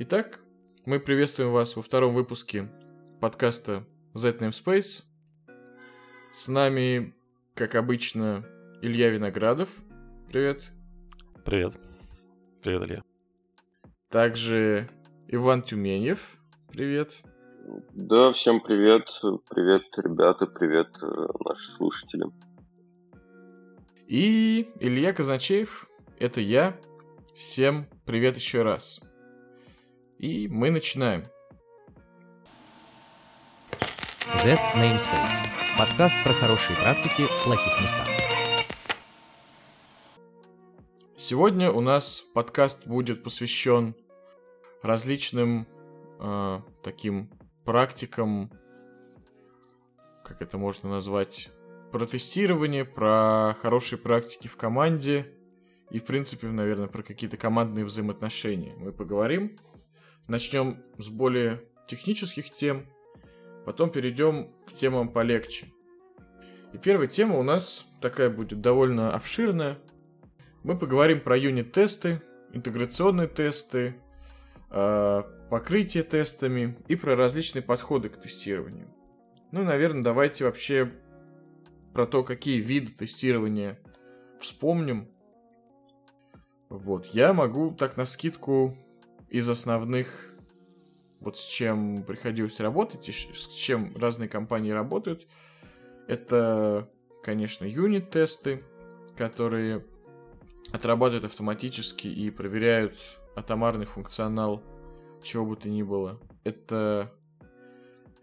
Итак, мы приветствуем вас во втором выпуске подкаста Z-Namespace. С нами, как обычно, Илья Виноградов. Привет. Привет. Привет, Илья. Также Иван Тюменев. Привет. Да, всем привет. Привет, ребята, привет, э, наши слушатели. И Илья Казначеев. Это я. Всем привет еще раз. И мы начинаем. Z Namespace. Подкаст про хорошие практики в плохих местах. Сегодня у нас подкаст будет посвящен различным э, таким практикам, как это можно назвать, про тестирование, про хорошие практики в команде и, в принципе, наверное, про какие-то командные взаимоотношения. Мы поговорим. Начнем с более технических тем, потом перейдем к темам полегче. И первая тема у нас такая будет довольно обширная. Мы поговорим про юнит-тесты, интеграционные тесты, а, покрытие тестами и про различные подходы к тестированию. Ну, наверное, давайте вообще про то, какие виды тестирования вспомним. Вот, я могу так на скидку из основных, вот с чем приходилось работать, и с чем разные компании работают, это, конечно, юнит-тесты, которые отрабатывают автоматически и проверяют атомарный функционал чего бы то ни было. Это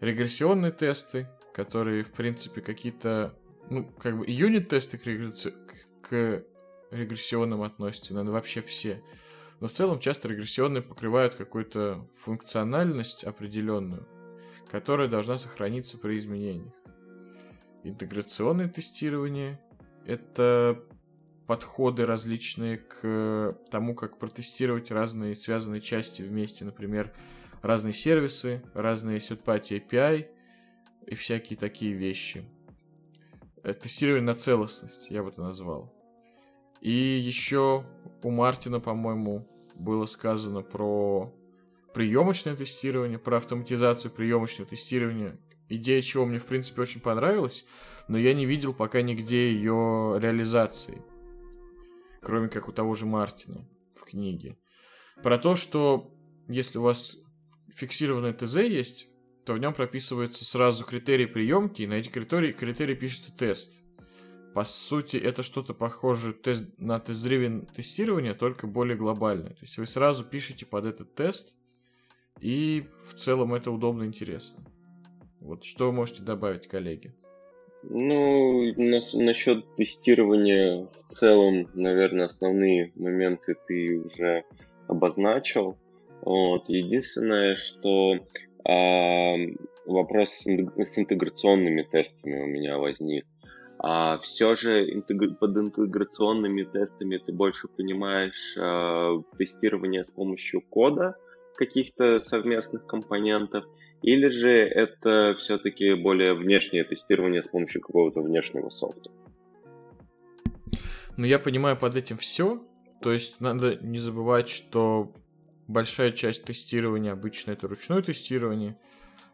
регрессионные тесты, которые, в принципе, какие-то, ну, как бы юнит-тесты к, регресси... к регрессионным относятся, наверное, вообще все. Но в целом часто регрессионные покрывают какую-то функциональность определенную, которая должна сохраниться при изменениях. Интеграционное тестирование — это подходы различные к тому, как протестировать разные связанные части вместе, например, разные сервисы, разные third-party API и всякие такие вещи. Тестирование на целостность, я бы это назвал. И еще у Мартина, по-моему, было сказано про приемочное тестирование, про автоматизацию приемочного тестирования. Идея чего мне, в принципе, очень понравилась, но я не видел пока нигде ее реализации. Кроме как у того же Мартина в книге. Про то, что если у вас фиксированное ТЗ есть, то в нем прописываются сразу критерии приемки, и на эти критерии, критерии пишется тест. По сути, это что-то похоже тест, на тест-дривен тестирование, только более глобальное. То есть вы сразу пишете под этот тест, и в целом это удобно и интересно. Вот что вы можете добавить, коллеги? Ну, нас, насчет тестирования в целом, наверное, основные моменты ты уже обозначил. Вот. Единственное, что а, вопрос с интеграционными тестами у меня возник. А все же интегр... под интеграционными тестами ты больше понимаешь а, тестирование с помощью кода каких-то совместных компонентов, или же это все-таки более внешнее тестирование с помощью какого-то внешнего софта? Ну, я понимаю под этим все. То есть надо не забывать, что большая часть тестирования обычно это ручное тестирование.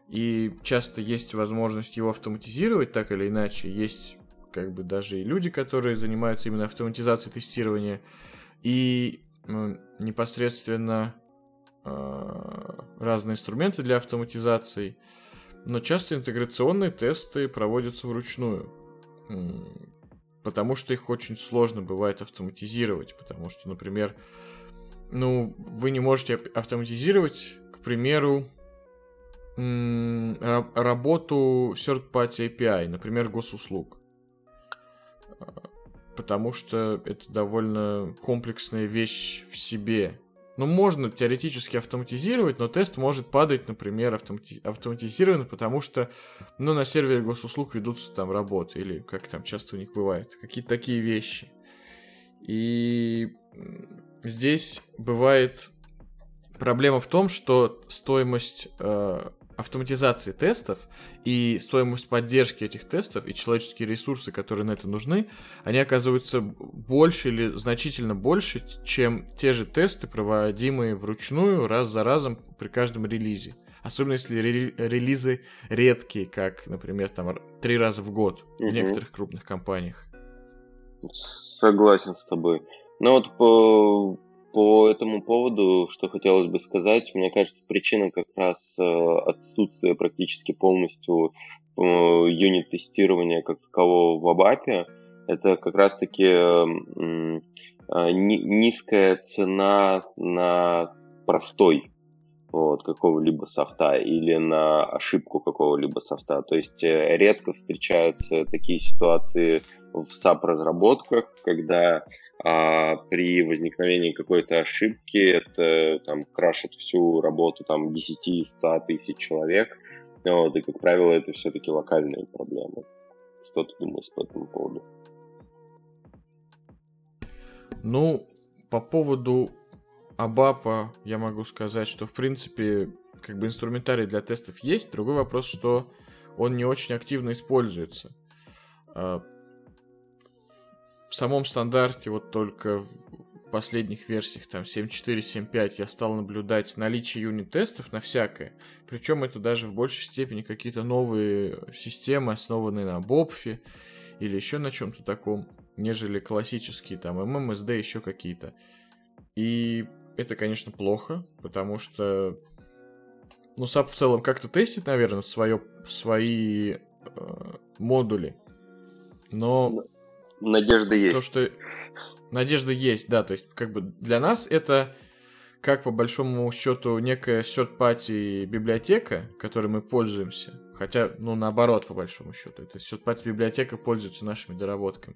И часто есть возможность его автоматизировать так или иначе. Есть как бы даже и люди, которые занимаются именно автоматизацией тестирования, и ну, непосредственно э, разные инструменты для автоматизации, но часто интеграционные тесты проводятся вручную, потому что их очень сложно бывает автоматизировать, потому что, например, ну, вы не можете автоматизировать, к примеру, работу third-party API, например, госуслуг потому что это довольно комплексная вещь в себе. Ну, можно теоретически автоматизировать, но тест может падать, например, автомати- автоматизированно, потому что, ну, на сервере госуслуг ведутся там работы, или как там часто у них бывает, какие-то такие вещи. И здесь бывает проблема в том, что стоимость э, автоматизации тестов и стоимость поддержки этих тестов и человеческие ресурсы, которые на это нужны, они оказываются больше или значительно больше, чем те же тесты, проводимые вручную раз за разом при каждом релизе. Особенно если релизы редкие, как, например, там три раза в год угу. в некоторых крупных компаниях. Согласен с тобой. Ну вот по, по этому поводу, что хотелось бы сказать, мне кажется, причина как раз э, отсутствия практически полностью э, юнит-тестирования как такового в Абапе. Это как раз-таки э, низкая цена на простой вот, какого-либо софта или на ошибку какого-либо софта. То есть редко встречаются такие ситуации в SAP-разработках, когда а, при возникновении какой-то ошибки это там крашит всю работу там 10-100 тысяч человек. Вот, и, как правило, это все-таки локальные проблемы. Что ты думаешь по этому поводу? Ну, по поводу Абапа я могу сказать, что в принципе как бы инструментарий для тестов есть. Другой вопрос, что он не очень активно используется. В самом стандарте вот только в последних версиях, там 7.4, 7.5, я стал наблюдать наличие юнит-тестов на всякое. Причем это даже в большей степени какие-то новые системы, основанные на Бобфе или еще на чем-то таком, нежели классические там MMSD, еще какие-то. И это, конечно, плохо, потому что ну, SAP в целом как-то тестит, наверное, свое, свои э, модули. Но... Надежда есть. То, что... Надежда есть, да. То есть, как бы для нас это как по большому счету некая third-party библиотека, которой мы пользуемся. Хотя, ну, наоборот, по большому счету. Это third-party библиотека пользуется нашими доработками.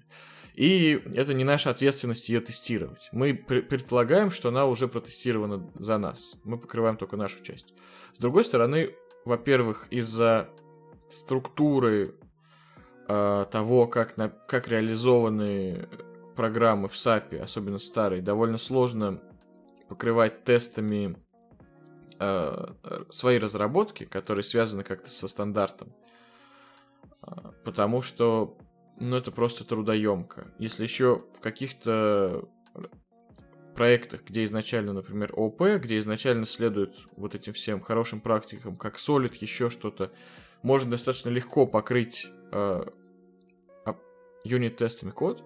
И это не наша ответственность ее тестировать. Мы предполагаем, что она уже протестирована за нас. Мы покрываем только нашу часть. С другой стороны, во-первых, из-за структуры э, того, как, на, как реализованы программы в SAP, особенно старые, довольно сложно покрывать тестами э, свои разработки, которые связаны как-то со стандартом. А, потому что ну, это просто трудоемко. Если еще в каких-то проектах, где изначально, например, ОП, где изначально следует вот этим всем хорошим практикам, как Solid, еще что-то, можно достаточно легко покрыть э, юнит-тестами код,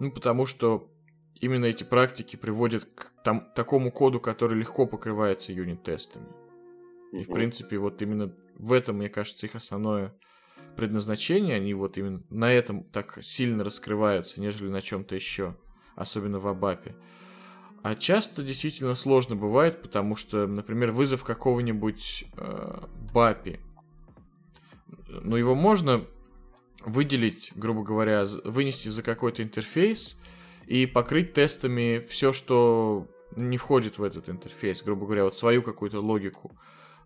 ну, потому что именно эти практики приводят к там, такому коду, который легко покрывается юнит-тестами. И, в принципе, вот именно в этом, мне кажется, их основное предназначение, они вот именно на этом так сильно раскрываются, нежели на чем-то еще, особенно в Абапе. А часто действительно сложно бывает, потому что, например, вызов какого-нибудь э, Бапи, ну его можно выделить, грубо говоря, вынести за какой-то интерфейс и покрыть тестами все, что не входит в этот интерфейс, грубо говоря, вот свою какую-то логику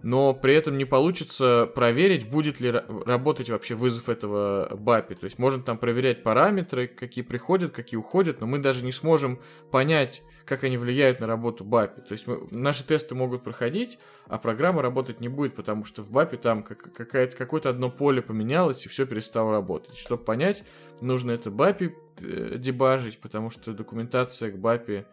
но при этом не получится проверить, будет ли работать вообще вызов этого BAPI. То есть можно там проверять параметры, какие приходят, какие уходят, но мы даже не сможем понять, как они влияют на работу BAPI. То есть мы, наши тесты могут проходить, а программа работать не будет, потому что в BAPI там как, какая-то, какое-то одно поле поменялось, и все перестало работать. Чтобы понять, нужно это BAPI э, дебажить, потому что документация к BAPI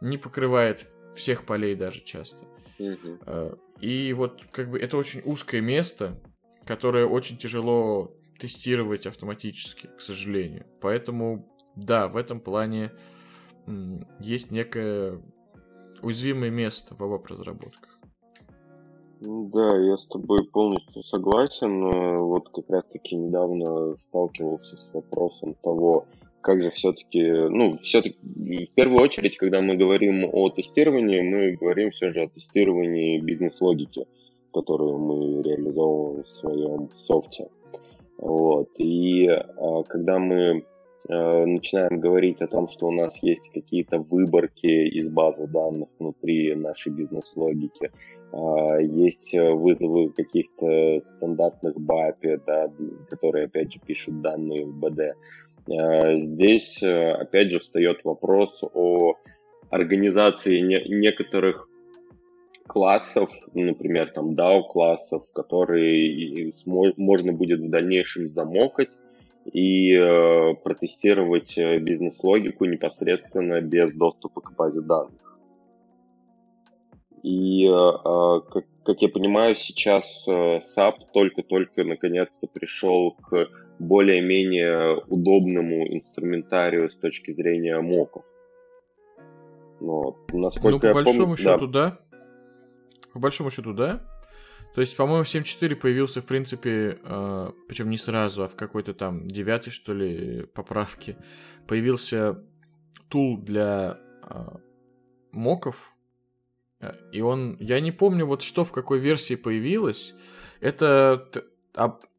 не покрывает всех полей даже часто. Mm-hmm. И вот как бы это очень узкое место, которое очень тяжело тестировать автоматически, к сожалению. Поэтому, да, в этом плане есть некое уязвимое место в веб-разработках. Да, я с тобой полностью согласен. Э, вот как раз-таки недавно сталкивался с вопросом того, как же все-таки, ну, все-таки в первую очередь, когда мы говорим о тестировании, мы говорим все же о тестировании бизнес-логики, которую мы реализовываем в своем софте. Вот. И а, когда мы а, начинаем говорить о том, что у нас есть какие-то выборки из базы данных внутри нашей бизнес-логики, а, есть вызовы каких-то стандартных BAPI, да, которые, опять же, пишут данные в Э, здесь, э, опять же, встает вопрос о организации некоторых классов, например, там DAO-классов, которые можно будет в дальнейшем замокать и э, протестировать э, бизнес-логику непосредственно без доступа к базе данных. И, э, как, как я понимаю, сейчас SAP только-только наконец-то пришел к более-менее удобному инструментарию с точки зрения моков. Но, насколько ну, по я большому помню, счету, да. да. По большому счету, да. То есть, по-моему, в 7.4 появился, в принципе, э, причем не сразу, а в какой-то там девятой, что ли, поправке, появился тул для э, моков. И он, я не помню, вот что в какой версии появилось. Это,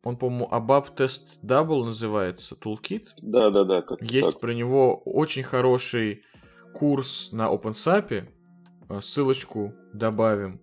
он, по-моему, ABAP Test Double называется, Toolkit. Да-да-да. Есть так. про него очень хороший курс на OpenSAP. Ссылочку добавим.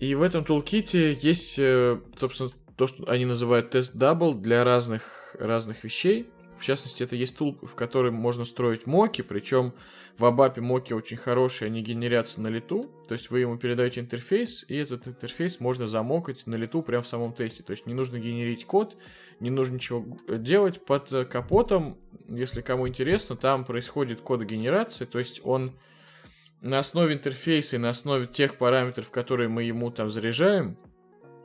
И в этом toolkit е есть, э, собственно, то, что они называют test double для разных, разных вещей. В частности, это есть tool, в котором можно строить mock и, причем в ABAP е mock и очень хорошие, они генерятся на лету, то есть вы ему передаете интерфейс, и этот интерфейс можно замокать на лету прямо в самом тесте, то есть не нужно генерить код, не нужно ничего делать. Под капотом, если кому интересно, там происходит кодогенерация, то есть он на основе интерфейса и на основе тех параметров, которые мы ему там заряжаем,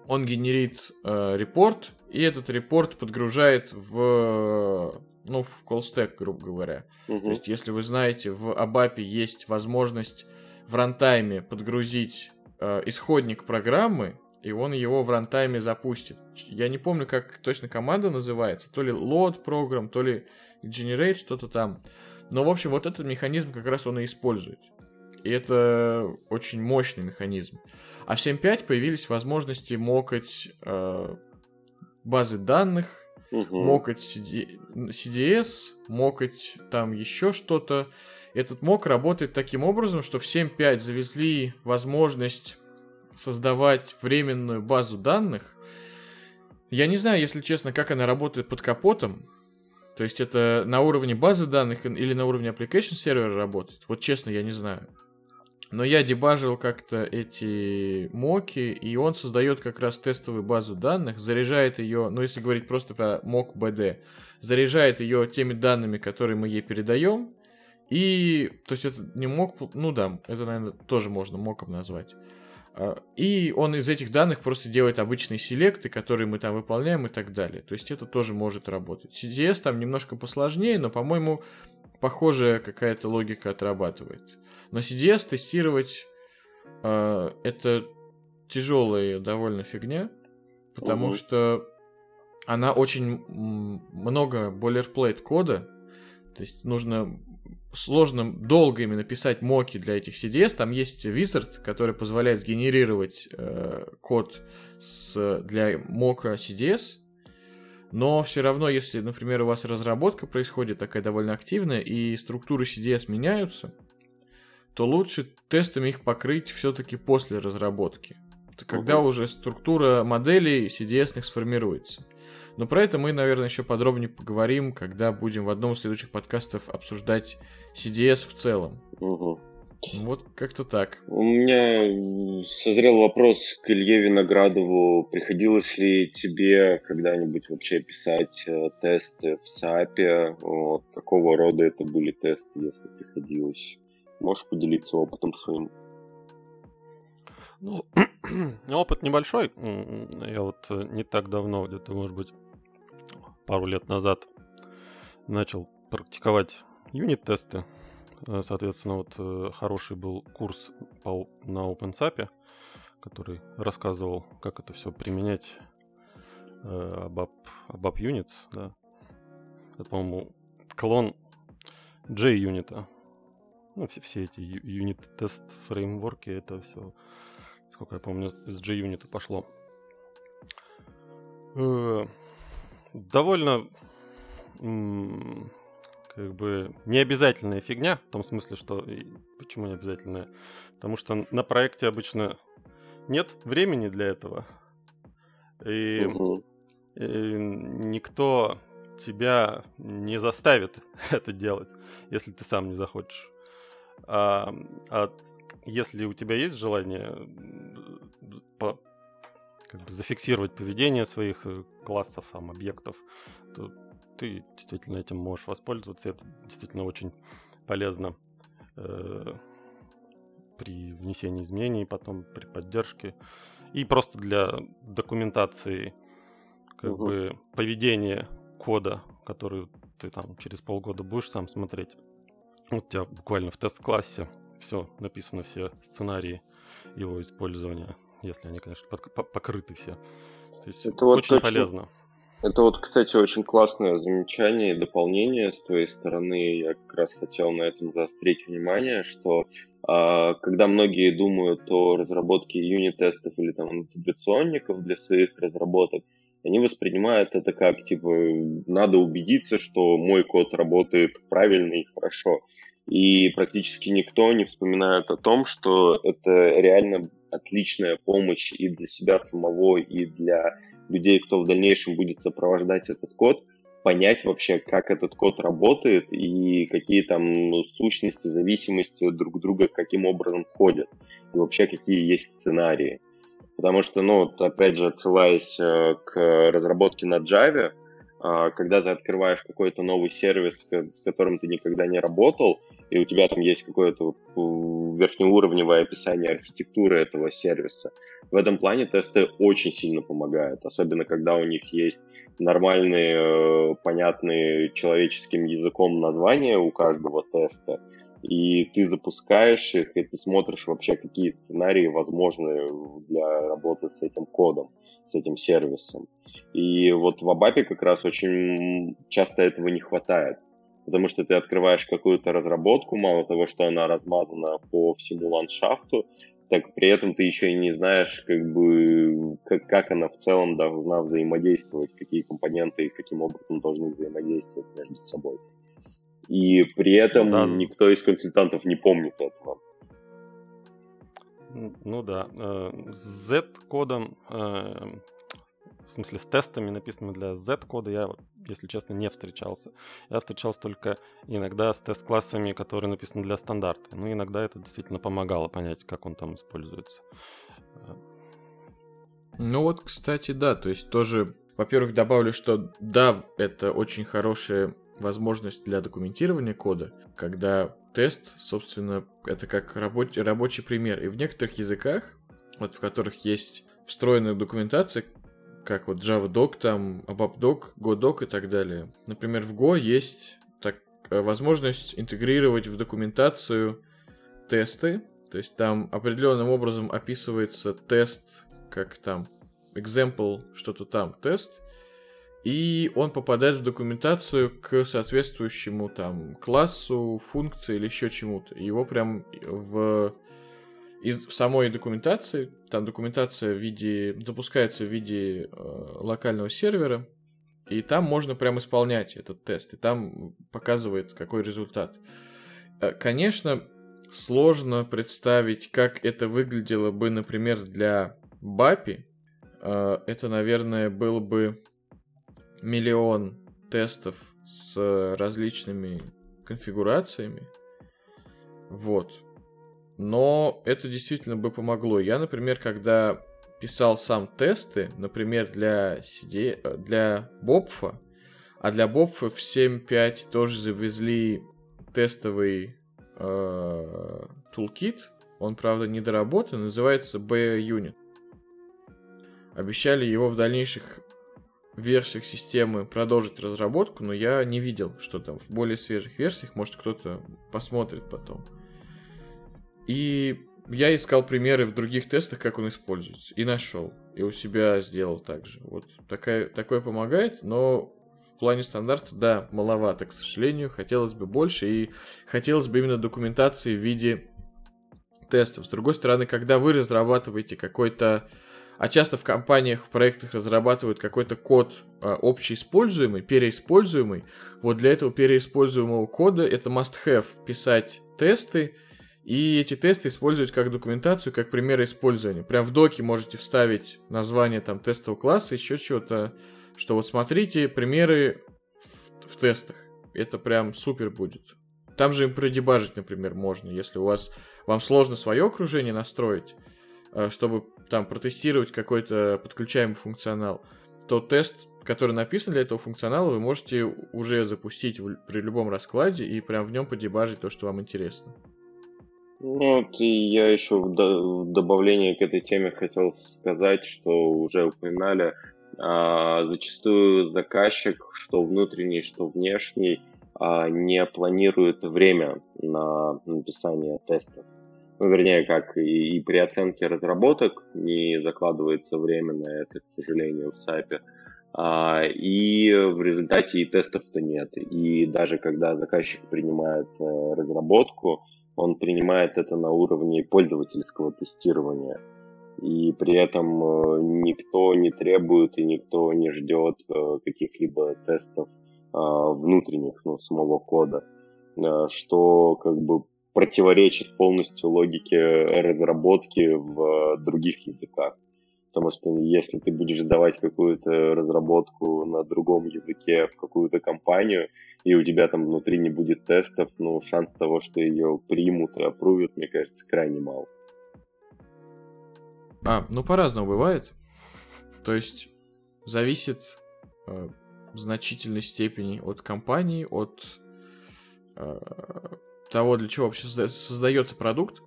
он генерит э, репорт, и этот репорт подгружает в, ну, в stack, грубо говоря. Угу. То есть, если вы знаете, в ABAP есть возможность в рантайме подгрузить э, исходник программы, и он его в рантайме запустит. Я не помню, как точно команда называется, то ли load program, то ли generate, что-то там. Но, в общем, вот этот механизм как раз он и использует. И это очень мощный механизм. А в 7.5 появились возможности мокать э, базы данных, угу. мокать CD, CDS, мокать там еще что-то. Этот мок работает таким образом, что в 7.5 завезли возможность создавать временную базу данных. Я не знаю, если честно, как она работает под капотом. То есть это на уровне базы данных или на уровне application сервера работает. Вот честно, я не знаю. Но я дебажил как-то эти моки, и он создает как раз тестовую базу данных, заряжает ее, ну если говорить просто про мок BD, заряжает ее теми данными, которые мы ей передаем, и, то есть это не мок, ну да, это, наверное, тоже можно моком назвать. А, и он из этих данных просто делает обычные селекты, которые мы там выполняем и так далее. То есть это тоже может работать. CDS там немножко посложнее, но, по-моему, похожая какая-то логика отрабатывает. Но CDS тестировать э, это тяжелая довольно фигня, потому угу. что она очень много boilerplate кода, то есть нужно сложно долго именно писать моки для этих CDS. Там есть wizard, который позволяет сгенерировать э, код с, для мока CDS, но все равно, если, например, у вас разработка происходит такая довольно активная, и структуры CDS меняются, то лучше тестами их покрыть все-таки после разработки. Когда uh-huh. уже структура моделей CDS сформируется. Но про это мы, наверное, еще подробнее поговорим, когда будем в одном из следующих подкастов обсуждать CDS в целом. Угу. Вот как-то так. У меня созрел вопрос к Илье Виноградову. Приходилось ли тебе когда-нибудь вообще писать э, тесты в САПе? Вот, какого рода это были тесты, если приходилось? Можешь поделиться опытом своим? Ну, опыт небольшой. Я вот э, не так давно, где-то, может быть, пару лет назад начал практиковать юнит-тесты Э, соответственно, вот э, хороший был курс по, на OpenSAP, который рассказывал, как это все применять э, ABAP, Unit, да. Это, по-моему, клон JUnit. Ну, все, все эти юнит-тест фреймворки, это все, сколько я помню, из JUnit пошло. Довольно как бы не обязательная фигня, в том смысле, что... Почему не обязательная? Потому что на проекте обычно нет времени для этого. И, угу. и никто тебя не заставит это делать, если ты сам не захочешь. А, а если у тебя есть желание по, как бы зафиксировать поведение своих э, классов, там, объектов, то ты действительно этим можешь воспользоваться. Это действительно очень полезно э, при внесении изменений, потом при поддержке. И просто для документации как угу. бы поведения кода, который ты там через полгода будешь сам смотреть. У тебя буквально в тест-классе все написано, все сценарии его использования, если они, конечно, под, покрыты все. То есть это очень вот полезно. Это вот, кстати, очень классное замечание и дополнение с твоей стороны. Я как раз хотел на этом заострить внимание, что э, когда многие думают о разработке юнит-тестов или там интеграционников для своих разработок, они воспринимают это как, типа, надо убедиться, что мой код работает правильно и хорошо. И практически никто не вспоминает о том, что это реально отличная помощь и для себя самого, и для людей, кто в дальнейшем будет сопровождать этот код, понять вообще, как этот код работает и какие там ну, сущности, зависимости друг друга каким образом ходят, и вообще какие есть сценарии. Потому что, ну, опять же, отсылаясь э, к разработке на Java, э, когда ты открываешь какой-то новый сервис, с которым ты никогда не работал, и у тебя там есть какое-то верхнеуровневое описание архитектуры этого сервиса. В этом плане тесты очень сильно помогают, особенно когда у них есть нормальные, э, понятные человеческим языком названия у каждого теста, и ты запускаешь их, и ты смотришь вообще, какие сценарии возможны для работы с этим кодом, с этим сервисом. И вот в Абапе как раз очень часто этого не хватает потому что ты открываешь какую-то разработку, мало того, что она размазана по всему ландшафту, так при этом ты еще и не знаешь, как бы, как, как она в целом должна взаимодействовать, какие компоненты и каким образом должны взаимодействовать между собой. И при этом да. никто из консультантов не помнит этого. Ну да. Э, Z-кодом э, смысле, с тестами, написанными для Z-кода, я, если честно, не встречался. Я встречался только иногда с тест-классами, которые написаны для стандарта. Ну, иногда это действительно помогало понять, как он там используется. Ну вот, кстати, да, то есть тоже, во-первых, добавлю, что да, это очень хорошая возможность для документирования кода, когда тест, собственно, это как рабочий, рабочий пример. И в некоторых языках, вот в которых есть встроенная документация, как вот JavaDoc, там, ABAPDoc, GoDoc и так далее. Например, в Go есть так, э, возможность интегрировать в документацию тесты, то есть там определенным образом описывается тест, как там, example, что-то там, тест, и он попадает в документацию к соответствующему там классу, функции или еще чему-то. Его прям в из самой документации, там документация в виде, запускается в виде э, локального сервера, и там можно прям исполнять этот тест, и там показывает, какой результат. Э, конечно, сложно представить, как это выглядело бы, например, для Бапи. Э, это, наверное, был бы миллион тестов с различными конфигурациями. Вот но это действительно бы помогло. Я, например, когда писал сам тесты, например, для, CD, для Бобфа, а для Бобфа в 7.5 тоже завезли тестовый э, toolkit, он, правда, недоработан, называется B-Unit. Обещали его в дальнейших версиях системы продолжить разработку, но я не видел, что там в более свежих версиях, может кто-то посмотрит потом. И я искал примеры в других тестах, как он используется, и нашел. И у себя сделал так же. Вот такая, такое помогает, но в плане стандарта, да, маловато, к сожалению. Хотелось бы больше, и хотелось бы именно документации в виде тестов. С другой стороны, когда вы разрабатываете какой-то... А часто в компаниях, в проектах разрабатывают какой-то код а, общеиспользуемый, переиспользуемый. Вот для этого переиспользуемого кода это must-have писать тесты, и эти тесты использовать как документацию, как примеры использования. Прям в доке можете вставить название там тестового класса, еще чего-то, что вот смотрите примеры в, в тестах. Это прям супер будет. там же им продебажить, например, можно, если у вас вам сложно свое окружение настроить, чтобы там протестировать какой-то подключаемый функционал, то тест, который написан для этого функционала, вы можете уже запустить в, при любом раскладе и прям в нем подебажить то, что вам интересно. Ну, вот и я еще в, до, в добавлении к этой теме хотел сказать, что уже упоминали, а, зачастую заказчик, что внутренний, что внешний, а, не планирует время на написание тестов. Ну, вернее, как и, и при оценке разработок не закладывается время на это, к сожалению, в SAP. А, и в результате и тестов-то нет. И даже когда заказчик принимает а, разработку, он принимает это на уровне пользовательского тестирования. И при этом э, никто не требует и никто не ждет э, каких-либо тестов а, внутренних, ну, самого кода, э, что как бы противоречит полностью логике разработки в других языках. Потому что если ты будешь давать какую-то разработку на другом языке в какую-то компанию, и у тебя там внутри не будет тестов, ну, шанс того, что ее примут и опрувят, мне кажется, крайне мал. А, ну по-разному бывает. То есть зависит э, в значительной степени от компании, от э, того, для чего вообще создается продукт.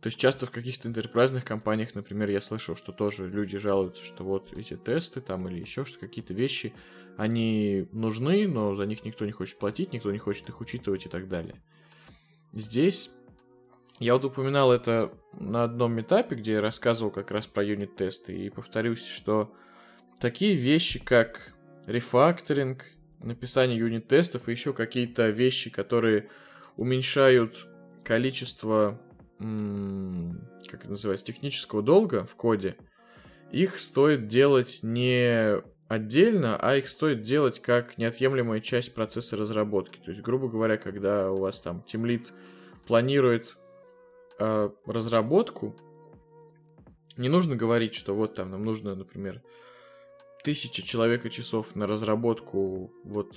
То есть часто в каких-то интерпрайзных компаниях, например, я слышал, что тоже люди жалуются, что вот эти тесты там или еще что какие-то вещи, они нужны, но за них никто не хочет платить, никто не хочет их учитывать и так далее. Здесь я вот упоминал это на одном этапе, где я рассказывал как раз про юнит-тесты, и повторюсь, что такие вещи, как рефакторинг, написание юнит-тестов и еще какие-то вещи, которые уменьшают количество, как это называется, технического долга в коде, их стоит делать не отдельно, а их стоит делать как неотъемлемая часть процесса разработки. То есть, грубо говоря, когда у вас там тимлит планирует э, разработку, не нужно говорить, что вот там нам нужно, например, тысяча человека часов на разработку вот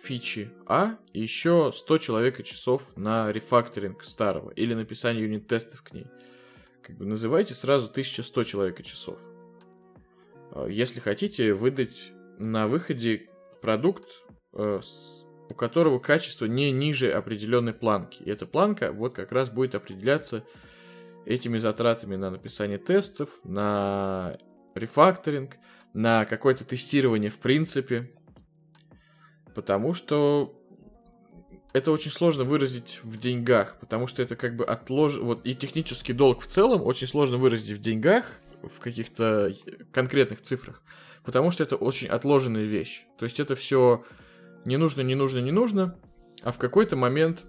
фичи А и еще 100 человека часов на рефакторинг старого или написание юнит-тестов к ней. Как бы называйте сразу 1100 человека часов. А, если хотите выдать на выходе продукт, э, у которого качество не ниже определенной планки. И эта планка вот как раз будет определяться этими затратами на написание тестов, на рефакторинг, на какое-то тестирование в принципе, потому что это очень сложно выразить в деньгах, потому что это как бы отлож... Вот и технический долг в целом очень сложно выразить в деньгах, в каких-то конкретных цифрах, потому что это очень отложенная вещь. То есть это все не нужно, не нужно, не нужно, а в какой-то момент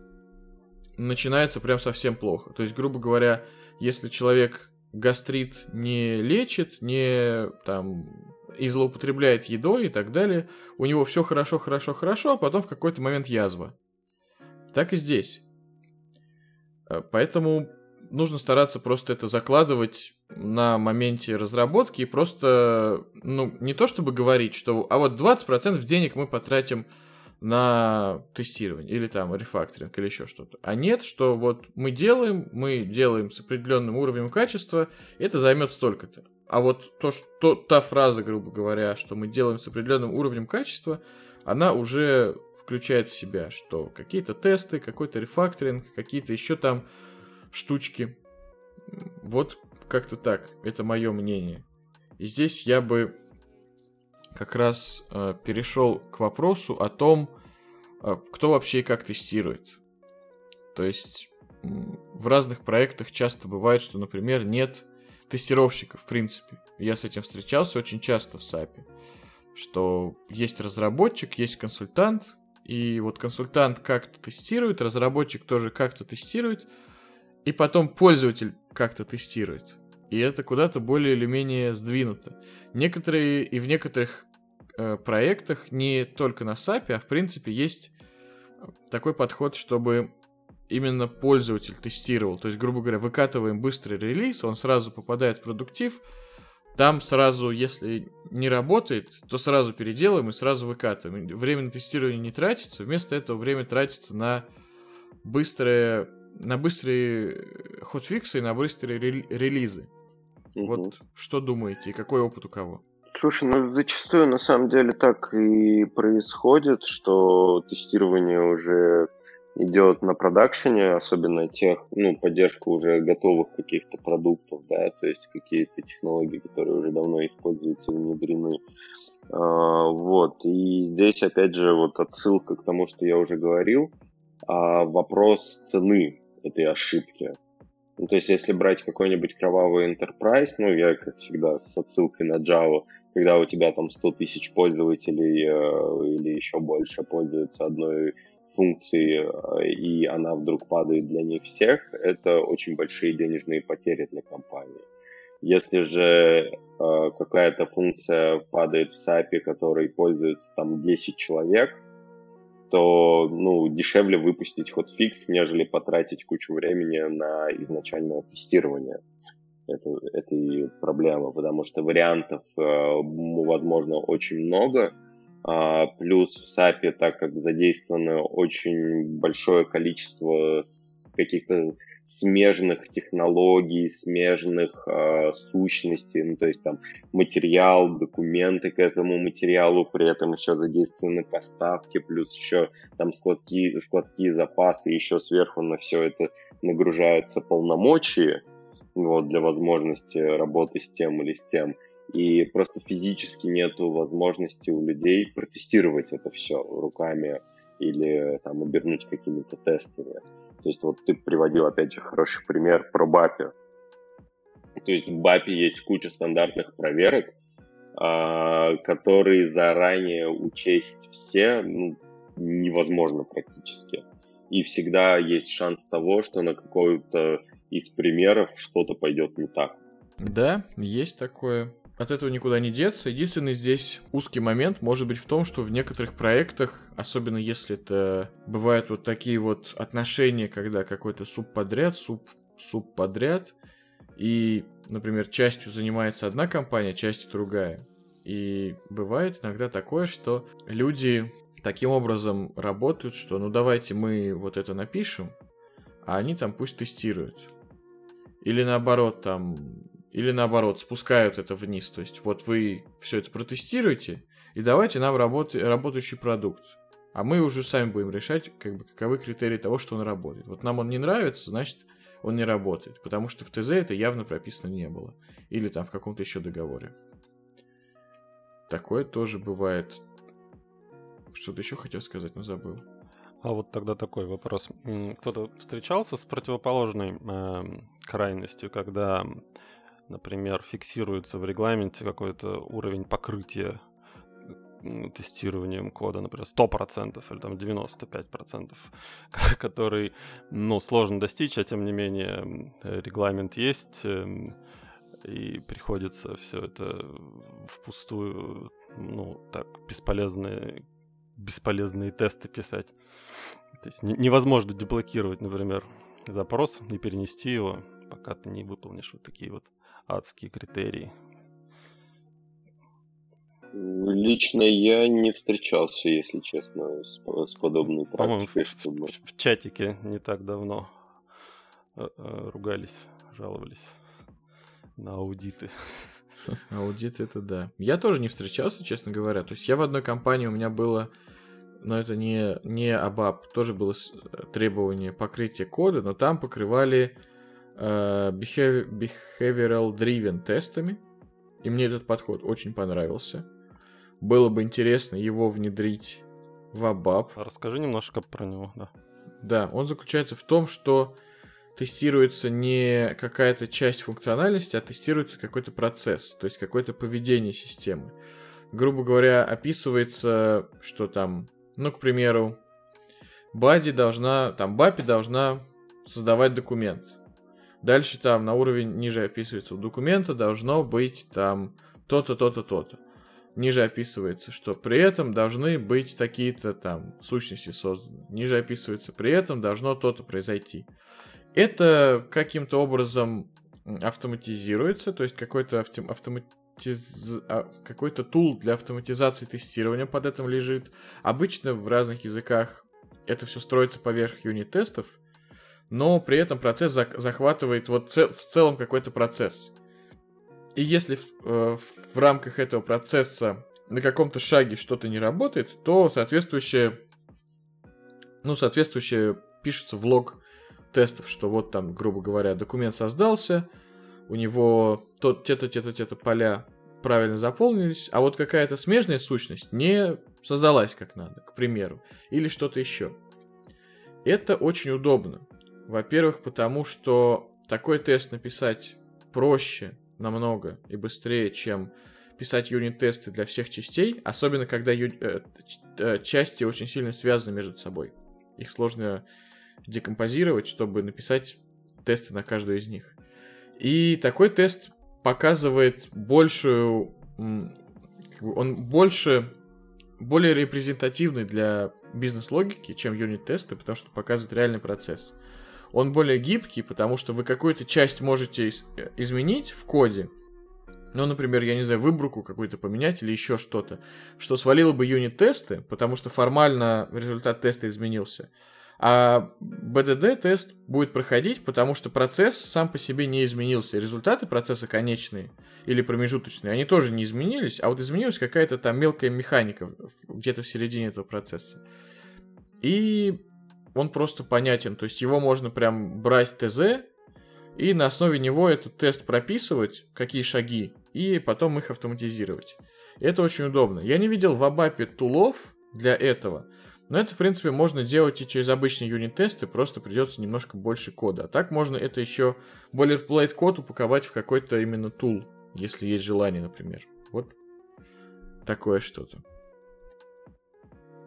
начинается прям совсем плохо. То есть, грубо говоря, если человек гастрит не лечит, не там и злоупотребляет едой и так далее, у него все хорошо, хорошо, хорошо, а потом в какой-то момент язва. Так и здесь. Э, поэтому нужно стараться просто это закладывать на моменте разработки и просто, ну, не то чтобы говорить, что, а вот 20% денег мы потратим на тестирование или там рефакторинг или еще что-то. А нет, что вот мы делаем, мы делаем с определенным уровнем качества, это займет столько-то. А вот то, что та фраза, грубо говоря, что мы делаем с определенным уровнем качества, она уже включает в себя, что какие-то тесты, какой-то рефакторинг, какие-то еще там штучки. Вот как-то так. Это мое мнение. И здесь я бы как раз э, перешел к вопросу о том, э, кто вообще и как тестирует. То есть в разных проектах часто бывает, что, например, нет тестировщиков, в принципе. Я с этим встречался очень часто в SAP, что есть разработчик, есть консультант, и вот консультант как-то тестирует, разработчик тоже как-то тестирует, и потом пользователь как-то тестирует. И это куда-то более или менее сдвинуто. Некоторые и в некоторых э, проектах, не только на SAP, а в принципе есть такой подход, чтобы именно пользователь тестировал. То есть, грубо говоря, выкатываем быстрый релиз, он сразу попадает в продуктив, там сразу, если не работает, то сразу переделаем и сразу выкатываем. Время на тестирование не тратится, вместо этого время тратится на быстрые, на быстрые хотфиксы и на быстрые релизы. Угу. Вот что думаете и какой опыт у кого? Слушай, ну зачастую на самом деле так и происходит, что тестирование уже идет на продакшене, особенно тех, ну, поддержка уже готовых каких-то продуктов, да, то есть какие-то технологии, которые уже давно используются внедрены. А, вот, и здесь, опять же, вот отсылка к тому, что я уже говорил, а вопрос цены этой ошибки. Ну, то есть, если брать какой-нибудь кровавый enterprise, ну, я, как всегда, с отсылкой на Java, когда у тебя там 100 тысяч пользователей э, или еще больше пользуются одной функцией, э, и она вдруг падает для них всех, это очень большие денежные потери для компании. Если же э, какая-то функция падает в SAP, которой пользуется там 10 человек, то ну, дешевле выпустить хотфикс, нежели потратить кучу времени на изначальное тестирование это, этой проблемы, потому что вариантов, э, возможно, очень много, плюс в SAP, так как задействовано очень большое количество каких-то смежных технологий, смежных э, сущностей, ну, то есть там материал, документы к этому материалу, при этом еще задействованы поставки, плюс еще там складки, складские запасы, еще сверху на все это нагружаются полномочия, вот, для возможности работы с тем или с тем. И просто физически нету возможности у людей протестировать это все руками или там обернуть какими-то тестами. То есть вот ты приводил, опять же, хороший пример про BAPI. То есть в BAPI есть куча стандартных проверок, а, которые заранее учесть все ну, невозможно практически. И всегда есть шанс того, что на какой-то из примеров что-то пойдет не так. Да, есть такое. От этого никуда не деться. Единственный здесь узкий момент может быть в том, что в некоторых проектах, особенно если это бывают вот такие вот отношения, когда какой-то субподряд, суб, субподряд, и, например, частью занимается одна компания, частью другая. И бывает иногда такое, что люди таким образом работают, что ну давайте мы вот это напишем, а они там пусть тестируют. Или наоборот, там или наоборот, спускают это вниз. То есть вот вы все это протестируете, и давайте нам работ... работающий продукт. А мы уже сами будем решать, как бы, каковы критерии того, что он работает. Вот нам он не нравится, значит, он не работает. Потому что в ТЗ это явно прописано не было. Или там в каком-то еще договоре. Такое тоже бывает. Что-то еще хотел сказать, но забыл. А вот тогда такой вопрос. Кто-то встречался с противоположной э, крайностью, когда например, фиксируется в регламенте какой-то уровень покрытия тестированием кода, например, 100% или там 95%, который, ну, сложно достичь, а тем не менее регламент есть, эм, и приходится все это впустую, ну, так, бесполезные, бесполезные тесты писать. То есть невозможно деблокировать, например, запрос и перенести его, пока ты не выполнишь вот такие вот адские критерии? Лично я не встречался, если честно, с, с подобной практикой. В, чтобы... в, в чатике не так давно э, э, ругались, жаловались на аудиты. Аудит это да. Я тоже не встречался, честно говоря. То есть я в одной компании, у меня было, но это не, не ABAP, тоже было э, требование покрытия кода, но там покрывали behavioral driven тестами. И мне этот подход очень понравился. Было бы интересно его внедрить в ABAP. Расскажи немножко про него, да. Да, он заключается в том, что тестируется не какая-то часть функциональности, а тестируется какой-то процесс, то есть какое-то поведение системы. Грубо говоря, описывается, что там, ну, к примеру, Бади должна, там, Бапи должна создавать документ. Дальше там на уровень ниже описывается у документа должно быть там то-то, то-то, то-то. Ниже описывается, что при этом должны быть такие-то там сущности созданы. Ниже описывается, при этом должно то-то произойти. Это каким-то образом автоматизируется, то есть какой-то автоматиз... А, какой-то тул для автоматизации тестирования под этим лежит. Обычно в разных языках это все строится поверх юнит-тестов, но при этом процесс захватывает вот цел, в целом какой-то процесс. И если в, э, в рамках этого процесса на каком-то шаге что-то не работает, то соответствующее, ну, соответствующее пишется в лог тестов, что вот там, грубо говоря, документ создался, у него тот, те-то, те-то, те-то поля правильно заполнились, а вот какая-то смежная сущность не создалась как надо, к примеру, или что-то еще. Это очень удобно. Во-первых, потому что такой тест написать проще намного и быстрее, чем писать юнит-тесты для всех частей, особенно когда ю... э, э части очень сильно связаны между собой. Их сложно декомпозировать, чтобы написать тесты на каждую из них. И такой тест показывает большую... Он больше... более репрезентативный для бизнес-логики, чем юнит-тесты, потому что показывает реальный процесс. Он более гибкий, потому что вы какую-то часть можете э, изменить в коде, ну, например, я не знаю, выборку какую-то поменять или еще что-то, что свалило бы юнит-тесты, потому что формально результат теста изменился. А BDD-тест будет проходить, потому что процесс сам по себе не изменился. Результаты процесса конечные или промежуточные, они тоже не изменились, а вот изменилась какая-то там мелкая механика где-то в середине этого процесса. И он просто понятен, то есть его можно прям брать ТЗ, и на основе него этот тест прописывать, какие шаги, и потом их автоматизировать. Это очень удобно. Я не видел в Абапе тулов для этого, но это, в принципе, можно делать и через обычные юнит-тесты, просто придется немножко больше кода. А так можно это еще boilerplate код упаковать в какой-то именно тул, если есть желание, например. Вот такое что-то.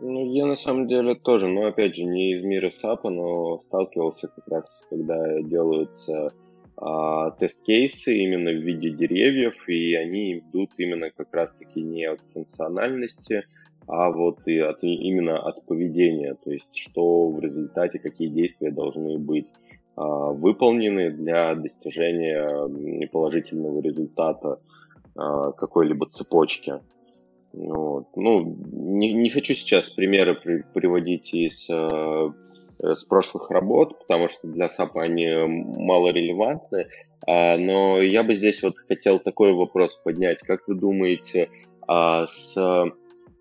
Ну, я на самом деле тоже, но опять же, не из мира САПа, но сталкивался как раз, когда делаются а, тест-кейсы именно в виде деревьев, и они идут именно как раз-таки не от функциональности, а вот и от, именно от поведения, то есть что в результате, какие действия должны быть а, выполнены для достижения положительного результата а, какой-либо цепочки. Вот. Ну, не, не хочу сейчас примеры при, приводить из э, с прошлых работ, потому что для SAP они мало релевантны. А, но я бы здесь вот хотел такой вопрос поднять. Как вы думаете, а, с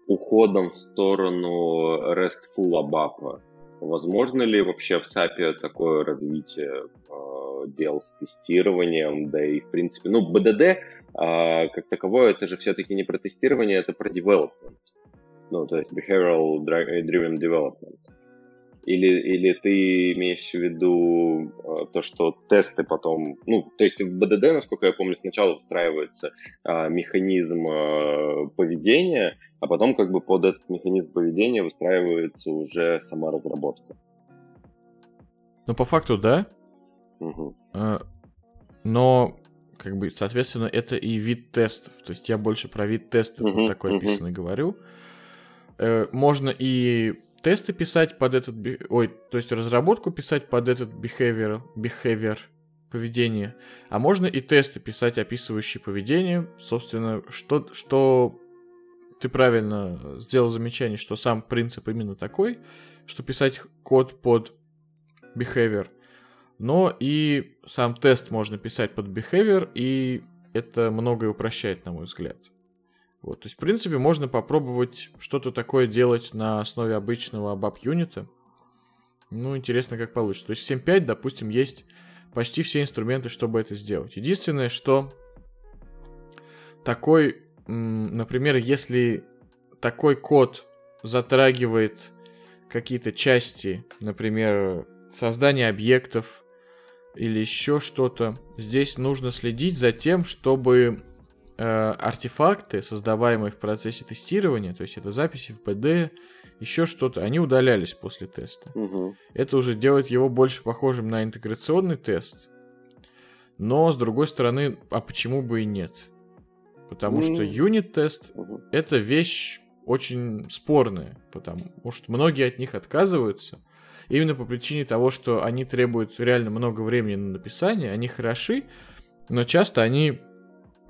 уходом в сторону RESTful ABAP, возможно ли вообще в SAP такое развитие а, дел с тестированием, да и в принципе, ну, BDD а, как таковое, это же все-таки не про тестирование, это про development. Ну, то есть behavioral driven development. Или, или ты имеешь в виду э, то, что тесты потом... Ну, то есть в БДД, насколько я помню, сначала встраивается э, механизм э, поведения, а потом как бы под этот механизм поведения выстраивается уже сама разработка. Ну, по факту, да. Угу. но как бы, соответственно, это и вид тестов. То есть я больше про вид тестов uh-huh, такой uh-huh. описанный говорю. Э, можно и тесты писать под этот... Ой, то есть разработку писать под этот behavior, behavior поведение. А можно и тесты писать, описывающие поведение. Собственно, что, что ты правильно сделал замечание, что сам принцип именно такой, что писать код под behavior — но и сам тест можно писать под behavior, и это многое упрощает, на мой взгляд. Вот, то есть, в принципе, можно попробовать что-то такое делать на основе обычного ABAP-юнита. Ну, интересно, как получится. То есть в 7.5, допустим, есть почти все инструменты, чтобы это сделать. Единственное, что такой, например, если такой код затрагивает какие-то части, например, создание объектов, или еще что-то. Здесь нужно следить за тем, чтобы артефакты, создаваемые в процессе тестирования, то есть это записи в PD, еще что-то, они удалялись после теста. Угу. Это уже делает его больше похожим на интеграционный тест. Но, с другой стороны, а почему бы и нет? Потому что юнит-тест угу. это вещь очень спорная, потому что многие от них отказываются, именно по причине того, что они требуют реально много времени на написание, они хороши, но часто они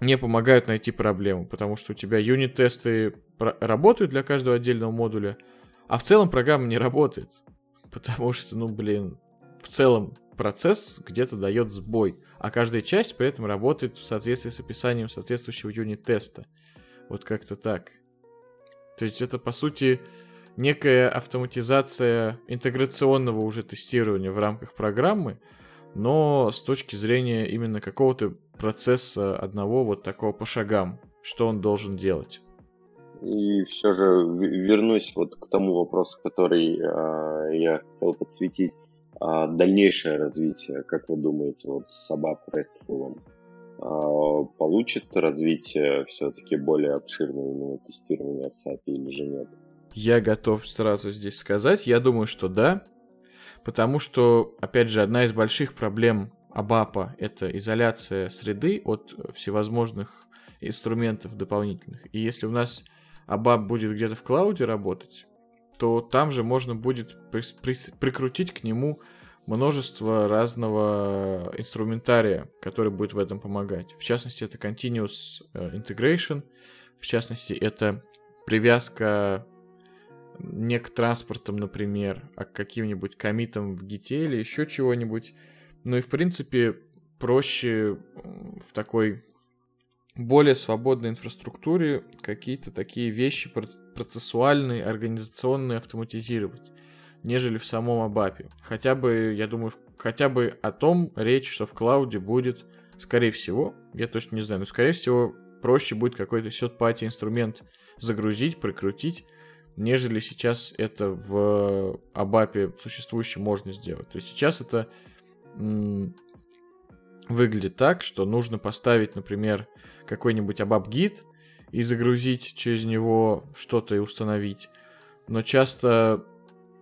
не помогают найти проблему, потому что у тебя юнит-тесты работают для каждого отдельного модуля, а в целом программа не работает. Потому что, ну, блин, в целом процесс где-то дает сбой, а каждая часть при этом работает в соответствии с описанием соответствующего юнит-теста. Вот как-то так. То есть это, по сути, некая автоматизация интеграционного уже тестирования в рамках программы, но с точки зрения именно какого-то процесса одного вот такого по шагам, что он должен делать. И все же вернусь вот к тому вопросу, который э, я хотел подсветить. А дальнейшее развитие, как вы думаете, вот с собак RESTful а, получит развитие все-таки более обширное именно тестирование в SAP или же нет? Я готов сразу здесь сказать. Я думаю, что да. Потому что, опять же, одна из больших проблем ABAP — это изоляция среды от всевозможных инструментов дополнительных. И если у нас ABAP будет где-то в клауде работать, то там же можно будет при при прикрутить к нему множество разного инструментария, который будет в этом помогать. В частности, это Continuous э, Integration, в частности, это привязка не к транспортам, например, а к каким-нибудь комитам в гите или еще чего-нибудь. Ну и, в принципе, проще в такой более свободной инфраструктуре какие-то такие вещи процессуальные, организационные автоматизировать, нежели в самом Абапе. Хотя бы, я думаю, хотя бы о том речь, что в клауде будет, скорее всего, я точно не знаю, но скорее всего проще будет какой-то third-party инструмент загрузить, прикрутить, нежели сейчас это в Абапе существующем можно сделать. То есть сейчас это выглядит так, что нужно поставить, например, какой-нибудь ABAP-гид и загрузить через него что-то и установить. Но часто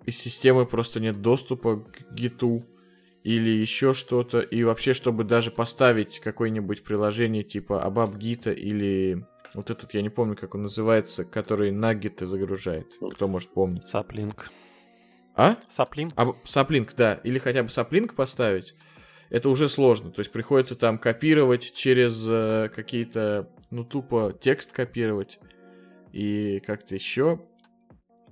из системы просто нет доступа к гиту или еще что-то. И вообще, чтобы даже поставить какое-нибудь приложение типа ABAP гита или вот этот, я не помню, как он называется, который на гиты загружает. Кто может помнить? Саплинк. А? Саплинк. А, саплинк, да. Или хотя бы саплинк поставить. Это уже сложно. То есть приходится там копировать через э, какие-то, ну, тупо текст копировать и как-то еще.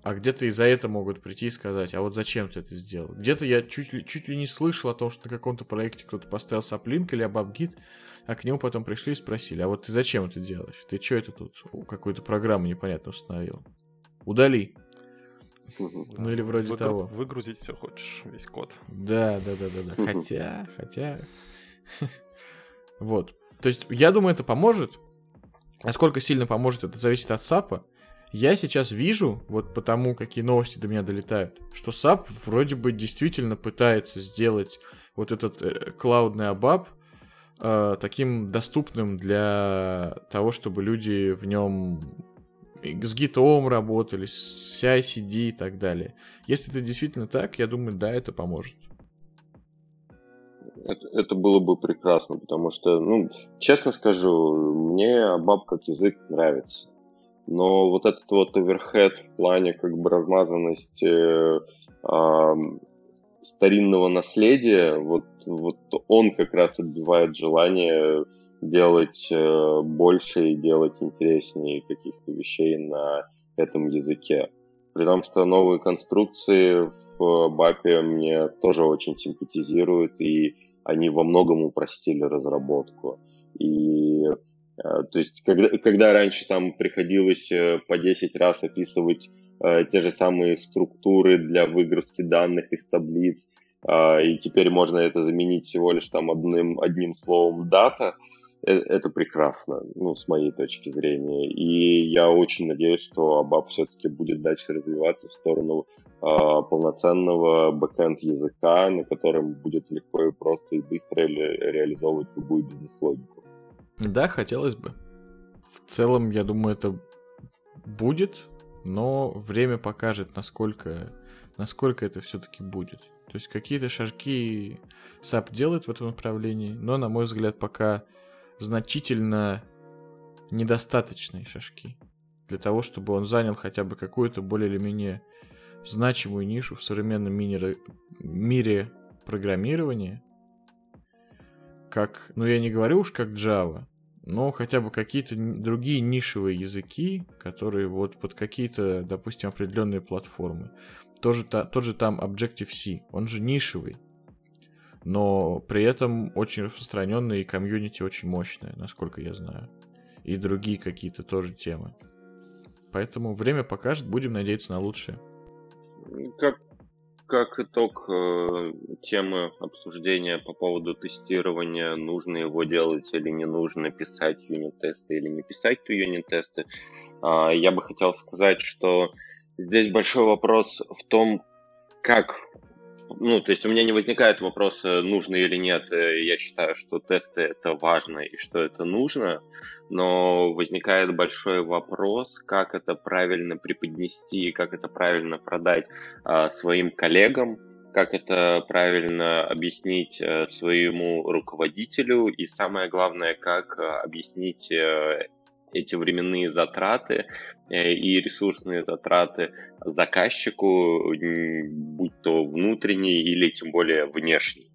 А где-то из-за этого могут прийти и сказать, а вот зачем ты это сделал? Где-то я чуть ли, чуть ли не слышал о том, что на каком-то проекте кто-то поставил саплинк или абабгит, а к нему потом пришли и спросили, а вот ты зачем это делаешь? Ты что это тут какую-то программу непонятно установил? Удали. Ну или вроде Выгру... того. Выгрузить все хочешь, весь код. Да, да, да, да, да. Хотя, хотя. Вот. То есть, я думаю, это поможет. Насколько сильно поможет, это зависит от САПа. Я сейчас вижу, вот потому, какие новости до меня долетают, что SAP вроде бы действительно пытается сделать вот этот э, клаудный абап э, таким доступным для того, чтобы люди в нем с гитом работали, с CI-CD и так далее. Если это действительно так, я думаю, да, это поможет. Это, это было бы прекрасно, потому что, ну, честно скажу, мне ABAP как язык нравится. Но вот этот вот оверхед в плане как бы размазанности э, старинного наследия, вот, вот он как раз отбивает желание делать э, больше и делать интереснее каких-то вещей на этом языке. При том, что новые конструкции в BAP мне тоже очень симпатизируют, и они во многом упростили разработку. И э, то есть, когда, когда раньше там приходилось э, по 10 раз описывать э, те же самые структуры для выгрузки данных из таблиц, э, и теперь можно это заменить всего лишь там одним, одним словом дата, Э, это прекрасно, ну, с моей точки зрения. И я очень надеюсь, что ABAP все-таки будет дальше развиваться в сторону э, полноценного бэкэнд языка, на котором будет легко и просто и быстро ре- реализовывать любую бизнес-логику. Да, хотелось бы. В целом, я думаю, это будет, но время покажет, насколько, насколько это все-таки будет. То есть какие-то шажки SAP делает в этом направлении, но, на мой взгляд, пока значительно недостаточные шажки для того, чтобы он занял хотя бы какую-то более или менее значимую нишу в современном мире, мире программирования, как, ну я не говорю уж как Java, но хотя бы какие-то другие нишевые языки, которые вот под какие-то, допустим, определенные платформы. тоже та, тот же там Objective-C, он же нишевый, но при этом очень распространенный и комьюнити очень мощное, насколько я знаю. И другие какие-то тоже темы. Поэтому время покажет, будем надеяться на лучшее. Как, как итог э, темы обсуждения по поводу тестирования, нужно его делать или не нужно, писать юнит-тесты или не писать юнит-тесты, э, я бы хотел сказать, что здесь большой вопрос в том, как ну, то есть у меня не возникает вопроса, нужно или нет. Э, я считаю, что тесты это важно и что это нужно, но возникает большой вопрос, как это правильно преподнести, как это правильно продать а, своим коллегам, как это правильно объяснить а, своему руководителю и самое главное, как а, объяснить эти временные затраты э, и ресурсные затраты заказчику, будь то внутренний или тем более внешний.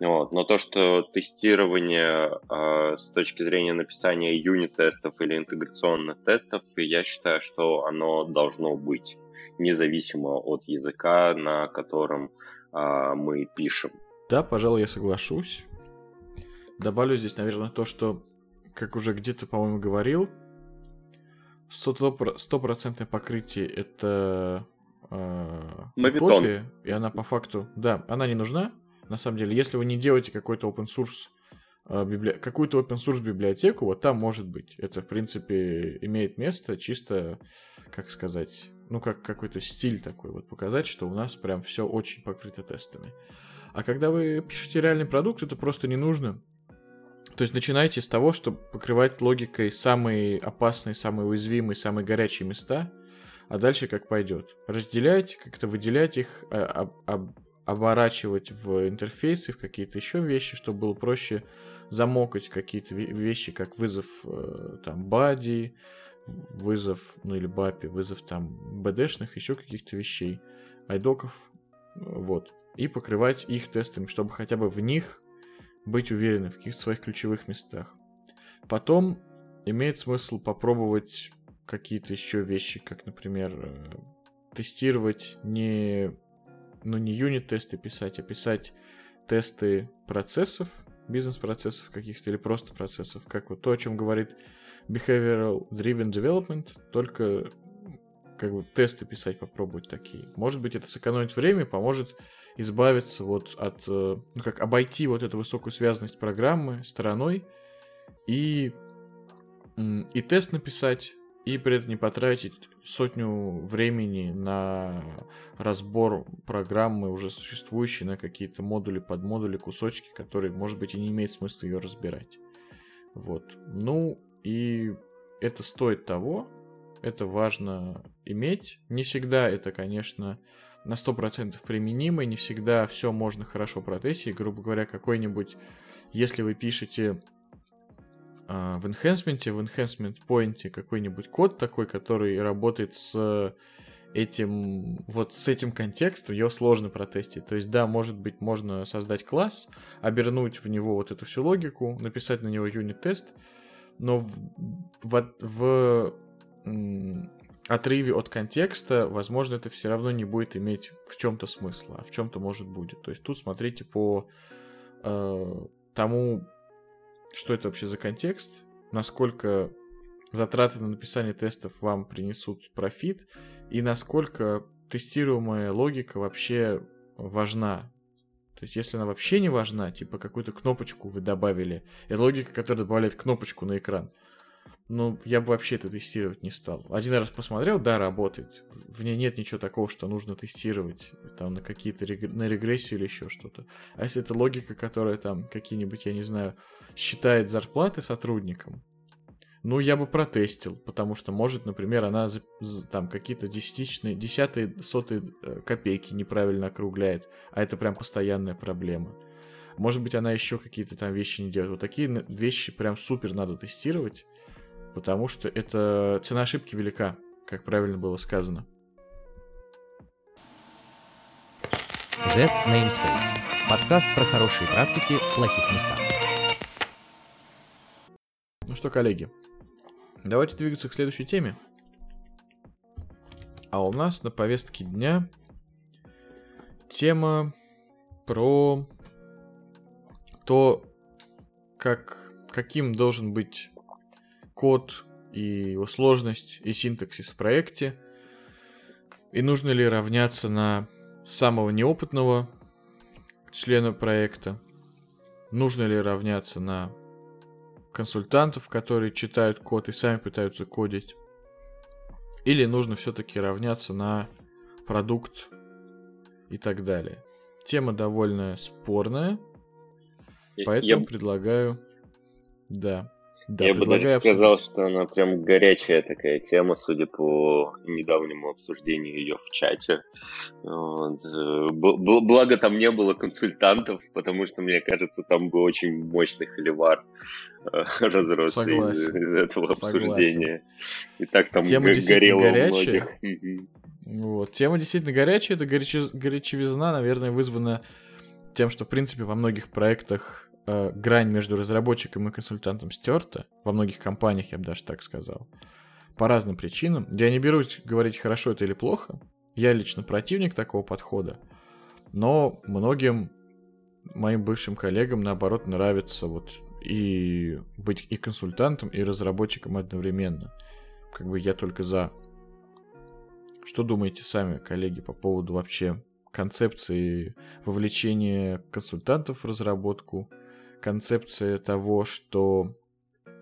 Вот. Но то, что тестирование э, с точки зрения написания юнит-тестов или интеграционных тестов, я считаю, что оно должно быть, независимо от языка, на котором э, мы пишем. Да, пожалуй, я соглашусь. Добавлю здесь, наверное, то, что как уже где-то, по-моему, говорил, стопроцентное покрытие это э, копия, и она по факту, да, она не нужна. На самом деле, если вы не делаете какой-то open source э, библи... какую-то open source библиотеку, вот там может быть. Это, в принципе, имеет место чисто, как сказать, ну, как какой-то стиль такой, вот показать, что у нас прям все очень покрыто тестами. А когда вы пишете реальный продукт, это просто не нужно. То есть начинайте с того, чтобы покрывать логикой самые опасные, самые уязвимые, самые горячие места, а дальше как пойдет. Разделять, как-то выделять их, а, об, оборачивать в интерфейсы, в какие-то еще вещи, чтобы было проще замокать какие-то вещи, как вызов э, там бади, вызов, ну или бапи, вызов там бдшных, еще каких-то вещей, айдоков, вот. И покрывать их тестами, чтобы хотя бы в них быть уверенным в каких-то своих ключевых местах. Потом имеет смысл попробовать какие-то еще вещи, как, например, э, тестировать не, ну, не юнит-тесты писать, а писать тесты процессов, бизнес-процессов каких-то или просто процессов, как вот то, о чем говорит Behavioral Driven Development, только как бы тесты писать попробовать такие. Может быть, это сэкономить время, поможет избавиться вот от, э, ну как обойти вот эту высокую связанность программы стороной и, и тест написать, и при этом не потратить сотню времени на разбор программы уже существующей, на какие-то модули, подмодули, кусочки, которые, может быть, и не имеет смысла ее разбирать. Вот. Ну, и это стоит того, это важно иметь. Не всегда это, конечно, на 100% применимы, не всегда все можно хорошо протестить. Грубо говоря, какой-нибудь, если вы пишете э, в enhancement, в enhancement point какой-нибудь код такой, который работает с этим, вот с этим контекстом, его сложно протестить. То есть, да, может быть, можно создать класс, обернуть в него вот эту всю логику, написать на него юнит-тест, но в, в, в отрыве от контекста, возможно, это все равно не будет иметь в чем-то смысла, а в чем-то может будет. То есть тут смотрите по э, тому, что это вообще за контекст, насколько затраты на написание тестов вам принесут профит, и насколько тестируемая логика вообще важна. То есть, если она вообще не важна, типа какую-то кнопочку вы добавили, это логика, которая добавляет кнопочку на экран, ну, я бы вообще это тестировать не стал. Один раз посмотрел, да, работает. В ней нет ничего такого, что нужно тестировать там на какие-то рег... на регрессию или еще что-то. А если это логика, которая там какие-нибудь, я не знаю, считает зарплаты сотрудникам, ну, я бы протестил, потому что, может, например, она там какие-то десятичные, десятые, сотые э, копейки неправильно округляет, а это прям постоянная проблема. Может быть, она еще какие-то там вещи не делает. Вот такие вещи прям супер надо тестировать, потому что это цена ошибки велика, как правильно было сказано. Z Namespace. Подкаст про хорошие практики в плохих местах. Ну что, коллеги, давайте двигаться к следующей теме. А у нас на повестке дня тема про то, как, каким должен быть код и его сложность и синтаксис в проекте, и нужно ли равняться на самого неопытного члена проекта, нужно ли равняться на консультантов, которые читают код и сами пытаются кодить, или нужно все-таки равняться на продукт и так далее. Тема довольно спорная, поэтому я... предлагаю... Да. Да, Я бы даже сказал, что она прям горячая такая тема, судя по недавнему обсуждению ее в чате. Вот. Благо там не было консультантов, потому что, мне кажется, там бы очень мощный холивар э, разросся из, из этого Согласен. обсуждения. И так там тема горело горячая. у многих. Вот. Тема действительно горячая, это горяче... горячевизна, наверное, вызвана тем, что, в принципе, во многих проектах э, грань между разработчиком и консультантом стерта. Во многих компаниях, я бы даже так сказал. По разным причинам. Я не берусь говорить, хорошо это или плохо. Я лично противник такого подхода. Но многим моим бывшим коллегам, наоборот, нравится вот и быть и консультантом, и разработчиком одновременно. Как бы я только за. Что думаете сами, коллеги, по поводу вообще концепции вовлечения консультантов в разработку концепция того, что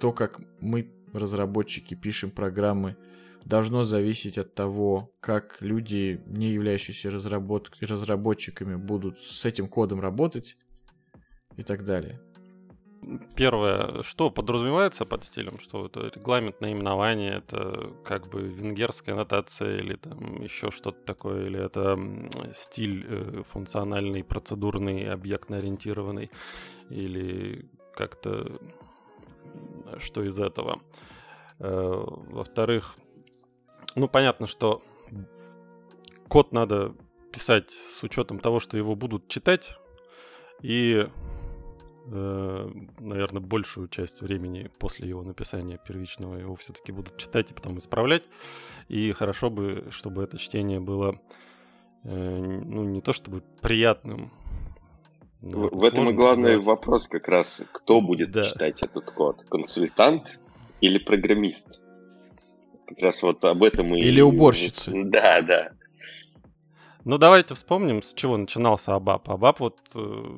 то, как мы, разработчики, пишем программы, должно зависеть от того, как люди, не являющиеся разработ... разработчиками, будут с этим кодом работать и так далее. Первое, что подразумевается под стилем, что это регламент наименования, это как бы венгерская нотация или там еще что-то такое, или это стиль э, функциональный, процедурный, объектно-ориентированный, или как-то что из этого. Э, во-вторых, ну понятно, что код надо писать с учетом того, что его будут читать, и э, наверное, большую часть времени после его написания первичного его все-таки будут читать и потом исправлять. И хорошо бы, чтобы это чтение было, э, ну, не то чтобы приятным. В, в этом и главный назвать. вопрос как раз, кто будет да. читать этот код? Консультант или программист? Как раз вот об этом и... Или уборщица. Да, да. Ну, давайте вспомним, с чего начинался Абап. Абап вот э,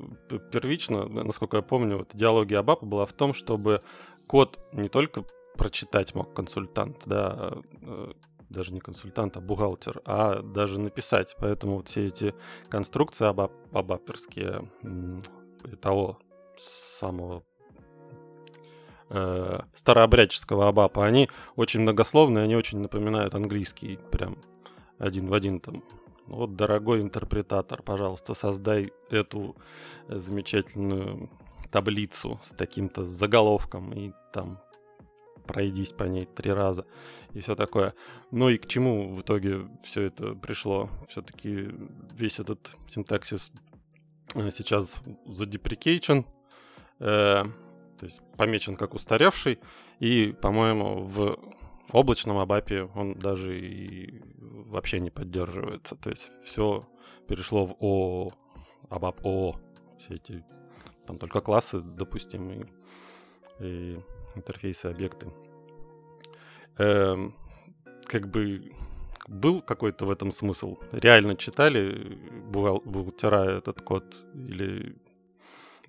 первично, насколько я помню, вот идеология Абапа была в том, чтобы код не только прочитать мог консультант, да, э, даже не консультант, а бухгалтер, а даже написать. Поэтому вот все эти конструкции абап, э, того самого э, старообрядческого абапа, они очень многословные, они очень напоминают английский, прям один в один там вот, дорогой интерпретатор, пожалуйста, создай эту замечательную таблицу с таким-то заголовком и там пройдись по ней три раза и все такое. Ну и к чему в итоге все это пришло? Все-таки весь этот синтаксис э, сейчас задеприкейчен, э, то есть помечен как устаревший, и, по-моему, в облачном абапе он даже и вообще не поддерживается. То есть все перешло в ООО, ABAP ООО. Все эти там только классы допустимые и интерфейсы, объекты. Эм, как бы был какой-то в этом смысл? Реально читали бухгалтера этот код или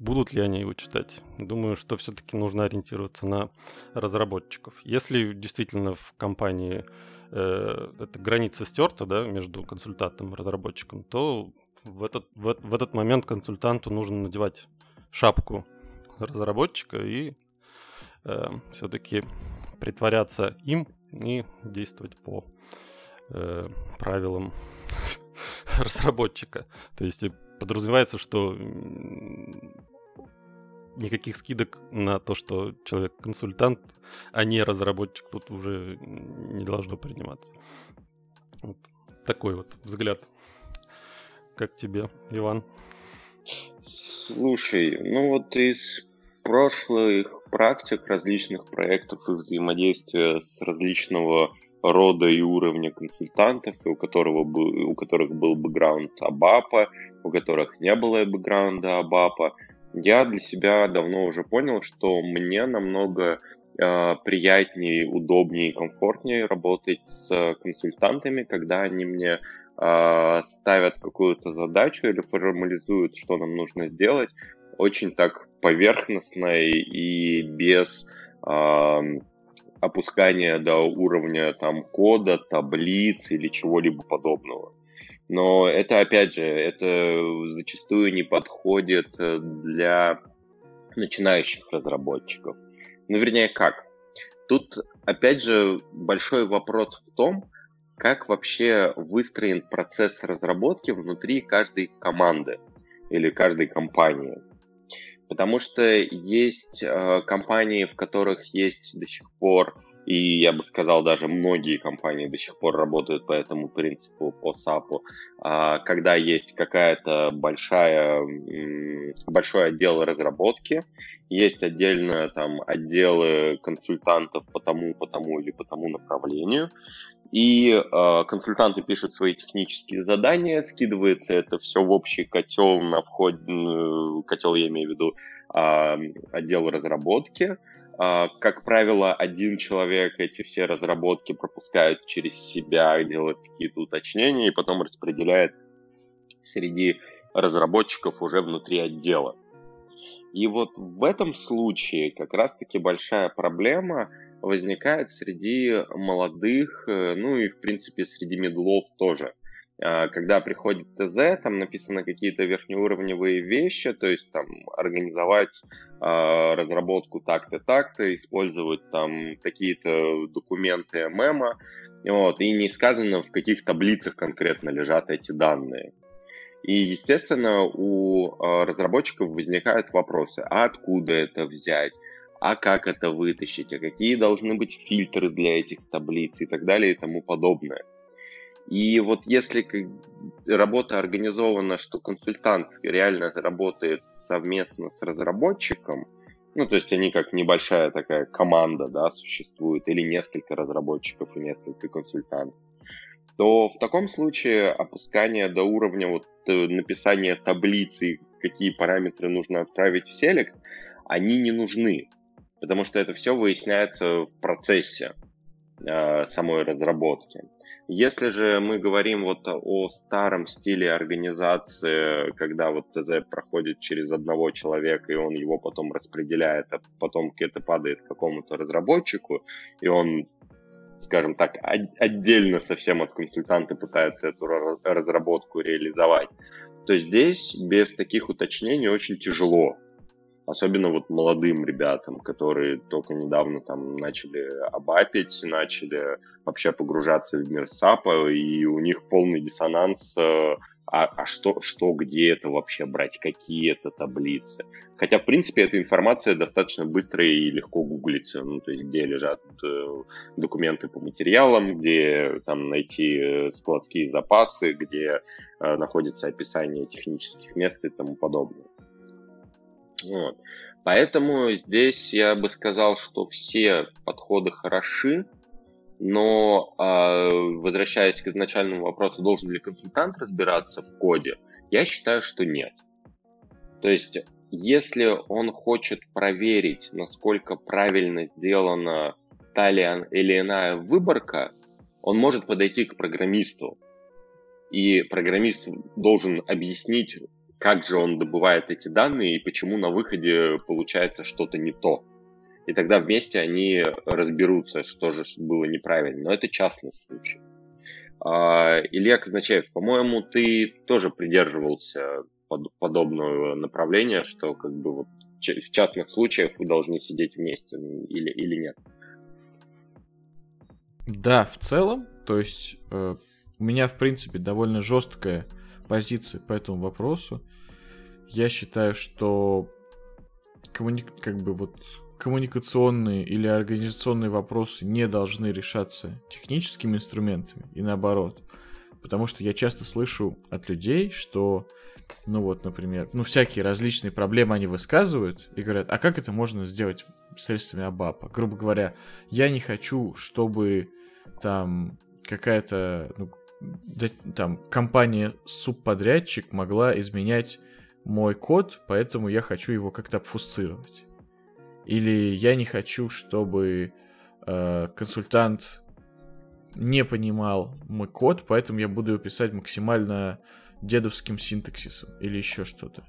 Будут ли они его читать? Думаю, что все-таки нужно ориентироваться на разработчиков. Если действительно в компании э, эта граница стерта да, между консультантом и разработчиком, то в этот, в, в этот момент консультанту нужно надевать шапку разработчика и э, все-таки притворяться им и действовать по э, правилам разработчика. То есть подразумевается, что никаких скидок на то, что человек консультант, а не разработчик, тут уже не должно приниматься. Вот такой вот взгляд. Как тебе, Иван? Слушай, ну вот из прошлых практик различных проектов и взаимодействия с различного рода и уровня консультантов, у, которого был, у которых был бэкграунд АБАПа, у которых не было бэкграунда АБАПа. Я для себя давно уже понял, что мне намного э, приятнее, удобнее и комфортнее работать с консультантами, когда они мне э, ставят какую-то задачу или формализуют, что нам нужно сделать, очень так поверхностно и без опускания до уровня там кода, таблиц или чего-либо подобного. Но это, опять же, это зачастую не подходит э, для начинающих разработчиков. Ну, вернее, как? Тут, опять же, большой вопрос в том, как вообще выстроен процесс разработки внутри каждой команды или каждой компании. Потому что есть э, компании, в которых есть до сих пор, и я бы сказал, даже многие компании до сих пор работают по этому принципу, по SAP, э, когда есть какая-то большая, большой отдел разработки, есть отдельно там отделы консультантов по тому, по тому или по тому направлению, и э, консультанты пишут свои технические задания, скидывается это все в общий котел на вход, котел я имею в виду э, отдел разработки. Как правило, один человек эти все разработки пропускает через себя, делает какие-то уточнения и потом распределяет среди разработчиков уже внутри отдела. И вот в этом случае как раз-таки большая проблема – возникает среди молодых, э, ну и, в принципе, среди медлов тоже. А, когда приходит ТЗ, там написаны какие-то верхнеуровневые вещи, то есть там организовать э, разработку так-то, так-то, использовать там какие-то документы ММа, вот, и не сказано, в каких таблицах конкретно лежат эти данные. И, естественно, у э, разработчиков возникают вопросы, а откуда это взять, а как это вытащить, а какие должны быть фильтры для этих таблиц и так далее и тому подобное. И вот если работа организована, что консультант реально работает совместно с разработчиком, ну, то есть они как небольшая такая команда, да, существует, или несколько разработчиков и несколько консультантов, то в таком случае опускание до уровня вот э, написания таблицы, какие параметры нужно отправить в селект, они не нужны потому что это все выясняется в процессе э, самой разработки. Если же мы говорим вот о старом стиле организации, когда вот ТЗ проходит через одного человека, и он его потом распределяет, а потом это падает какому-то разработчику, и он, скажем так, отдельно совсем от консультанта пытается эту разработку реализовать, то здесь без таких уточнений очень тяжело Особенно вот молодым ребятам, которые только недавно там начали обапить, начали вообще погружаться в мир САПа, и у них полный диссонанс э, а, а что, что, где это вообще брать, какие это таблицы. Хотя, в принципе, эта информация достаточно быстро и легко гуглится. Ну, то есть, где лежат э, документы по материалам, где там найти э, складские запасы, где находится описание технических мест и тому подобное. Вот. Поэтому здесь я бы сказал, что все подходы хороши, но э, возвращаясь к изначальному вопросу, должен ли консультант разбираться в коде, я считаю, что нет. То есть, если он хочет проверить, насколько правильно сделана та или иная выборка, он может подойти к программисту. И программист должен объяснить, как же он добывает эти данные и почему на выходе получается что-то не то. И тогда вместе они разберутся, что же было неправильно. Но это частный случай. А, Илья Казначеев, по-моему, ты тоже придерживался под, подобного направления, что как бы вот в частных случаях вы должны сидеть вместе или, или нет? Да, в целом. То есть э, у меня, в принципе, довольно жесткая позиции по этому вопросу. Я считаю, что коммуни... как бы вот коммуникационные или организационные вопросы не должны решаться техническими инструментами и наоборот. Потому что я часто слышу от людей, что, ну вот, например, ну всякие различные проблемы они высказывают и говорят, а как это можно сделать средствами АБАПа? Грубо говоря, я не хочу, чтобы там какая-то ну, там компания субподрядчик могла изменять мой код, поэтому я хочу его как-то обфусцировать. Или я не хочу, чтобы э, консультант не понимал мой код, поэтому я буду его писать максимально дедовским синтаксисом или еще что-то.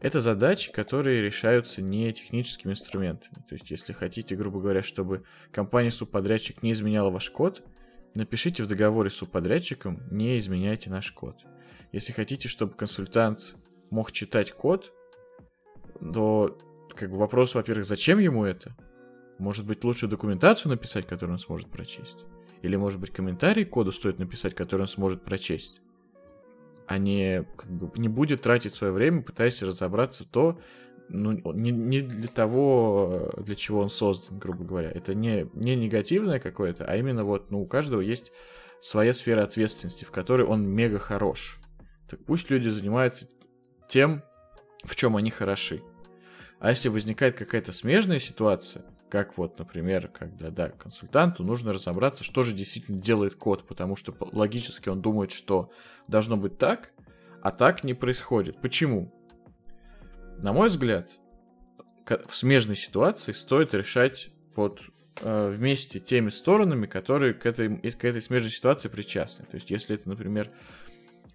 Это задачи, которые решаются не техническими инструментами. То есть, если хотите, грубо говоря, чтобы компания-субподрядчик не изменяла ваш код, напишите в договоре с субподрядчиком «Не изменяйте наш код». Если хотите, чтобы консультант мог читать код, то как бы вопрос, во-первых, зачем ему это? Может быть, лучше документацию написать, которую он сможет прочесть? Или, может быть, комментарий к коду стоит написать, который он сможет прочесть? А не, как бы, не будет тратить свое время, пытаясь разобраться то, ну, не, не для того, для чего он создан, грубо говоря. Это не, не негативное какое-то, а именно вот, ну, у каждого есть своя сфера ответственности, в которой он мега хорош. Так пусть люди занимаются тем, в чем они хороши. А если возникает какая-то смежная ситуация, как вот, например, когда, да, консультанту нужно разобраться, что же действительно делает код, потому что логически он думает, что должно быть так, а так не происходит. Почему? На мой взгляд, в смежной ситуации стоит решать вот э, вместе теми сторонами, которые к этой, к этой смежной ситуации причастны. То есть, если это, например,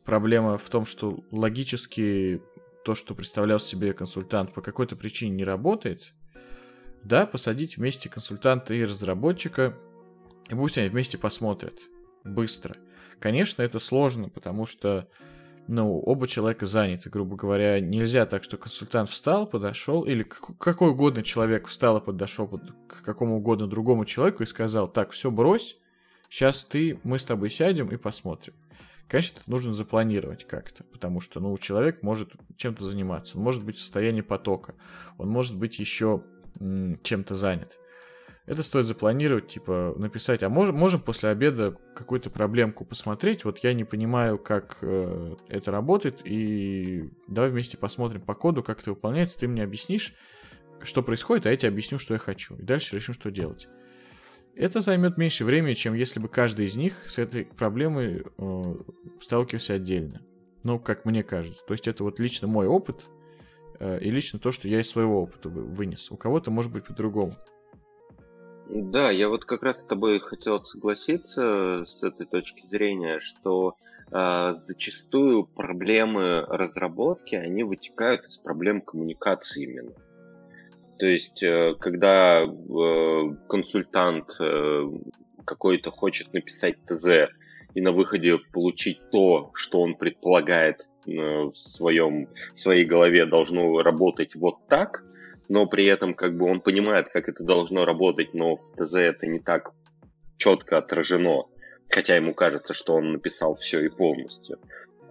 проблема в том, что логически то, что представлял себе консультант, по какой-то причине не работает, да, посадить вместе консультанта и разработчика, и пусть они вместе посмотрят. Быстро. Конечно, это сложно, потому что, ну, оба человека заняты, грубо говоря. Нельзя так, что консультант встал, подошел, или какой угодно человек встал и подошел к какому угодно другому человеку и сказал, так, все, брось, сейчас ты, мы с тобой сядем и посмотрим. Конечно, это нужно запланировать как-то, потому что, ну, человек может чем-то заниматься, он может быть в состоянии потока, он может быть еще чем-то занят. Это стоит запланировать, типа написать, а можем, можем после обеда какую-то проблемку посмотреть, вот я не понимаю, как э, это работает, и давай вместе посмотрим по коду, как это выполняется, ты мне объяснишь, что происходит, а я тебе объясню, что я хочу, и дальше решим, что делать. Это займет меньше времени, чем если бы каждый из них с этой проблемой э, сталкивался отдельно. Ну, как мне кажется. То есть это вот лично мой опыт э, и лично то, что я из своего опыта вынес. У кого-то может быть по-другому. Да, я вот как раз с тобой хотел согласиться с этой точки зрения, что э, зачастую проблемы разработки, они вытекают из проблем коммуникации именно. То есть, э, когда э, консультант э, какой-то хочет написать ТЗ и на выходе получить то, что он предполагает в, своем, в своей голове должно работать вот так, но при этом как бы он понимает, как это должно работать, но в ТЗ это не так четко отражено, хотя ему кажется, что он написал все и полностью.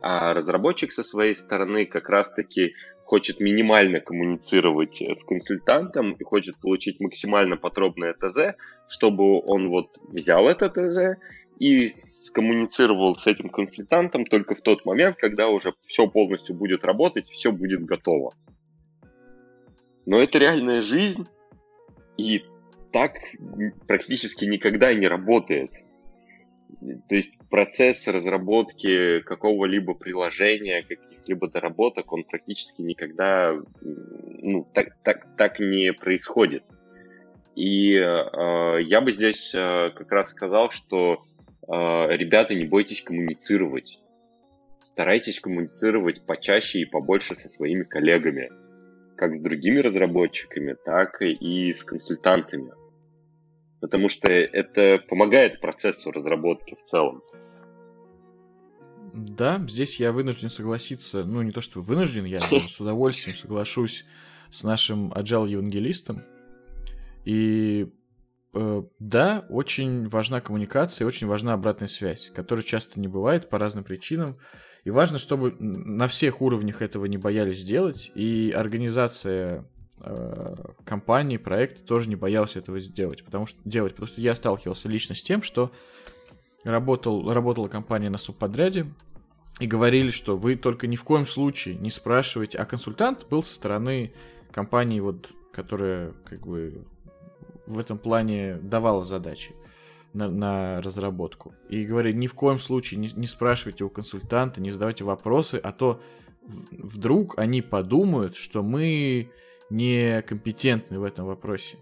А разработчик со своей стороны как раз-таки хочет минимально коммуницировать с консультантом и хочет получить максимально подробное ТЗ, чтобы он вот взял это ТЗ и скоммуницировал с этим консультантом только в тот момент, когда уже все полностью будет работать, все будет готово. Но это реальная жизнь, и так практически никогда не работает. То есть процесс разработки какого-либо приложения, каких-либо доработок, он практически никогда ну, так, так, так не происходит. И э, я бы здесь э, как раз сказал, что э, ребята, не бойтесь коммуницировать. Старайтесь коммуницировать почаще и побольше со своими коллегами, как с другими разработчиками, так и с консультантами потому что это помогает процессу разработки в целом. Да, здесь я вынужден согласиться, ну не то что вынужден, я с удовольствием соглашусь с нашим agile евангелистом. И э, да, очень важна коммуникация, очень важна обратная связь, которой часто не бывает по разным причинам. И важно, чтобы на всех уровнях этого не боялись делать, и организация Э, компании, проекты тоже не боялся этого сделать, потому что делать, потому что я сталкивался лично с тем, что работал, работала компания на субподряде, и говорили, что вы только ни в коем случае не спрашивайте, а консультант был со стороны компании, вот, которая как бы в этом плане давала задачи. На, на разработку. И говорю, ни в коем случае не, не спрашивайте у консультанта, не задавайте вопросы, а то вдруг они подумают, что мы некомпетентны в этом вопросе.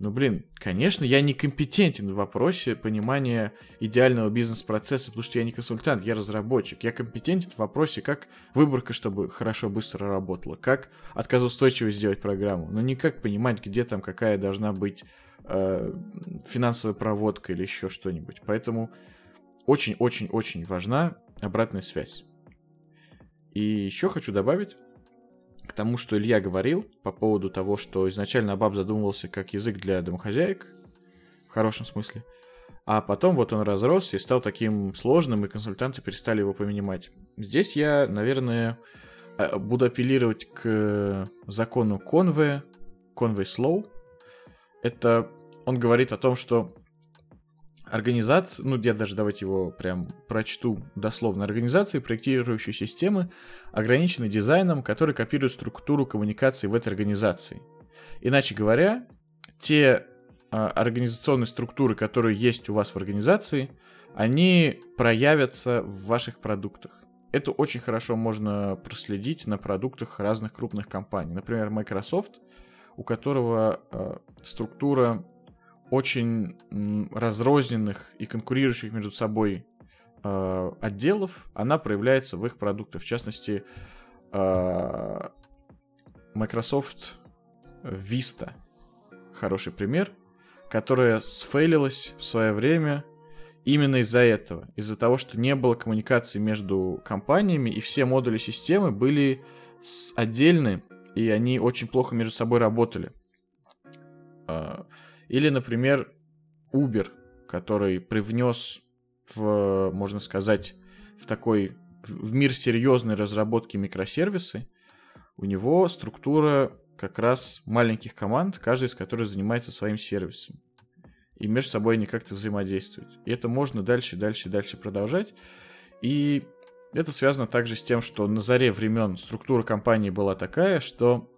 Ну, блин, конечно, я некомпетентен в вопросе понимания идеального бизнес-процесса, потому что я не консультант, я разработчик. Я компетентен в вопросе, как выборка, чтобы хорошо, быстро работала, как отказоустойчиво сделать программу, но не как понимать, где там какая должна быть э, финансовая проводка или еще что-нибудь. Поэтому очень-очень-очень важна обратная связь. И еще хочу добавить, к тому, что Илья говорил по поводу того, что изначально Абаб задумывался как язык для домохозяек, в хорошем смысле, а потом вот он разросся и стал таким сложным, и консультанты перестали его понимать. Здесь я, наверное, а, буду апеллировать к закону Конве, Conway Slow. Это он говорит о том, что Организация, ну я даже давайте его прям прочту дословно. Организации, проектирующие системы, ограничены дизайном, который копирует структуру коммуникации в этой организации. Иначе говоря, те а, организационные структуры, которые есть у вас в организации, они проявятся в ваших продуктах. Это очень хорошо можно проследить на продуктах разных крупных компаний. Например, Microsoft, у которого э, структура очень разрозненных и конкурирующих между собой э, отделов, она проявляется в их продуктах. В частности, э, Microsoft Vista хороший пример, которая сфейлилась в свое время именно из-за этого. Из-за того, что не было коммуникации между компаниями, и все модули системы были отдельны, и они очень плохо между собой работали. Или, например, Uber, который привнес в, можно сказать, в такой в мир серьезной разработки микросервисы, у него структура как раз маленьких команд, каждая из которых занимается своим сервисом. И между собой они как-то взаимодействуют. И это можно дальше, дальше, дальше продолжать. И это связано также с тем, что на заре времен структура компании была такая, что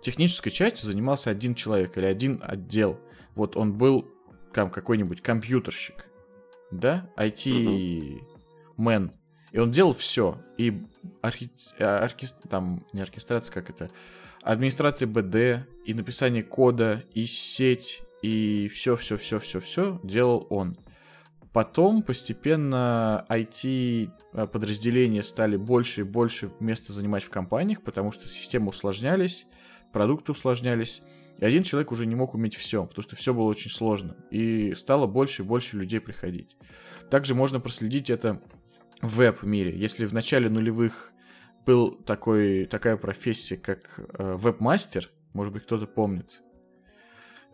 технической частью занимался один человек или один отдел – вот он был там какой-нибудь компьютерщик, да, IT-мен, и он делал все, и архи... Орки... там, не оркестрация, как это, администрация БД, и написание кода, и сеть, и все-все-все-все-все делал он. Потом постепенно IT-подразделения стали больше и больше места занимать в компаниях, потому что системы усложнялись, продукты усложнялись, и один человек уже не мог уметь все, потому что все было очень сложно. И стало больше и больше людей приходить. Также можно проследить это в веб-мире. Если в начале нулевых был такой, такая профессия, как э, веб-мастер, может быть, кто-то помнит,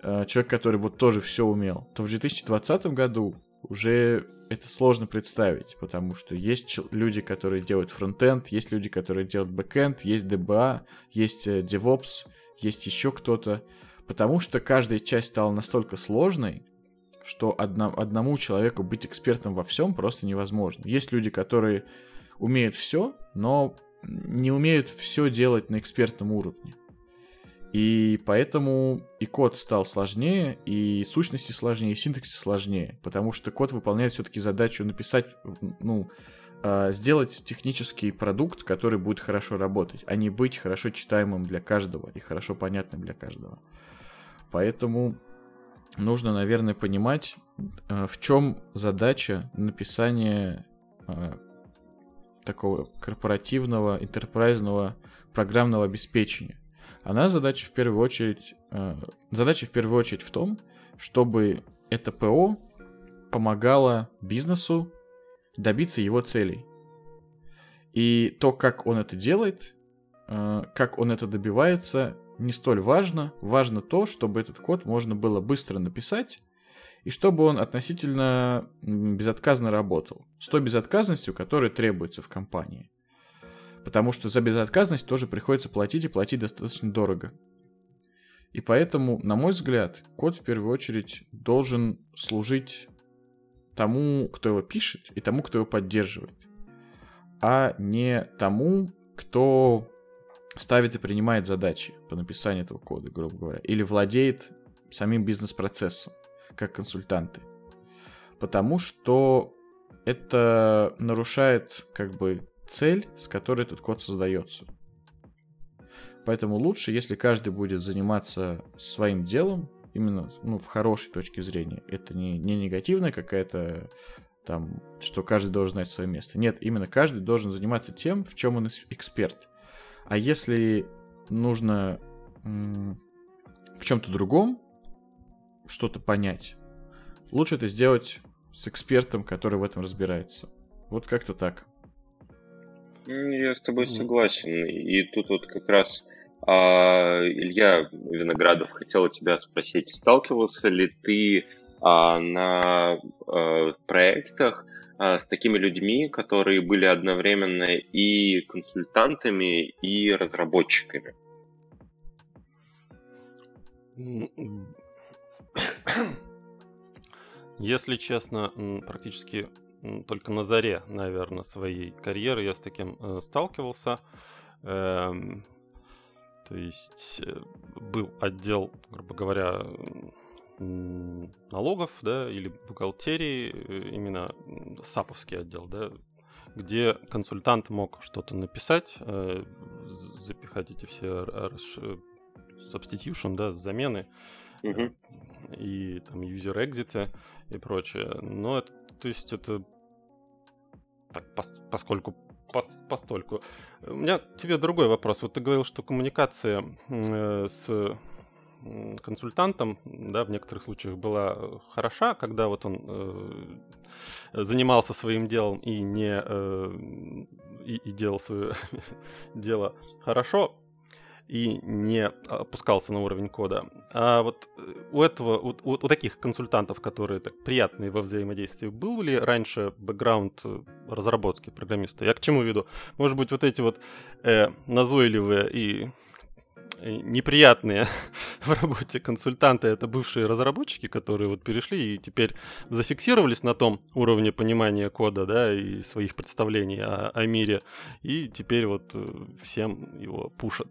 э, человек, который вот тоже все умел, то в 2020 году уже это сложно представить, потому что есть люди, которые делают frontend, есть люди, которые делают backend, есть DBA, есть э, DevOps, есть еще кто-то, потому что каждая часть стала настолько сложной, что одна, одному человеку быть экспертом во всем просто невозможно. Есть люди, которые умеют все, но не умеют все делать на экспертном уровне. И поэтому и код стал сложнее, и сущности сложнее, и синтаксис сложнее, потому что код выполняет все-таки задачу написать, ну, э, сделать технический продукт, который будет хорошо работать, а не быть хорошо читаемым для каждого и хорошо понятным для каждого. Поэтому нужно, наверное, понимать, э, в чем задача написания э, такого корпоративного, интерпрайзного программного обеспечения. Она задача в первую очередь, задача в первую очередь в том, чтобы это ПО помогало бизнесу добиться его целей. И то, как он это делает, э, как он это добивается, не столь важно. Важно то, чтобы этот код можно было быстро написать, и чтобы он относительно безотказно работал. С той безотказностью, которая требуется в компании. Потому что за безотказность тоже приходится платить и платить достаточно дорого. И поэтому, на мой взгляд, код в первую очередь должен служить тому, кто его пишет, и тому, кто его поддерживает, а не тому, кто ставит и принимает задачи по написанию этого кода, грубо говоря, или владеет самим бизнес-процессом, как консультанты. потому что это нарушает как бы цель, с которой этот код создается. Поэтому лучше, если каждый будет заниматься своим делом, именно ну, в хорошей точке зрения. Это не, не негативная какая-то там, что каждый должен знать свое место. Нет, именно каждый должен заниматься тем, в чем он эксперт. А если нужно в чем-то другом что-то понять, лучше это сделать с экспертом, который в этом разбирается. Вот как-то так. Я с тобой согласен. И тут вот как раз а, Илья Виноградов хотел тебя спросить, сталкивался ли ты а, на а, проектах а, с такими людьми, которые были одновременно и консультантами, и разработчиками? Если честно, практически только на заре, наверное, своей карьеры я с таким э, сталкивался. То есть э, был отдел, грубо говоря, налогов, да, или бухгалтерии, э, именно САПовский отдел, да, где консультант мог что-то написать, э, запихать эти все substitution, да, замены, uh-huh. и там user exit и прочее. Но это, то есть это так, пос, поскольку постольку. У меня тебе другой вопрос. Вот ты говорил, что коммуникация э, с консультантом, да, в некоторых случаях была хороша, когда вот он э, занимался своим делом и не э, и, и делал свое дело хорошо, и не опускался на уровень кода. А вот э, у этого, у, у, у таких консультантов, которые так приятные во взаимодействии, был ли раньше бэкграунд э, разработки программиста? Я к чему веду? Может быть, вот эти вот э, назойливые и неприятные в работе консультанты это бывшие разработчики, которые вот перешли и теперь зафиксировались на том уровне понимания кода, да, и своих представлений о, о мире, и теперь вот э, всем его пушат.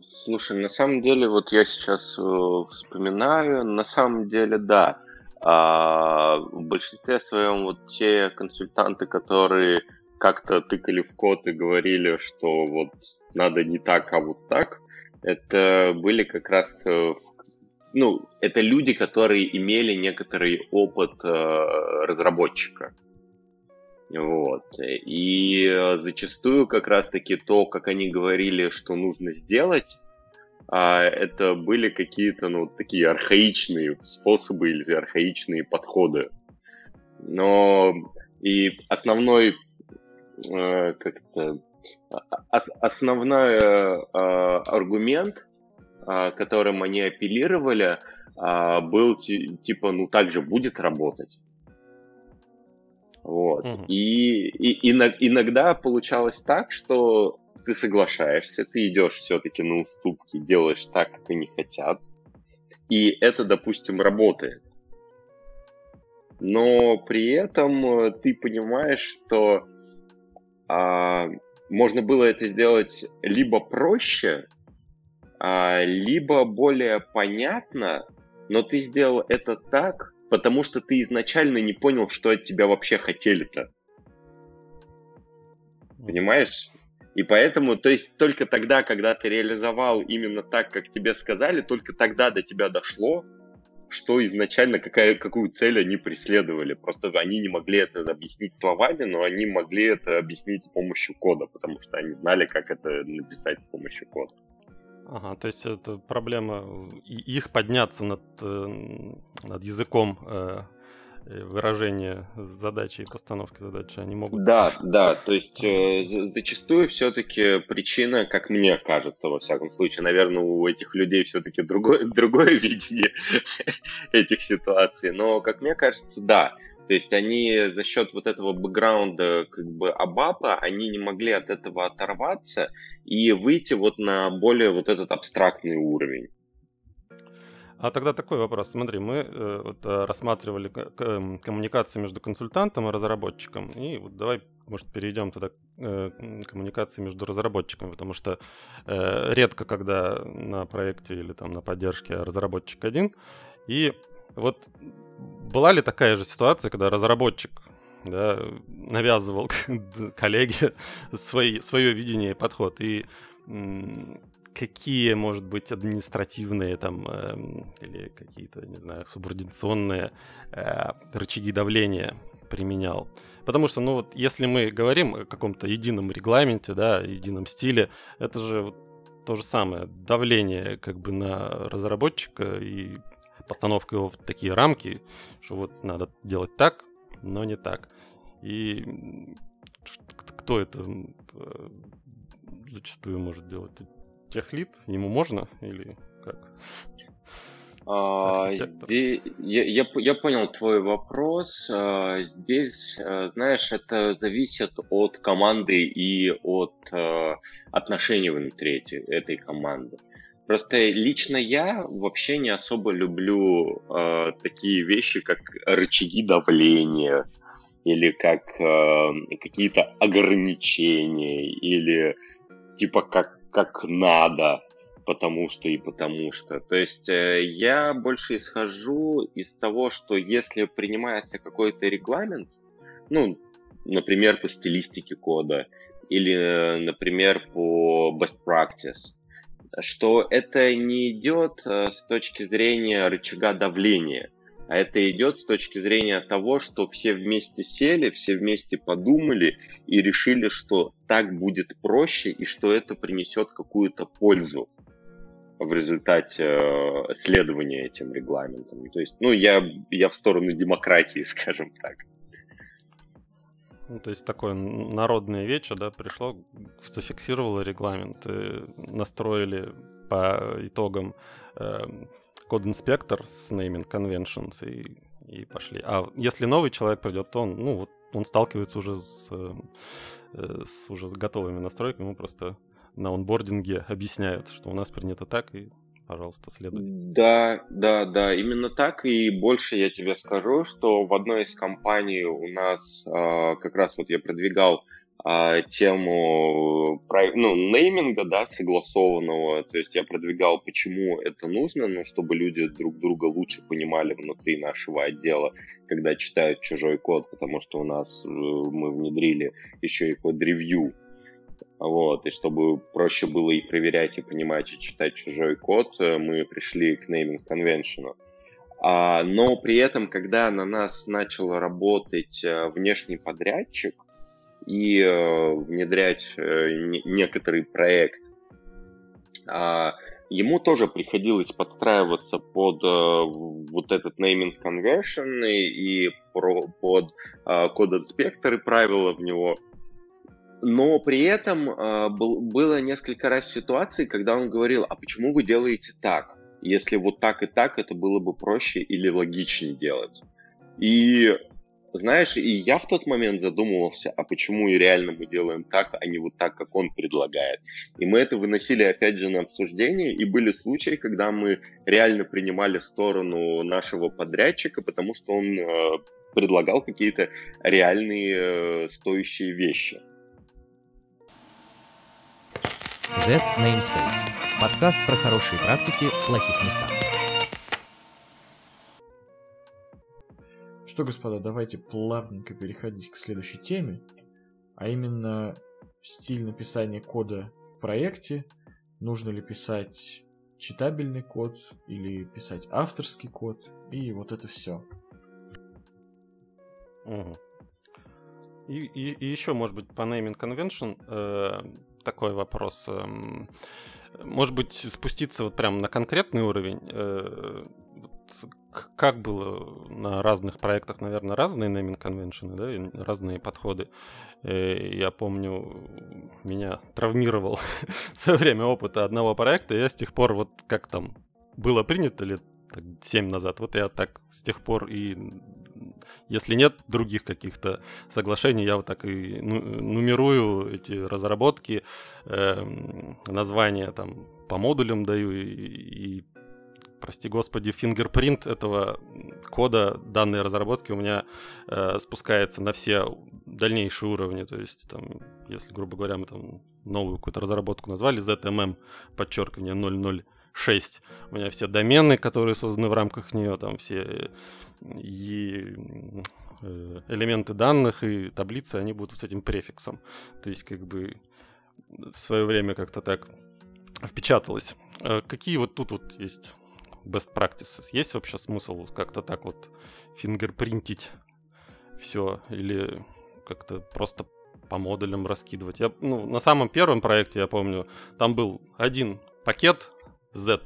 Слушай, на самом деле, вот я сейчас э, вспоминаю, на самом деле, да. А, в большинстве своем вот те консультанты, которые как-то тыкали в код и говорили, что вот надо не так, а вот так, это были как раз, э, ну, это люди, которые имели некоторый опыт э, разработчика. Вот. И зачастую как раз-таки то, как они говорили, что нужно сделать, а это были какие-то, ну, такие архаичные способы или архаичные подходы. Но и основной Э, как-то основной э, аргумент, э, которым они апеллировали, был типа, ну так же будет работать. Вот. Угу. И, и, и иногда получалось так, что ты соглашаешься, ты идешь все-таки на уступки, делаешь так, как они хотят, и это, допустим, работает. Но при этом ты понимаешь, что а, можно было это сделать либо проще, а, либо более понятно, но ты сделал это так, потому что ты изначально не понял, что от тебя вообще хотели-то. Понимаешь? И поэтому, то есть только тогда, когда ты реализовал именно так, как тебе сказали, только тогда до тебя дошло, что изначально, какая, какую цель они преследовали. Просто они не могли это объяснить словами, но они могли это объяснить с помощью кода, потому что они знали, как это написать с помощью кода. Ага, то есть это проблема их подняться над, э, над языком э, выражение задачи и постановки задачи, они могут... Да, да, то есть э, зачастую все-таки причина, как мне кажется, во всяком случае, наверное, у этих людей все-таки другое, другое видение этих ситуаций, но, как мне кажется, да, то есть они за счет вот этого бэкграунда как бы Абапа, они не могли от этого оторваться и выйти вот на более вот этот абстрактный уровень. А тогда такой вопрос. Смотри, мы э, вот, э, рассматривали э, коммуникацию между консультантом и разработчиком. И вот давай, может, перейдем тогда к э, коммуникации между разработчиками, потому что э, редко, когда на проекте или там на поддержке разработчик один. И вот была ли такая же ситуация, когда разработчик да, навязывал коллеге свои, свое видение и подход? И какие, может быть, административные там э, или какие-то, не знаю, субординационные э, рычаги давления применял? Потому что, ну вот, если мы говорим о каком-то едином регламенте, да, едином стиле, это же вот то же самое давление как бы на разработчика и постановка его в такие рамки, что вот надо делать так, но не так. И кто это э, зачастую может делать? Техлит? Ему можно или как? А, здесь, я, я, я понял твой вопрос. А, здесь, а, знаешь, это зависит от команды и от а, отношений внутри этой команды. Просто лично я вообще не особо люблю э, такие вещи, как рычаги давления или как э, какие-то ограничения или типа как как надо, потому что и потому что. То есть э, я больше исхожу из того, что если принимается какой-то регламент, ну, например, по стилистике кода или, например, по best practice, что это не идет э, с точки зрения рычага давления, а это идет с точки зрения того, что все вместе сели, все вместе подумали и решили, что так будет проще и что это принесет какую-то пользу в результате э, следования этим регламентам. То есть, ну, я, я в сторону демократии, скажем так. Ну, то есть такое народное вече, да, пришло, зафиксировало регламент, настроили по итогам э, код-инспектор с naming conventions и, и пошли. А если новый человек придет, то он, ну, вот он сталкивается уже с, э, с уже готовыми настройками, ему просто на онбординге объясняют, что у нас принято так, и пожалуйста, следуй. Да, да, да, именно так. И больше я тебе скажу, что в одной из компаний у нас э, как раз вот я продвигал тему ну, нейминга, да, согласованного. То есть я продвигал, почему это нужно, ну, чтобы люди друг друга лучше понимали внутри нашего отдела, когда читают чужой код, потому что у нас э, мы внедрили еще и код-ревью вот, и чтобы проще было и проверять, и понимать, и читать чужой код, э, мы пришли к naming convention. А, но при этом, когда на нас начал работать э, внешний подрядчик и э, внедрять некоторый проект, а, ему тоже приходилось подстраиваться под вот этот naming convention и под код-инспектор и правила в него но при этом э, был, было несколько раз ситуаций, когда он говорил, а почему вы делаете так? Если вот так и так, это было бы проще или логичнее делать. И знаешь, и я в тот момент задумывался, а почему и реально мы делаем так, а не вот так, как он предлагает. И мы это выносили опять же на обсуждение, и были случаи, когда мы реально принимали сторону нашего подрядчика, потому что он э, предлагал какие-то реальные э, стоящие вещи. Z Namespace. Подкаст про хорошие практики в плохих местах. Что, господа, давайте плавненько переходить к следующей теме, а именно стиль написания кода в проекте. Нужно ли писать читабельный код или писать авторский код, и вот это все. Угу. И, и, и еще, может быть, по naming convention э, такой вопрос. Эм, может быть, спуститься вот прям на конкретный уровень? Э, как было на разных проектах, наверное, разные convention, да, разные подходы. Э, я помню, меня травмировал в время опыта одного проекта, я с тех пор вот как там было принято лет так, 7 назад, вот я так с тех пор и если нет других каких-то соглашений, я вот так и ну, нумерую эти разработки, э, названия там по модулям даю и, и прости господи, фингерпринт этого кода данной разработки у меня э, спускается на все дальнейшие уровни. То есть, там, если, грубо говоря, мы там новую какую-то разработку назвали ZMM, подчеркивание 00 6. У меня все домены, которые созданы в рамках нее, там все и э, элементы данных и таблицы, они будут с этим префиксом. То есть, как бы в свое время как-то так впечаталось. А какие вот тут вот есть best practices? Есть вообще смысл как-то так вот фингерпринтить все или как-то просто по модулям раскидывать? Я, ну, на самом первом проекте, я помню, там был один пакет Z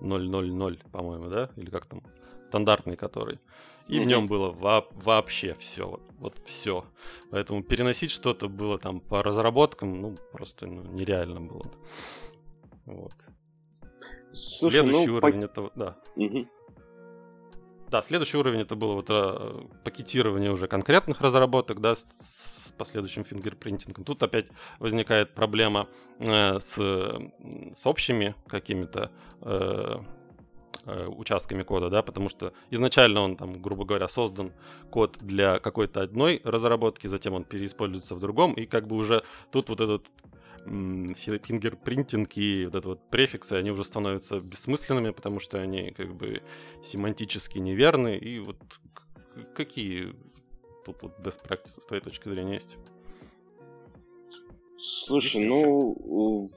000, по-моему, да? Или как там? Стандартный который. И mm-hmm. в нем было во- вообще все. Вот, вот все. Поэтому переносить что-то было там по разработкам, ну, просто ну, нереально было. Вот. Слушай, следующий ну, уровень по... это... Да. Угу. Да, следующий уровень это было вот а, пакетирование уже конкретных разработок, да, с, с последующим фингерпринтингом. Тут опять возникает проблема э, с, с общими какими-то э, э, участками кода, да, потому что изначально он там, грубо говоря, создан код для какой-то одной разработки, затем он переиспользуется в другом, и как бы уже тут вот этот фингерпринтинг и вот это вот префиксы, они уже становятся бессмысленными, потому что они как бы семантически неверны. И вот какие тут вот best practices с твоей точки зрения есть? Слушай, ну,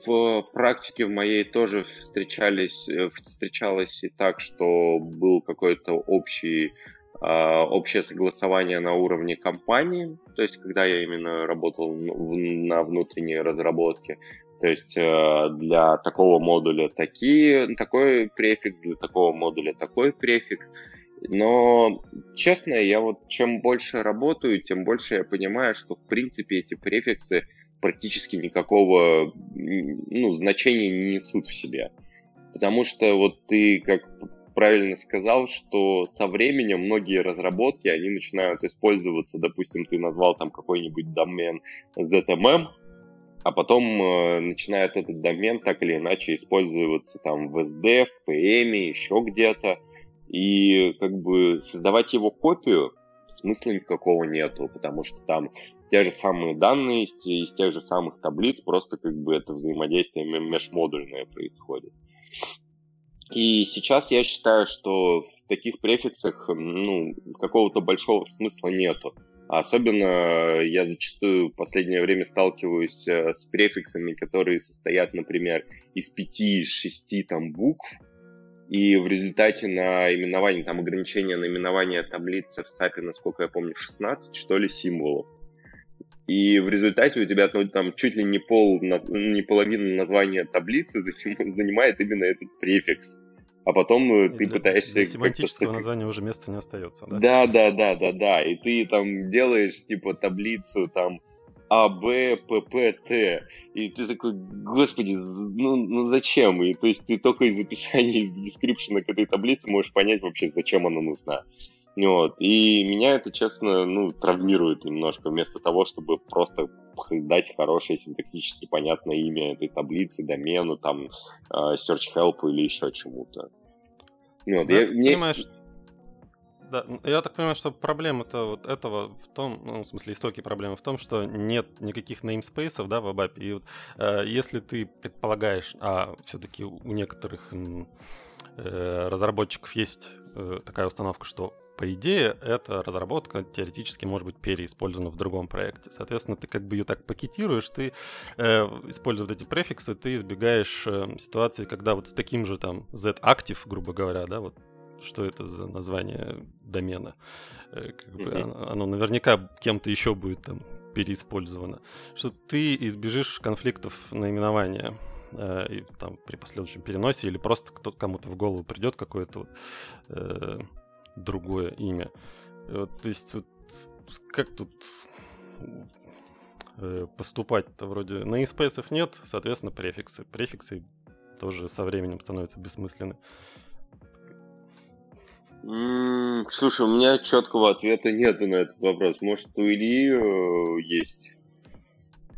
в практике в моей тоже встречались, э, встречалось и так, что был какой-то общий общее согласование на уровне компании, то есть когда я именно работал на внутренней разработке, то есть э, для такого модуля такие, такой префикс, для такого модуля такой префикс. Но, честно, я вот чем больше работаю, тем больше я понимаю, что в принципе эти префиксы практически никакого ну, значения не несут в себе. Потому что вот ты как правильно сказал, что со временем многие разработки, они начинают использоваться, допустим, ты назвал там какой-нибудь домен ZMM, а потом э, начинает этот домен так или иначе использоваться там в SD, в PM, еще где-то. И как бы создавать его копию смысла никакого нету, потому что там те же самые данные из, из тех же самых таблиц, просто как бы это взаимодействие межмодульное происходит. И сейчас я считаю, что в таких префиксах ну, какого-то большого смысла нету. Особенно я зачастую в последнее время сталкиваюсь э, с префиксами, которые состоят, например, из пяти, шести там букв, и в результате на именование, там ограничение на именование таблицы в SAP, насколько я помню, 16, что ли, символов. И в результате у тебя ну, там чуть ли не пол, не половина названия таблицы занимает именно этот префикс. А потом э, и ты для, пытаешься... Для семантического названия уже места не остается, да? Да, да, да, да, да. И ты там делаешь типа таблицу там а, Б, П, П, Т. И ты такой, господи, ну, ну зачем? И то есть ты только из описания, из дескрипшена к этой таблице можешь понять вообще, зачем она нужна. Вот. И меня это, честно, ну, травмирует немножко, вместо того, чтобы просто дать хорошее синтаксически понятное имя этой таблицы, домену, там, э, search help или еще чему-то. Вот, да, я, мне... Понимаешь, да, я так понимаю, что проблема-то вот этого в том, ну, в смысле, истоки проблемы в том, что нет никаких namespace, да, в ABAP. И вот э, если ты предполагаешь, а все-таки у некоторых э, разработчиков есть э, такая установка, что по идее, эта разработка теоретически может быть переиспользована в другом проекте. Соответственно, ты как бы ее так пакетируешь, ты, э, используя вот эти префиксы, ты избегаешь э, ситуации, когда вот с таким же там z-active, грубо говоря, да, вот что это за название домена, э, как бы оно, оно наверняка кем-то еще будет там переиспользовано, что ты избежишь конфликтов наименования э, и там при последующем переносе или просто кто кому-то в голову придет какое-то вот, э, другое имя. Вот, то есть, вот, как тут э, поступать-то вроде на namespace нет, соответственно, префиксы. Префиксы тоже со временем становятся бессмысленны. Mm, слушай, у меня четкого ответа нету на этот вопрос. Может, у Ильи э, есть?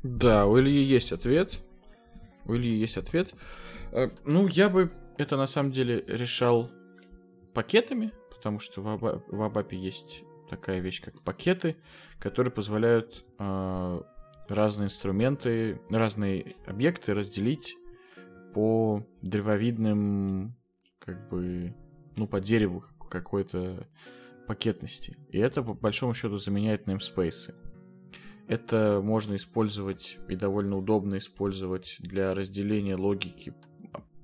Да, у Ильи есть ответ. У Ильи есть ответ. Э, ну, я бы это на самом деле решал пакетами, потому что в, Аба, Абапе есть такая вещь, как пакеты, которые позволяют э, разные инструменты, разные объекты разделить по древовидным, как бы, ну, по дереву какой-то пакетности. И это, по большому счету, заменяет namespace. Это можно использовать и довольно удобно использовать для разделения логики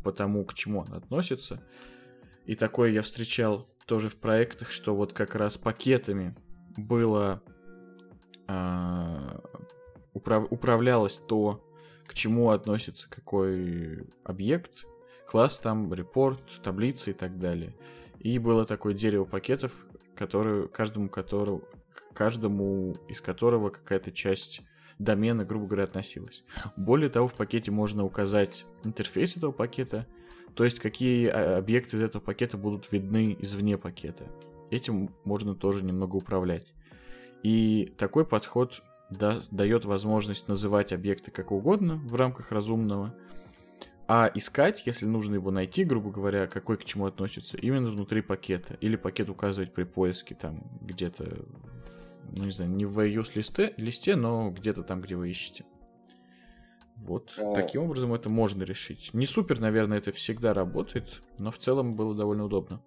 по тому, к чему она относится. И такое я встречал тоже в проектах, что вот как раз пакетами было э, управ, управлялось то, к чему относится какой объект, класс там, репорт, таблица и так далее. И было такое дерево пакетов, который, каждому, которого, каждому из которого какая-то часть домена, грубо говоря, относилась. Более того, в пакете можно указать интерфейс этого пакета, то есть какие а, объекты из этого пакета будут видны извне пакета. Этим можно тоже немного управлять. И такой подход да, дает возможность называть объекты как угодно в рамках разумного, а искать, если нужно его найти, грубо говоря, какой к чему относится, именно внутри пакета. Или пакет указывать при поиске там где-то, ну не знаю, не в iOS листе, листе но где-то там, где вы ищете. Вот а... таким образом это можно решить. Не супер, наверное, это всегда работает, но в целом было довольно удобно.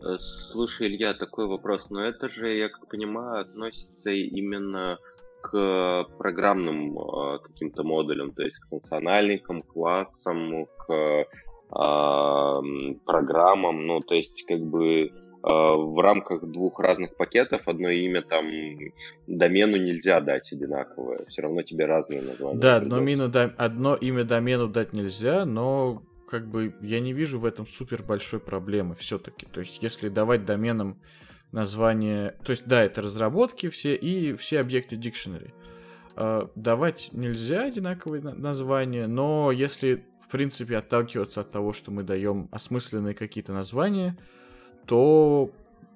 Э, слушай, Илья, такой вопрос. Но это же, я как понимаю, относится именно к программным э, каким-то модулям, то есть к функциональникам, классам, к э, программам. Ну, то есть, как бы в рамках двух разных пакетов одно имя там домену нельзя дать одинаковое. Все равно тебе разные названия. Да, одно имя, одно имя домену дать нельзя, но как бы я не вижу в этом супер большой проблемы все-таки. То есть, если давать доменам название, то есть, да, это разработки все и все объекты дикшенери. Uh, давать нельзя одинаковые названия, но если, в принципе, отталкиваться от того, что мы даем осмысленные какие-то названия, то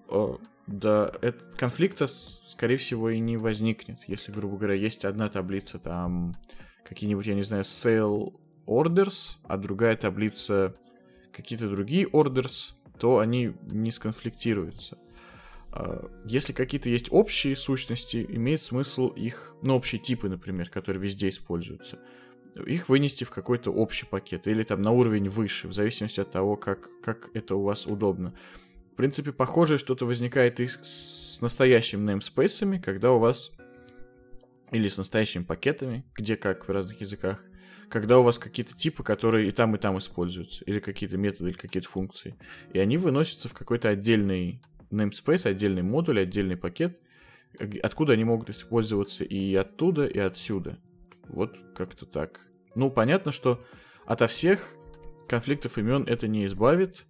uh, да, этот конфликта, скорее всего, и не возникнет. Если, грубо говоря, есть одна таблица, там какие-нибудь, я не знаю, sale orders, а другая таблица какие-то другие orders, то они не сконфликтируются. А, если какие-то есть общие сущности, имеет смысл их, ну, общие типы, например, которые везде используются, их вынести в какой-то общий пакет или там на уровень выше, в зависимости от того, как, как это у вас удобно. Принципе, похожее что-то возникает и с настоящими namespace, когда у вас или с настоящими пакетами, где как в разных языках, когда у вас какие-то типы, которые и там, и там используются, или какие-то методы, или какие-то функции. И они выносятся в какой-то отдельный namespace, отдельный модуль, отдельный пакет, откуда они могут использоваться и оттуда, и отсюда. Вот как-то так. Ну, понятно, что ото всех конфликтов имен это не избавит,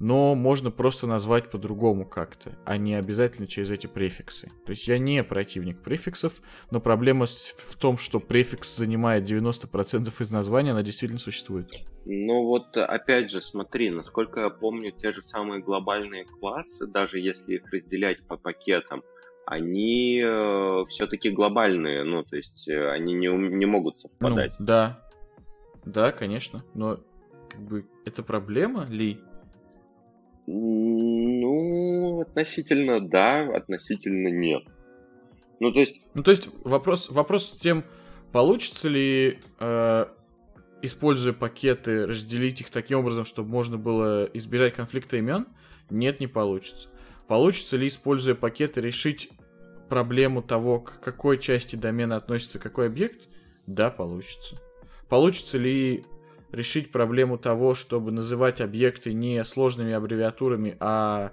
но можно просто назвать по-другому как-то, а не обязательно через эти префиксы. То есть я не противник префиксов, но проблема в том, что префикс занимает 90% из названия, она действительно существует. Ну вот опять же, смотри, насколько я помню, те же самые глобальные классы, даже если их разделять по пакетам, они э, все-таки глобальные, ну то есть э, они не, не могут совпадать. Ну, да, да, конечно, но как бы это проблема ли? Ну, относительно да, относительно нет. Ну, то есть... Ну, то есть вопрос, вопрос с тем, получится ли, э, используя пакеты, разделить их таким образом, чтобы можно было избежать конфликта имен? Нет, не получится. Получится ли, используя пакеты, решить проблему того, к какой части домена относится какой объект? Да, получится. Получится ли решить проблему того, чтобы называть объекты не сложными аббревиатурами, а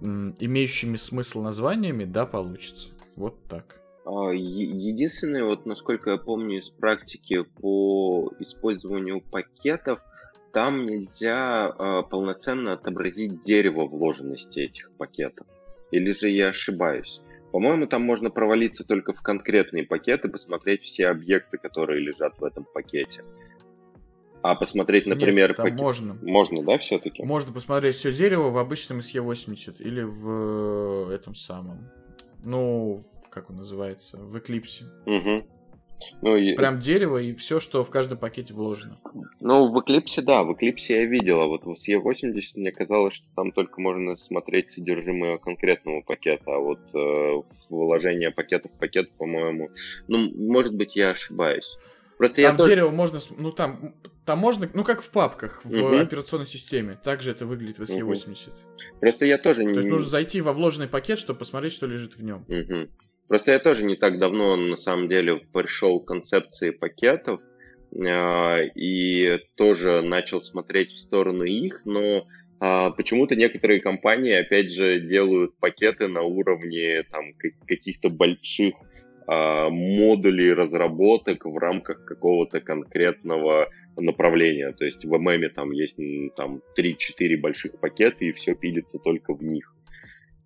имеющими смысл названиями, да, получится. Вот так. А, единственное, вот насколько я помню из практики по использованию пакетов, там нельзя э, полноценно отобразить дерево вложенности этих пакетов. Или же я ошибаюсь? По-моему, там можно провалиться только в конкретные пакеты, посмотреть все объекты, которые лежат в этом пакете. А посмотреть, например... Нет, там пак... можно. Можно, да, все-таки? Можно посмотреть все дерево в обычном SE80 или в э, этом самом. Ну, как он называется? В Eclipse. Угу. Ну, и... Прям дерево и все, что в каждом пакете вложено. Ну, в Eclipse, да, в Eclipse я видел, а вот в SE80 мне казалось, что там только можно смотреть содержимое конкретного пакета, а вот э, вложение пакета в пакет, по-моему, ну, может быть, я ошибаюсь. Просто там я дерево тоже... можно, ну там Там можно, ну как в папках в Мгм. операционной системе. Также это выглядит в SE80. Просто я тоже То не... есть нужно зайти во вложенный пакет, чтобы посмотреть, что лежит в нем. Мгм. Просто я тоже не так давно, на самом деле, пришел к концепции пакетов э, и тоже начал смотреть в сторону их, но а, почему-то некоторые компании, опять же, делают пакеты на уровне там, ка- каких-то больших модулей разработок в рамках какого-то конкретного направления. То есть в MM там есть там 3-4 больших пакета, и все пилится только в них.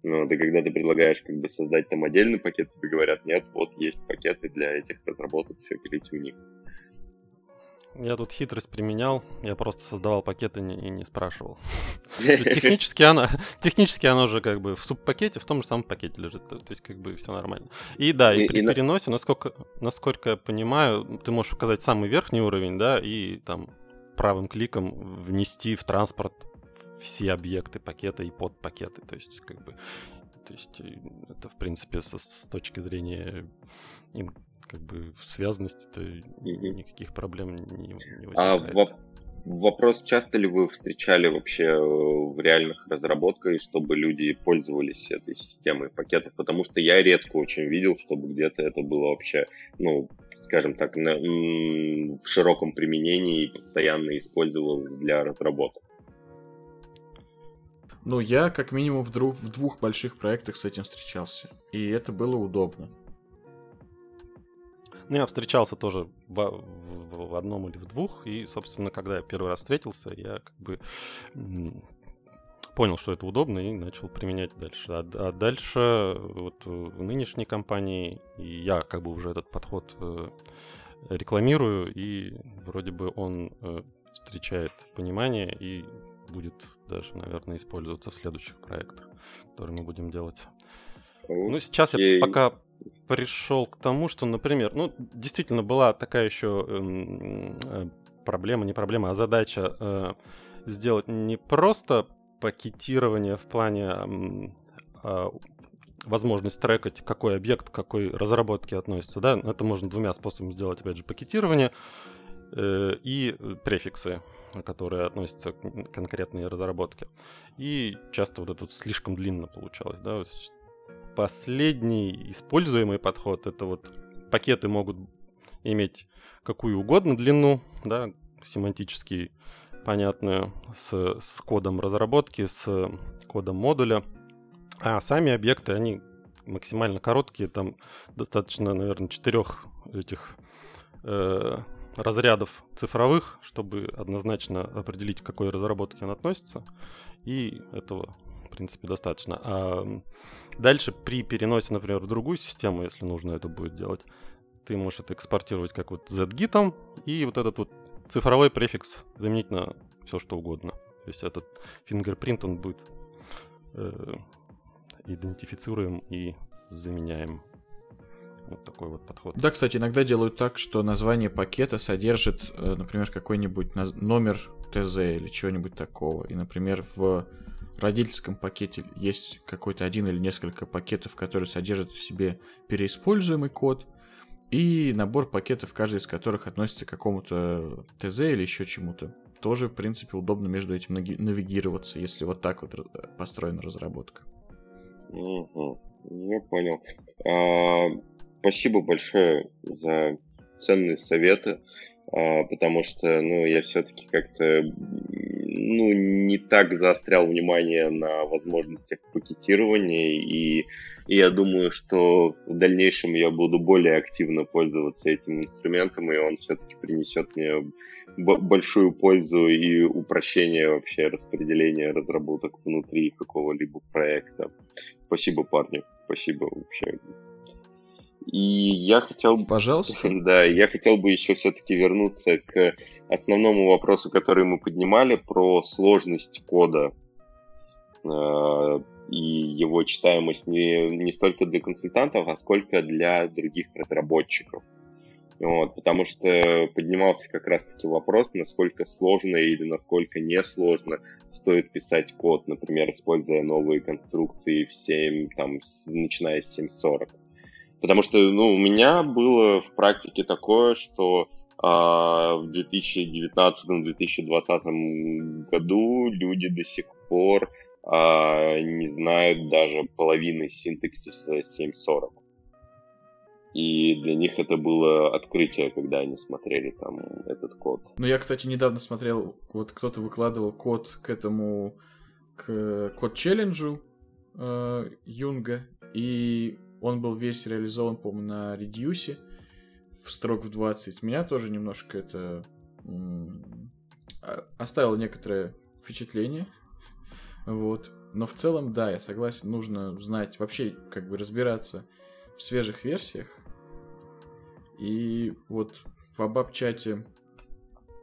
Ну, да когда ты предлагаешь как бы создать там отдельный пакет, тебе говорят, нет, вот есть пакеты для этих разработок, все пилите в них. Я тут хитрость применял, я просто создавал пакеты и не, не спрашивал. Технически оно, технически оно же как бы в субпакете, в том же самом пакете лежит, то есть как бы все нормально. И да, и, при переносе, насколько, насколько я понимаю, ты можешь указать самый верхний уровень, да, и там правым кликом внести в транспорт все объекты пакета и подпакеты, то есть как бы, то есть э, это в принципе со- с точки зрения как бы связанности, то Мгм. никаких проблем не, не А возникает. воп- вопрос, часто ли вы встречали вообще э, в реальных разработках, чтобы люди пользовались этой системой пакетов? Потому что я редко очень видел, чтобы где-то это было вообще, ну, скажем так, на- в широком применении и постоянно использовалось для разработок. Ну, я как минимум в, дру- в двух больших проектах с этим встречался. И это было удобно. Ну, я встречался тоже в, в- в одном или в двух, и, собственно, когда я первый раз встретился, я как бы понял, что это удобно, и начал применять дальше. А, а дальше вот в нынешней компании и я как бы уже этот подход э, рекламирую, и вроде бы он э, встречает понимание и будет даже, наверное, использоваться в следующих проектах, которые мы будем делать. Ну, сейчас я пока пришел к тому, что, например, ну, действительно была такая еще эм, э, проблема, не проблема, а задача э, сделать не просто пакетирование в плане а, возможность трекать, какой объект к какой разработке относится, да, это можно двумя способами сделать, опять же, пакетирование э, и префиксы, которые относятся к конкретной разработке. И часто вот это слишком длинно получалось, да, последний используемый подход это вот пакеты могут иметь какую угодно длину, да, семантически понятную, с, с кодом разработки, с кодом модуля. А сами объекты, они максимально короткие, там достаточно, наверное, четырех этих э, разрядов цифровых, чтобы однозначно определить, к какой разработке он относится. И этого, принципе, достаточно. А дальше при переносе, например, в другую систему, если нужно это будет делать, ты можешь это экспортировать как вот zgit, и вот этот вот цифровой префикс заменить на все что угодно. То есть этот фингерпринт, он будет э, идентифицируем и заменяем. Вот такой вот подход. Да, кстати, иногда делают так, что название пакета содержит, э, например, какой-нибудь номер ТЗ или чего-нибудь такого. И, например, в родительском пакете есть какой-то один или несколько пакетов, которые содержат в себе переиспользуемый код, и набор пакетов, каждый из которых относится к какому-то ТЗ или еще чему-то. Тоже, в принципе, удобно между этим навигироваться, если вот так вот построена разработка. Мгм. Я понял. А, спасибо большое за ценные советы, потому что, ну, я все-таки как-то, ну, не так заострял внимание на возможностях пакетирования, и, и я думаю, что в дальнейшем я буду более активно пользоваться этим инструментом, и он все-таки принесет мне большую пользу и упрощение вообще распределения разработок внутри какого-либо проекта. Спасибо, парни. Спасибо вообще. И я хотел бы... Пожалуйста. Да, я хотел бы еще все-таки вернуться к основному вопросу, который мы поднимали, про сложность кода э, и его читаемость не, не столько для консультантов, а сколько для других разработчиков. Вот, потому что поднимался как раз-таки вопрос, насколько сложно или насколько несложно стоит писать код, например, используя новые конструкции в 7, там, с- начиная с 7.40. Потому что, ну, у меня было в практике такое, что а в 2019-2020 году люди до сих пор а, не знают даже половины синтаксиса 7.40. И для них это было открытие, когда они смотрели там этот код. Ну, я, кстати, недавно смотрел, вот кто-то выкладывал код к этому, к код-челленджу э, Юнга, и он был весь реализован, по-моему, на редюсе в строк в 20. Меня тоже немножко это м- оставило некоторое впечатление. Вот. Но в целом, да, я согласен, нужно знать, вообще, как бы разбираться в свежих версиях, и вот в Абаб-чате,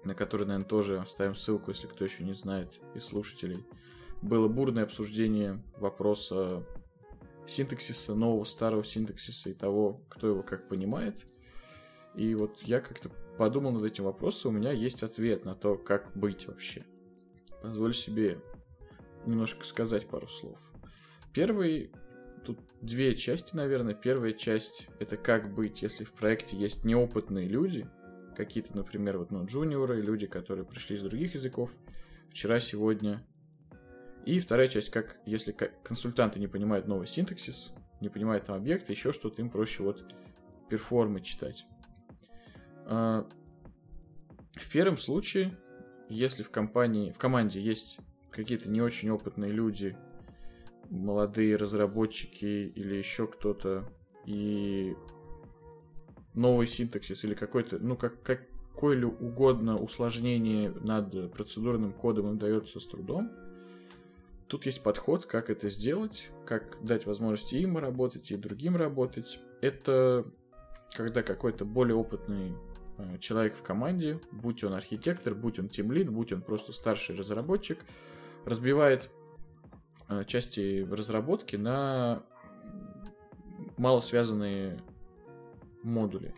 на который, наверное, тоже оставим ссылку, если кто еще не знает из слушателей, было бурное обсуждение вопроса синтаксиса, нового старого синтаксиса и того, кто его как понимает. И вот я как-то подумал над этим вопросом, у меня есть ответ на то, как быть вообще. Позволь себе немножко сказать пару слов. Первый тут две части, наверное. Первая часть — это как быть, если в проекте есть неопытные люди, какие-то, например, вот, ну, джуниоры, люди, которые пришли из других языков, вчера, сегодня. И вторая часть, как если консультанты не понимают новый синтаксис, не понимают там объекты, еще что-то, им проще вот перформы читать. А, в первом случае, если в компании, в команде есть какие-то не очень опытные люди, молодые разработчики или еще кто-то, и новый синтаксис или какой-то, ну, как, какое ли угодно усложнение над процедурным кодом им дается с трудом, тут есть подход, как это сделать, как дать возможности им работать и другим работать. Это когда какой-то более опытный э, человек в команде, будь он архитектор, будь он тимлид, будь он просто старший разработчик, разбивает Э, части разработки на мало связанные модули.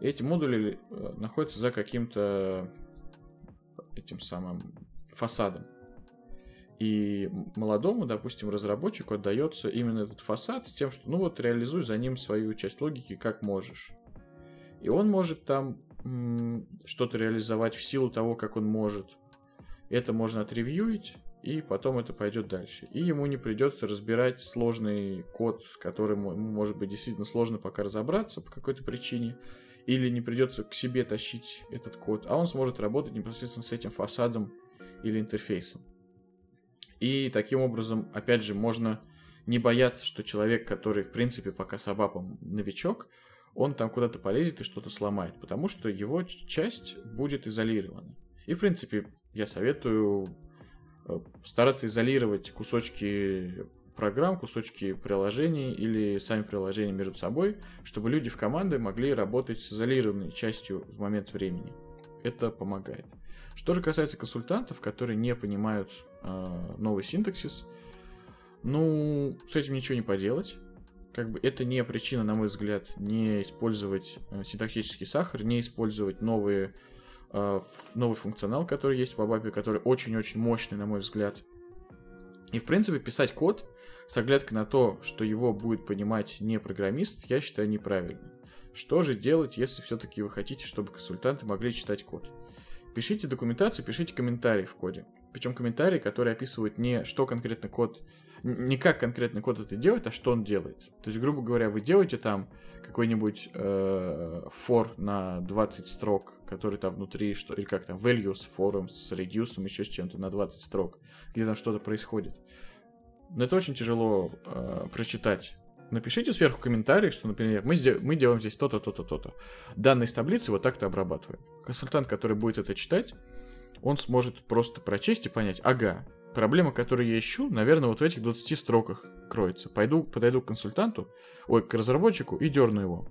И эти модули э, находятся за каким-то этим самым фасадом. И молодому, допустим, разработчику отдается именно этот фасад с тем, что ну вот реализуй за ним свою часть логики как можешь. И он может там что-то реализовать в силу того, как он может. Это можно отревьюить, и потом это пойдет дальше. И ему не придется разбирать сложный код, с которым может быть действительно сложно пока разобраться по какой-то причине, или не придется к себе тащить этот код, а он сможет работать непосредственно с этим фасадом или интерфейсом. И таким образом, опять же, можно не бояться, что человек, который, в принципе, пока с абапом новичок, он там куда-то полезет и что-то сломает, потому что его часть будет изолирована. И, в принципе, я советую Э, стараться изолировать кусочки программ, кусочки приложений или сами приложения между собой, чтобы люди в команде могли работать с изолированной частью в момент времени. Это помогает. Что же касается консультантов, которые не понимают э, новый синтаксис, ну, с этим ничего не поделать. Как бы это не причина, на мой взгляд, не использовать э, синтаксический сахар, не использовать новые Э, новый функционал, который есть в Абапе, который очень-очень мощный, на мой взгляд. И, в принципе, писать код с оглядкой на то, что его будет понимать не программист, я считаю неправильно. Что же делать, если все-таки вы хотите, чтобы консультанты могли читать код? Пишите документацию, пишите комментарии в коде. Причем комментарии, которые описывают не что конкретно код не как конкретный код это делает, а что он делает. То есть, грубо говоря, вы делаете там какой-нибудь э, for на 20 строк, который там внутри, что, или как там, values, forums с reduce, еще с чем-то на 20 строк, где там что-то происходит. Но это очень тяжело э, прочитать. Напишите сверху комментарий, что, например, мы, мы делаем здесь то-то, то-то, то-то. Данные из таблицы вот так-то обрабатываем. Консультант, который будет это читать, он сможет просто прочесть и понять, ага, проблема, которую я ищу, наверное, вот в этих 20 строках кроется. Пойду, подойду к консультанту, ой, к разработчику и дерну его.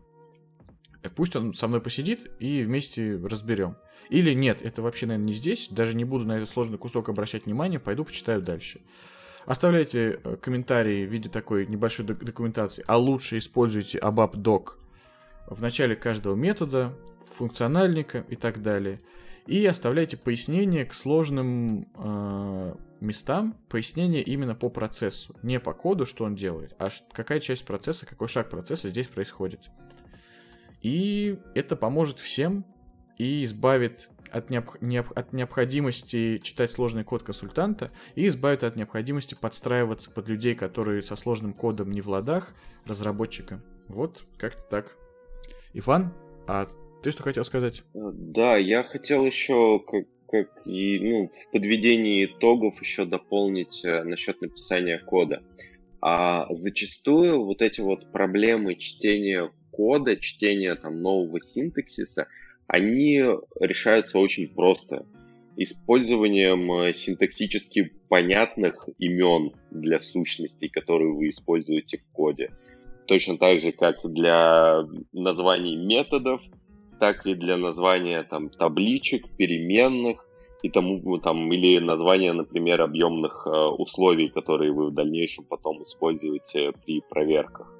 Э, пусть он со мной посидит и вместе разберем. Или нет, это вообще, наверное, не здесь, даже не буду на этот сложный кусок обращать внимание, пойду почитаю дальше. Оставляйте э, комментарии в виде такой небольшой документации, а лучше используйте ABAP-doc в начале каждого метода, функциональника и так далее. И оставляйте пояснения к сложным э, местам пояснение именно по процессу. Не по коду, что он делает, а какая часть процесса, какой шаг процесса здесь происходит. И это поможет всем и избавит от, необ, необ, от необходимости читать сложный код консультанта и избавит от необходимости подстраиваться под людей, которые со сложным кодом не в ладах, разработчика. Вот, как-то так. Иван, а ты что хотел сказать? Да, я хотел еще, как, как и ну, в подведении итогов еще дополнить э, насчет написания кода. А зачастую вот эти вот проблемы чтения кода, чтения там нового синтаксиса, они решаются очень просто. Использованием э, синтаксически понятных имен для сущностей, которые вы используете в коде. Точно так же, как для названий методов, так и для названия там, табличек, переменных и тому, там, или названия, например, объемных э, условий, которые вы в дальнейшем потом используете при проверках.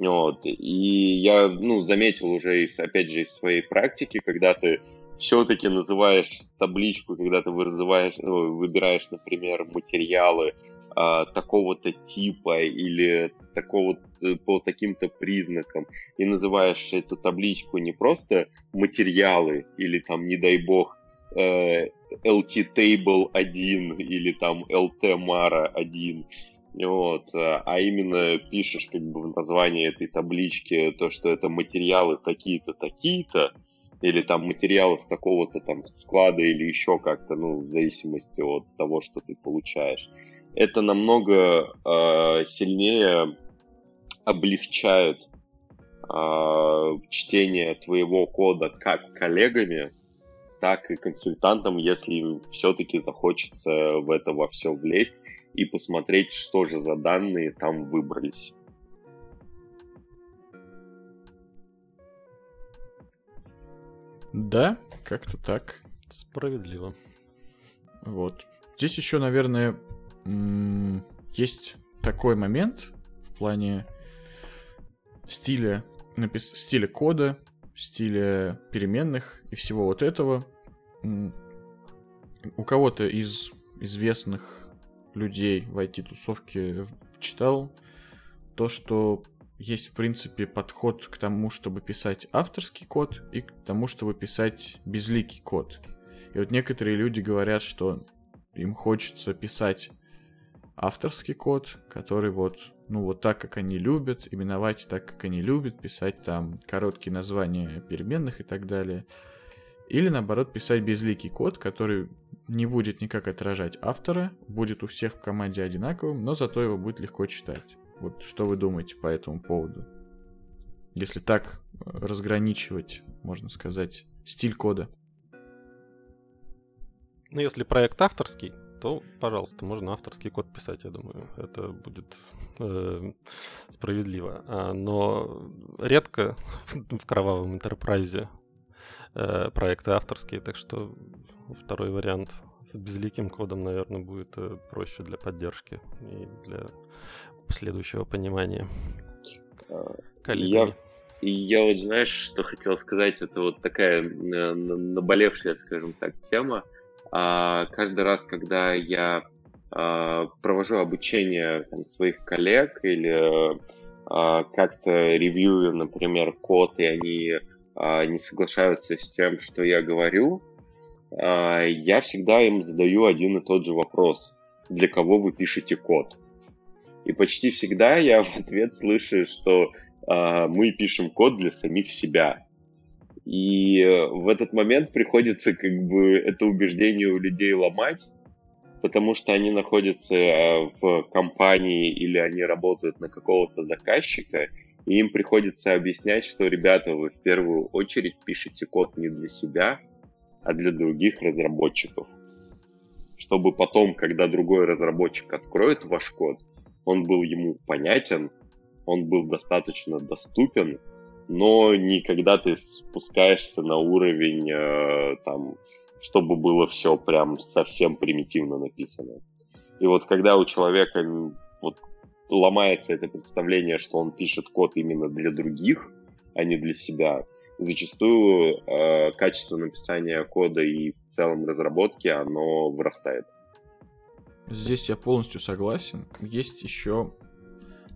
Вот. И я ну, заметил уже, опять же, из своей практики, когда ты все-таки называешь табличку, когда ты вызываешь, ну, выбираешь, например, материалы а, такого-то типа или такого по таким-то признакам и называешь эту табличку не просто материалы или там, не дай бог, э, LT Table 1 или там LT Mara 1, вот, э, а именно пишешь как бы в названии этой таблички то, что это материалы такие-то, такие-то, или там материалы с такого-то там склада или еще как-то, ну, в зависимости от того, что ты получаешь. Это намного э, сильнее облегчает э, чтение твоего кода как коллегами, так и консультантам, если все-таки захочется в это во все влезть и посмотреть, что же за данные там выбрались. Да, как-то так. Справедливо. Вот. Здесь еще, наверное, есть такой момент в плане стиля, напис... стиля кода, стиля переменных и всего вот этого. У кого-то из известных людей в IT-тусовке читал то, что есть, в принципе, подход к тому, чтобы писать авторский код и к тому, чтобы писать безликий код. И вот некоторые люди говорят, что им хочется писать авторский код, который вот, ну вот так, как они любят, именовать так, как они любят, писать там короткие названия переменных и так далее. Или наоборот писать безликий код, который не будет никак отражать автора, будет у всех в команде одинаковым, но зато его будет легко читать. Вот что вы думаете по этому поводу? Если так э, разграничивать, можно сказать, стиль кода. Ну, если проект авторский, то, пожалуйста, можно авторский код писать, я думаю. Это будет э, справедливо. А, но редко в кровавом интерпрайзе э, проекты авторские, так что второй вариант с безликим кодом, наверное, будет э, проще для поддержки и для следующего понимания. А, я, я вот, знаешь, что хотел сказать, это вот такая э, наболевшая, скажем так, тема. А, каждый раз, когда я а, провожу обучение там, своих коллег или а, как-то ревью, например, код, и они не соглашаются с тем, что я говорю, а, я всегда им задаю один и тот же вопрос. Для кого вы пишете код? И почти всегда я в ответ слышу, что э, мы пишем код для самих себя. И в этот момент приходится как бы это убеждение у людей ломать, потому что они находятся а, в компании или они работают на какого-то заказчика, и им приходится объяснять, что, ребята, вы в первую очередь пишете код не для себя, а для других разработчиков. Чтобы потом, когда другой разработчик откроет ваш код, он был ему понятен, он был достаточно доступен, но никогда ты спускаешься на уровень, э, там, чтобы было все прям совсем примитивно написано. И вот когда у человека вот ломается это представление, что он пишет код именно для других, а не для себя, зачастую э, качество написания кода и в целом разработки, оно вырастает. Здесь я полностью согласен. Есть еще...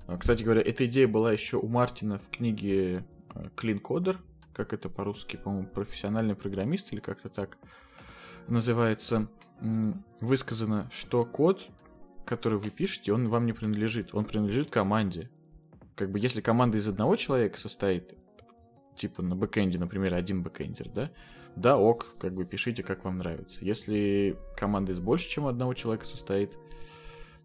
Э, кстати говоря, эта идея была еще у Мартина в книге э, Clean Coder, как это по-русски, по-моему, профессиональный программист или как-то так называется, высказано, что код, который вы пишете, он вам не принадлежит, он принадлежит команде. Как бы если команда из одного человека состоит, типа на бэкэнде, например, один бэкэндер, да, да, ок, как бы пишите, как вам нравится. Если команда из больше, чем одного человека состоит,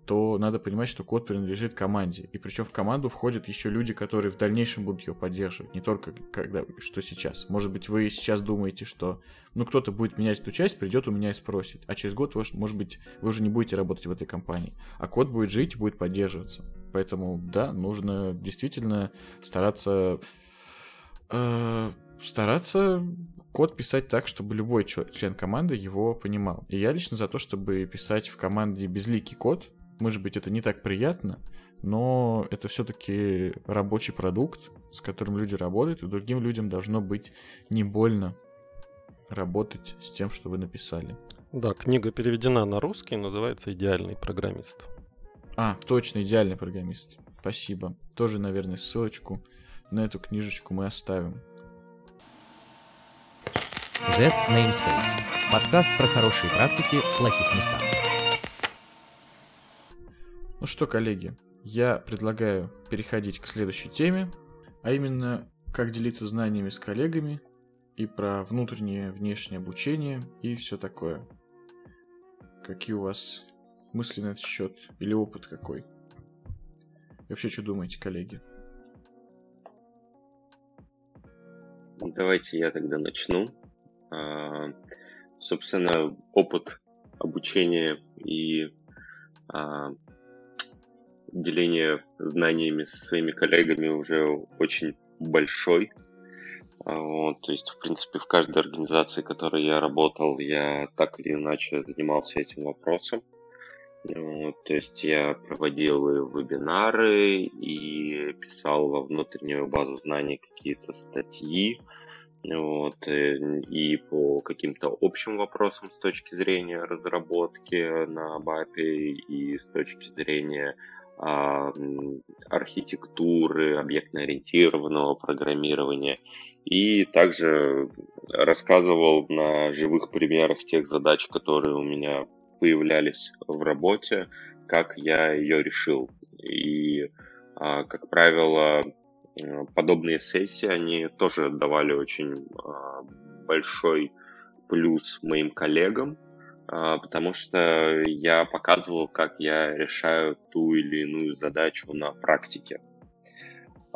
то надо понимать, что код принадлежит команде. И причем в команду входят еще люди, которые в дальнейшем будут ее поддерживать. Не только когда, что сейчас. Может быть, вы сейчас думаете, что ну кто-то будет менять эту часть, придет у меня и спросит. А через год, может быть, вы уже не будете работать в этой компании. А код будет жить и будет поддерживаться. Поэтому, да, нужно действительно стараться э, стараться код писать так, чтобы любой член команды его понимал. И я лично за то, чтобы писать в команде безликий код, может быть, это не так приятно, но это все-таки рабочий продукт, с которым люди работают, и другим людям должно быть не больно работать с тем, что вы написали. Да, книга переведена на русский, называется «Идеальный программист». А, точно, «Идеальный программист». Спасибо. Тоже, наверное, ссылочку на эту книжечку мы оставим. Z Namespace. Подкаст про хорошие практики в плохих местах. Ну что, коллеги, я предлагаю переходить к следующей теме, а именно, как делиться знаниями с коллегами и про внутреннее, внешнее обучение и все такое. Какие у вас мысли на этот счет или опыт какой? И вообще, что думаете, коллеги? Давайте я тогда начну. А, собственно, опыт обучения и а, деление знаниями со своими коллегами уже очень большой. А, вот, то есть, в принципе, в каждой организации, в которой я работал, я так или иначе занимался этим вопросом. Вот, то есть я проводил и вебинары и писал во внутреннюю базу знаний какие-то статьи. Вот, э, и по каким-то общим вопросам с точки зрения разработки на БАПе и с точки зрения архитектуры, объектно-ориентированного программирования. И также рассказывал на живых примерах тех задач, которые у меня появлялись в работе, как я ее решил. И, а, как правило, подобные сессии, они тоже давали очень а, большой плюс моим коллегам, а, потому что я показывал, как я решаю ту или иную задачу на практике.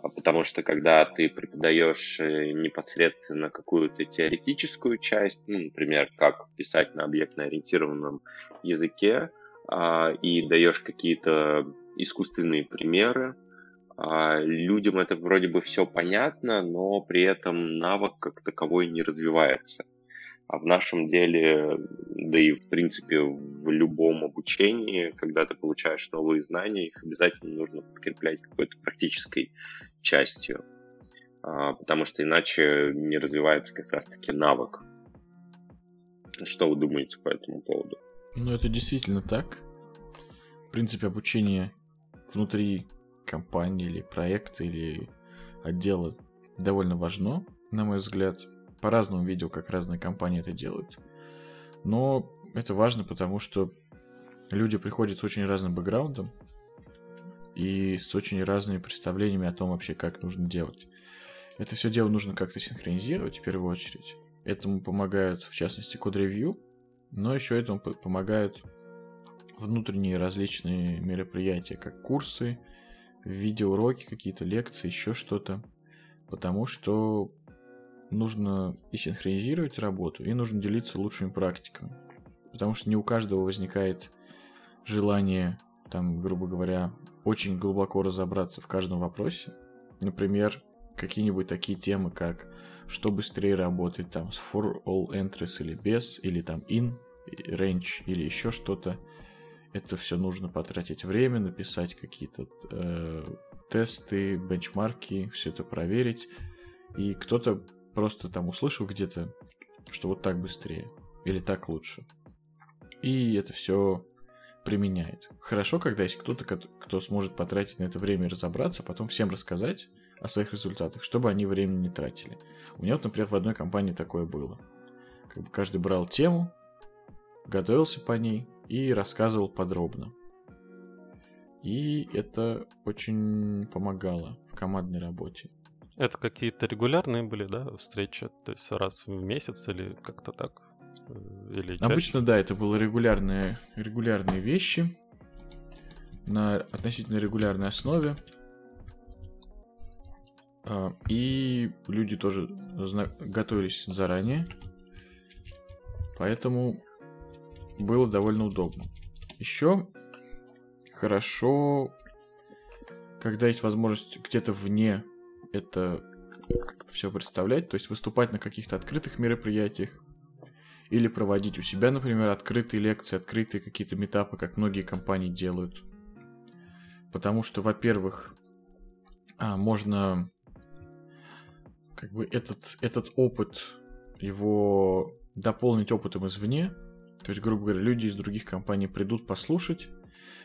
А, потому что когда ты преподаешь э, непосредственно какую-то теоретическую часть, ну, например, как писать на объектно-ориентированном языке, а, и даешь какие-то искусственные примеры, людям это вроде бы все понятно, но при этом навык как таковой не развивается. А в нашем деле, да и в принципе в любом обучении, когда ты получаешь новые знания, их обязательно нужно подкреплять какой-то практической частью. А, потому что иначе не развивается как раз-таки навык. Что вы думаете по этому поводу? Ну, это действительно так. В принципе, обучение внутри компании или проекта или отдела довольно важно, на мой взгляд по-разному видел, как разные компании это делают. Но это важно, потому что люди приходят с очень разным бэкграундом и с очень разными представлениями о том вообще, как нужно делать. Это все дело нужно как-то синхронизировать в первую очередь. Этому помогают, в частности, код-ревью, но еще этому помогают внутренние различные мероприятия, как курсы, видеоуроки, какие-то лекции, еще что-то. Потому что нужно и синхронизировать работу, и нужно делиться лучшими практиками. Потому что не у каждого возникает желание, там, грубо говоря, очень глубоко разобраться в каждом вопросе. Например, какие-нибудь такие темы, как что быстрее работать там с for all entries или без, или там in, range или еще что-то. Это все нужно потратить время, написать какие-то э, тесты, бенчмарки, все это проверить. И кто-то просто там услышал где-то, что вот так быстрее или так лучше. И это все применяет. Хорошо, когда есть кто-то, кто сможет потратить на это время и разобраться, а потом всем рассказать о своих результатах, чтобы они времени не тратили. У меня вот, например, в одной компании такое было. Как бы каждый брал тему, готовился по ней и рассказывал подробно. И это очень помогало в командной работе. Это какие-то регулярные были, да, встречи? То есть раз в месяц или как-то так? Э, или Обычно, да, это были регулярные, регулярные вещи на относительно регулярной основе. А, и люди тоже готовились заранее. Поэтому было довольно удобно. Еще хорошо, когда есть возможность где-то вне это все представлять, то есть выступать на каких-то открытых мероприятиях, или проводить у себя, например, открытые лекции, открытые какие-то метапы, как многие компании делают. Потому что, во-первых, а, можно как бы этот, этот опыт, его дополнить опытом извне. То есть, грубо говоря, люди из других компаний придут послушать,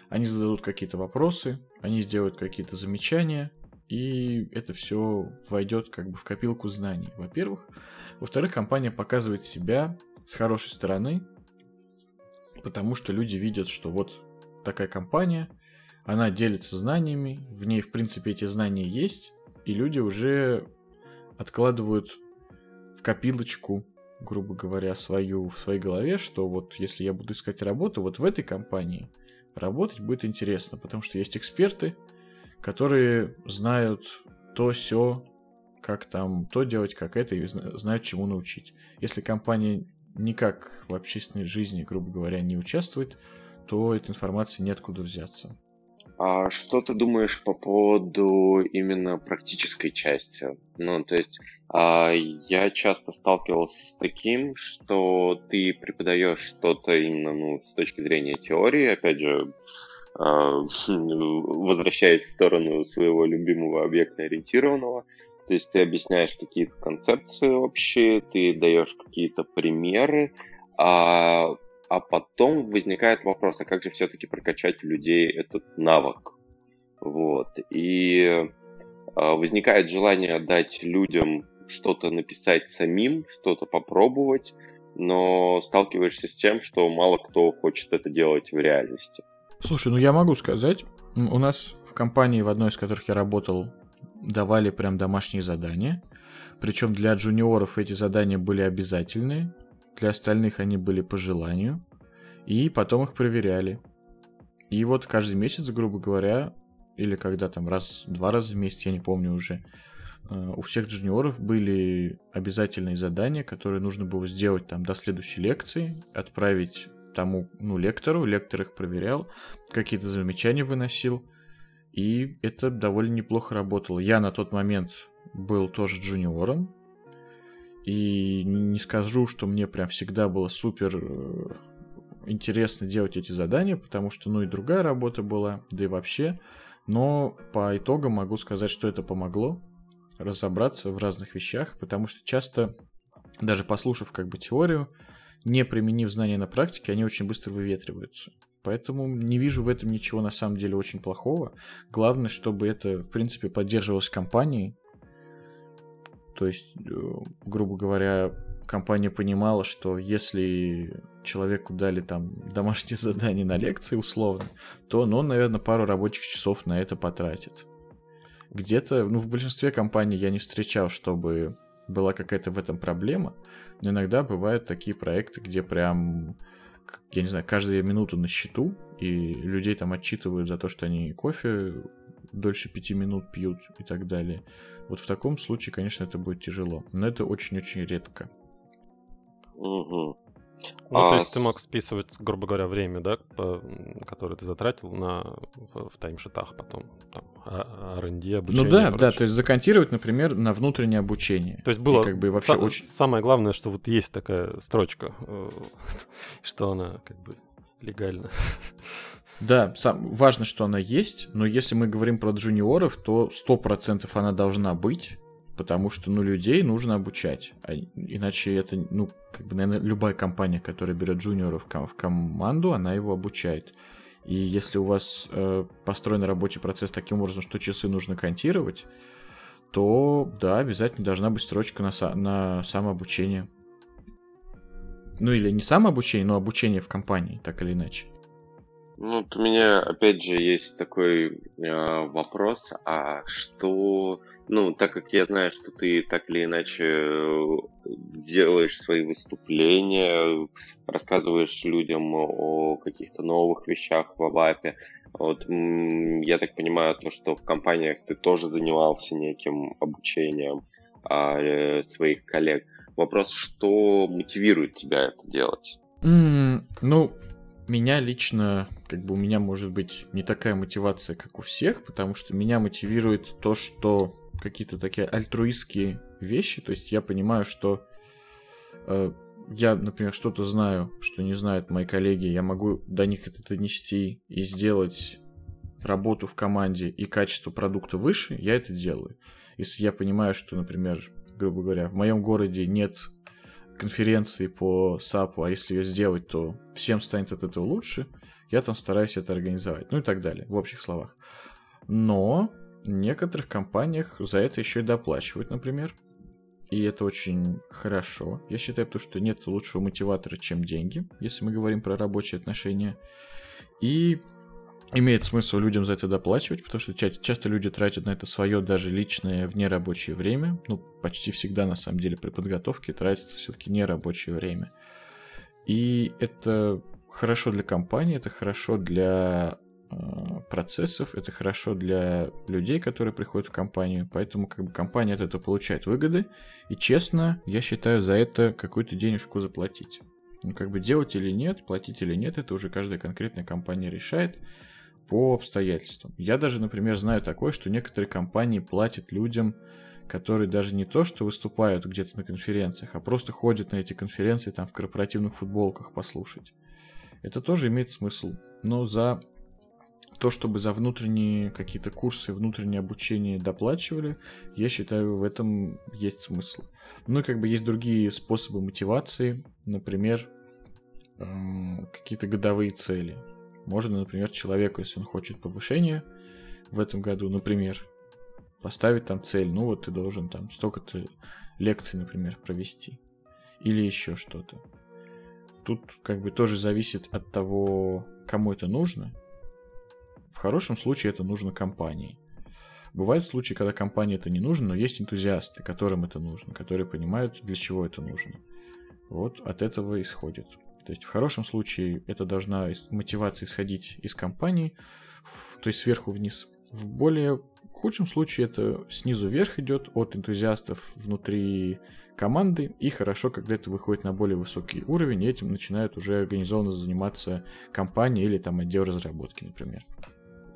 они зададут какие-то вопросы, они сделают какие-то замечания, и это все войдет как бы в копилку знаний, во-первых. Во-вторых, компания показывает себя с хорошей стороны, потому что люди видят, что вот такая компания, она делится знаниями, в ней, в принципе, эти знания есть, и люди уже откладывают в копилочку, грубо говоря, свою в своей голове, что вот если я буду искать работу вот в этой компании, работать будет интересно, потому что есть эксперты, которые знают то все, как там то делать, как это, и знают, чему научить. Если компания никак в общественной жизни, грубо говоря, не участвует, то этой информации неоткуда взяться. А что ты думаешь по поводу именно практической части? Ну, то есть а, я часто сталкивался с таким, что ты преподаешь что-то именно ну, с точки зрения теории, опять же, возвращаясь в сторону своего любимого объектно ориентированного, то есть ты объясняешь какие-то концепции общие, ты даешь какие-то примеры, а а потом возникает вопрос, а как же все-таки прокачать у людей этот навык? Вот. И э, возникает желание дать людям что-то написать самим, что-то попробовать, но сталкиваешься с тем, что мало кто хочет это делать в реальности. Слушай, ну я могу сказать, у нас в компании, в одной из которых я работал, давали прям домашние задания. Причем для джуниоров эти задания были обязательные. Для остальных они были по желанию. И потом их проверяли. И вот каждый месяц, грубо говоря, или когда там раз, два раза в месяц, я не помню уже, э, у всех джуниоров были обязательные задания, которые нужно было сделать там до следующей лекции, отправить тому, ну, лектору, лектор их проверял, какие-то замечания выносил, и это довольно неплохо работало. Я на тот момент был тоже джуниором, и не скажу, что мне прям всегда было супер э, интересно делать эти задания, потому что, ну, и другая работа была, да и вообще. Но по итогам могу сказать, что это помогло разобраться в разных вещах, потому что часто, даже послушав как бы теорию, не применив знания на практике, они очень быстро выветриваются. Поэтому не вижу в этом ничего на самом деле очень плохого. Главное, чтобы это, в принципе, поддерживалось компанией, то есть, э, грубо говоря, компания понимала, что если человеку дали там домашнее задание на лекции условно, то он, наверное, пару рабочих часов на это потратит. Где-то, ну, в большинстве компаний я не встречал, чтобы была какая-то в этом проблема, но иногда бывают такие проекты, где прям, я не знаю, каждую минуту на счету, и людей там отчитывают за то, что они кофе дольше пяти минут пьют и так далее. Вот в таком случае, конечно, это будет тяжело. Но это очень-очень редко. Угу. Ну, а... то есть ты мог списывать, грубо говоря, время, да, которое ты затратил на, в, в таймшитах потом, там, R&D, а, обучение. Ну да, да, то есть законтировать, например, на внутреннее обучение. То есть было, и как бы вообще очень... самое главное, что вот есть такая строчка, э, что она как бы легальна. Да, сам, важно, что она есть, но если мы говорим про джуниоров, то 100% она должна быть, потому что, ну, людей нужно обучать. А иначе это, ну, как бы, наверное, любая компания, которая берет джуниоров в команду, она его обучает. И если у вас э, построен рабочий процесс таким образом, что часы нужно контировать, то да, обязательно должна быть строчка на, са- на самообучение. Ну или не самообучение, но обучение в компании, так или иначе. Ну, вот у меня, опять же, есть такой э, вопрос, а что, ну, так как я знаю, что ты так или иначе э, делаешь свои выступления, рассказываешь людям о каких-то новых вещах в Авапе, вот, я так понимаю, то, что в компаниях ты тоже занимался неким обучением а, э, своих коллег. Вопрос, что мотивирует тебя это делать? Mm, ну, меня лично, как бы у меня может быть не такая мотивация, как у всех, потому что меня мотивирует то, что какие-то такие альтруистские вещи, то есть я понимаю, что э, я, например, что-то знаю, что не знают мои коллеги, я могу до них это донести и сделать работу в команде и качество продукта выше, я это делаю. Если я понимаю, что, например, грубо говоря, в моем городе нет конференции по САПу, а если ее сделать, то всем станет от этого лучше, я там стараюсь это организовать, ну и так далее, в общих словах. Но в некоторых компаниях за это еще и доплачивают, например. И это очень хорошо. Я считаю, потому что нет лучшего мотиватора, чем деньги, если мы говорим про рабочие отношения. И имеет смысл людям за это доплачивать, потому что часто люди тратят на это свое даже личное внерабочее время. Ну, почти всегда, на самом деле, при подготовке тратится все-таки нерабочее время. И это хорошо для компании, это хорошо для э, процессов, это хорошо для людей, которые приходят в компанию, поэтому как бы компания от этого получает выгоды, и честно, я считаю за это какую-то денежку заплатить. Ну, как бы делать или нет, платить или нет, это уже каждая конкретная компания решает по обстоятельствам. Я даже, например, знаю такое, что некоторые компании платят людям, которые даже не то, что выступают где-то на конференциях, а просто ходят на эти конференции там в корпоративных футболках послушать. Это тоже имеет смысл. Но за то, чтобы за внутренние какие-то курсы, внутреннее обучение доплачивали, я считаю, в этом есть смысл. Ну и как бы есть другие способы мотивации, например, эм, какие-то годовые цели. Можно, например, человеку, если он хочет повышения в этом году, например, поставить там цель, ну вот ты должен там столько-то лекций, например, провести. Или еще что-то. Тут как бы тоже зависит от того, кому это нужно. В хорошем случае это нужно компании. Бывают случаи, когда компании это не нужно, но есть энтузиасты, которым это нужно, которые понимают, для чего это нужно. Вот от этого исходит. То есть в хорошем случае это должна мотивация исходить из компании, то есть сверху вниз. В более худшем случае это снизу вверх идет от энтузиастов внутри команды, и хорошо, когда это выходит на более высокий уровень, и этим начинают уже организованно заниматься компания или там отдел разработки, например.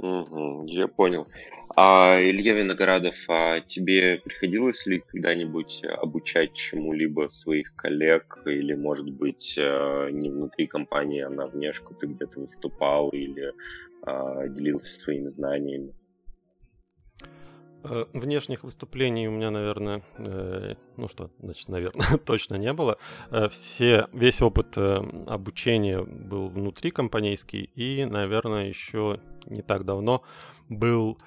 Угу, я понял. А Илья Виноградов, а тебе приходилось ли когда-нибудь обучать чему-либо своих коллег, или, может быть, э, не внутри компании, а на внешку ты где-то выступал или а, делился своими знаниями? Э, внешних выступлений у меня, наверное, э, ну что, значит, наверное, точно не было. Э, все, весь опыт обучения был внутри компанейский, и, наверное, еще не так давно был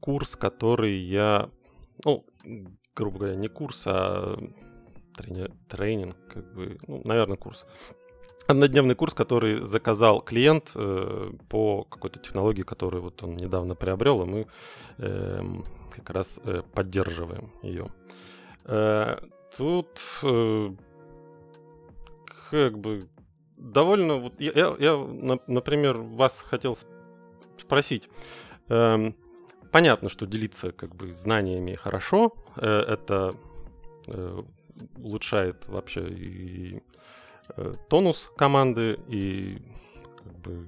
курс, который я, ну, грубо говоря, не курс, а тренинг, как бы, ну, наверное, курс. Однодневный курс, который заказал клиент э, по какой-то технологии, которую вот он недавно приобрел, и мы э, как раз э, поддерживаем ее. Э, тут э, как бы довольно... Вот я, я, я, например, вас хотел спросить. Э, понятно, что делиться как бы знаниями хорошо. Э, это э, улучшает вообще и э, тонус команды и как бы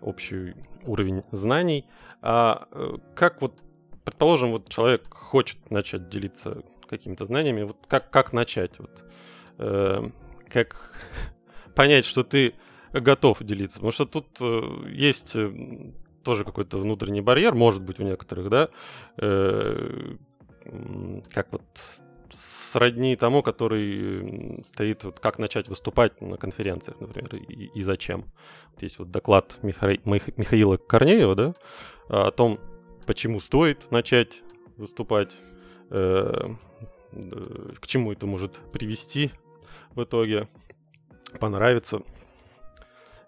общий уровень знаний. А э, как вот предположим, вот человек хочет начать делиться какими-то знаниями, вот как, как начать? Вот, э, как понять, что ты готов делиться? Потому что тут э, есть э, тоже какой-то внутренний барьер, может быть, у некоторых, да, э, как вот сродни тому, который стоит, вот, как начать выступать на конференциях, например, и, и зачем. Есть вот доклад Миха... Михаила Корнеева, да, о том, почему стоит начать выступать, э, к чему это может привести в итоге, понравится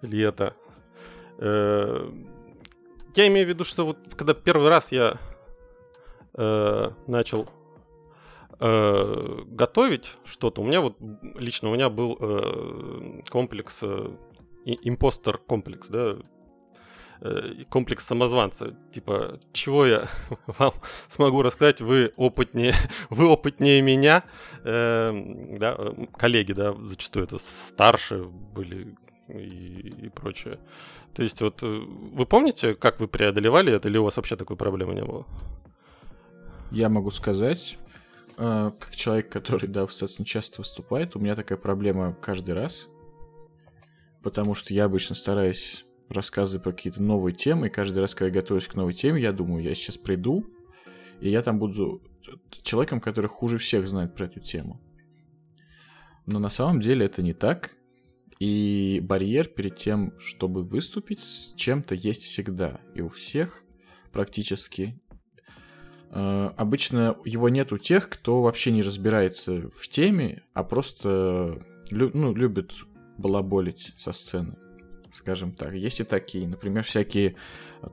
ли это. Э, я имею в виду, что вот когда первый раз я э, начал э, готовить что-то, у меня вот лично у меня был э, комплекс, э, импостер комплекс, да, э, комплекс самозванца. Типа, чего я вам смогу рассказать, вы опытнее, вы опытнее меня, э, да, коллеги, да, зачастую это старше были и, и прочее. То есть вот э, вы помните, как вы преодолевали это, или у вас вообще такой проблемы не было? Я могу сказать, э, как человек, который, да, достаточно часто выступает, у меня такая проблема каждый раз, потому что я обычно стараюсь рассказывать про какие-то новые темы, и каждый раз, когда я готовлюсь к новой теме, я думаю, я сейчас приду, и я там буду человеком, который хуже всех знает про эту тему. Но на самом деле это не так, и барьер перед тем, чтобы выступить с чем-то, есть всегда. И у всех практически. Э, обычно его нет у тех, кто вообще не разбирается в теме, а просто лю- ну, любит балаболить со сцены. Скажем так. Есть и такие, например, всякие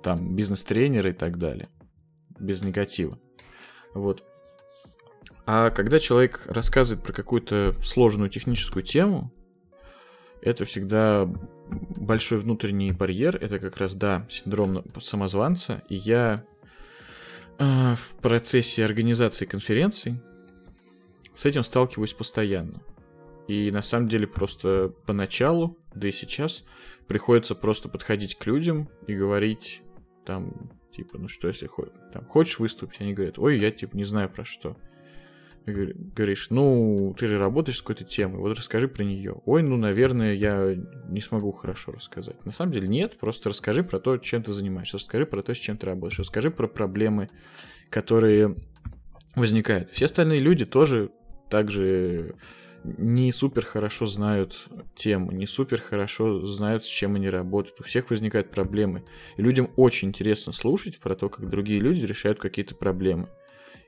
там бизнес-тренеры и так далее. Без негатива. Вот. А когда человек рассказывает про какую-то сложную техническую тему, это всегда большой внутренний барьер. Это как раз, да, синдром самозванца. И я э, в процессе организации конференций с этим сталкиваюсь постоянно. И на самом деле просто поначалу, да и сейчас, приходится просто подходить к людям и говорить там, типа, ну что, если там, хочешь выступить, они говорят, ой, я типа не знаю про что говоришь, ну, ты же работаешь с какой-то темой, вот расскажи про нее. Ой, ну, наверное, я не смогу хорошо рассказать. На самом деле нет, просто расскажи про то, чем ты занимаешься, расскажи про то, с чем ты работаешь, расскажи про проблемы, которые возникают. Все остальные люди тоже также не супер хорошо знают тему, не супер хорошо знают, с чем они работают. У всех возникают проблемы. И людям очень интересно слушать про то, как другие люди решают какие-то проблемы.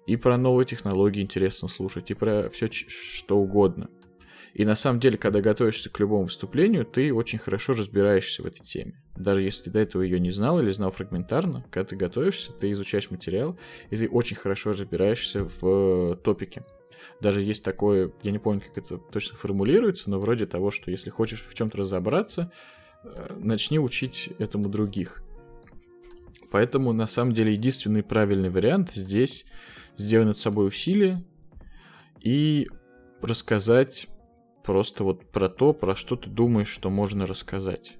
И про новые технологии интересно слушать, и про все что угодно. И на самом деле, когда готовишься к любому выступлению, ты очень хорошо разбираешься в этой теме. Даже если ты до этого ее не знал или знал фрагментарно, когда ты готовишься, ты изучаешь материал, и ты очень хорошо разбираешься в топике. Даже есть такое, я не помню, как это точно формулируется, но вроде того, что если хочешь в чем-то разобраться, э, начни учить этому других. Поэтому, на самом деле, единственный правильный вариант здесь сделать над собой усилие и рассказать просто вот про то, про что ты думаешь, что можно рассказать.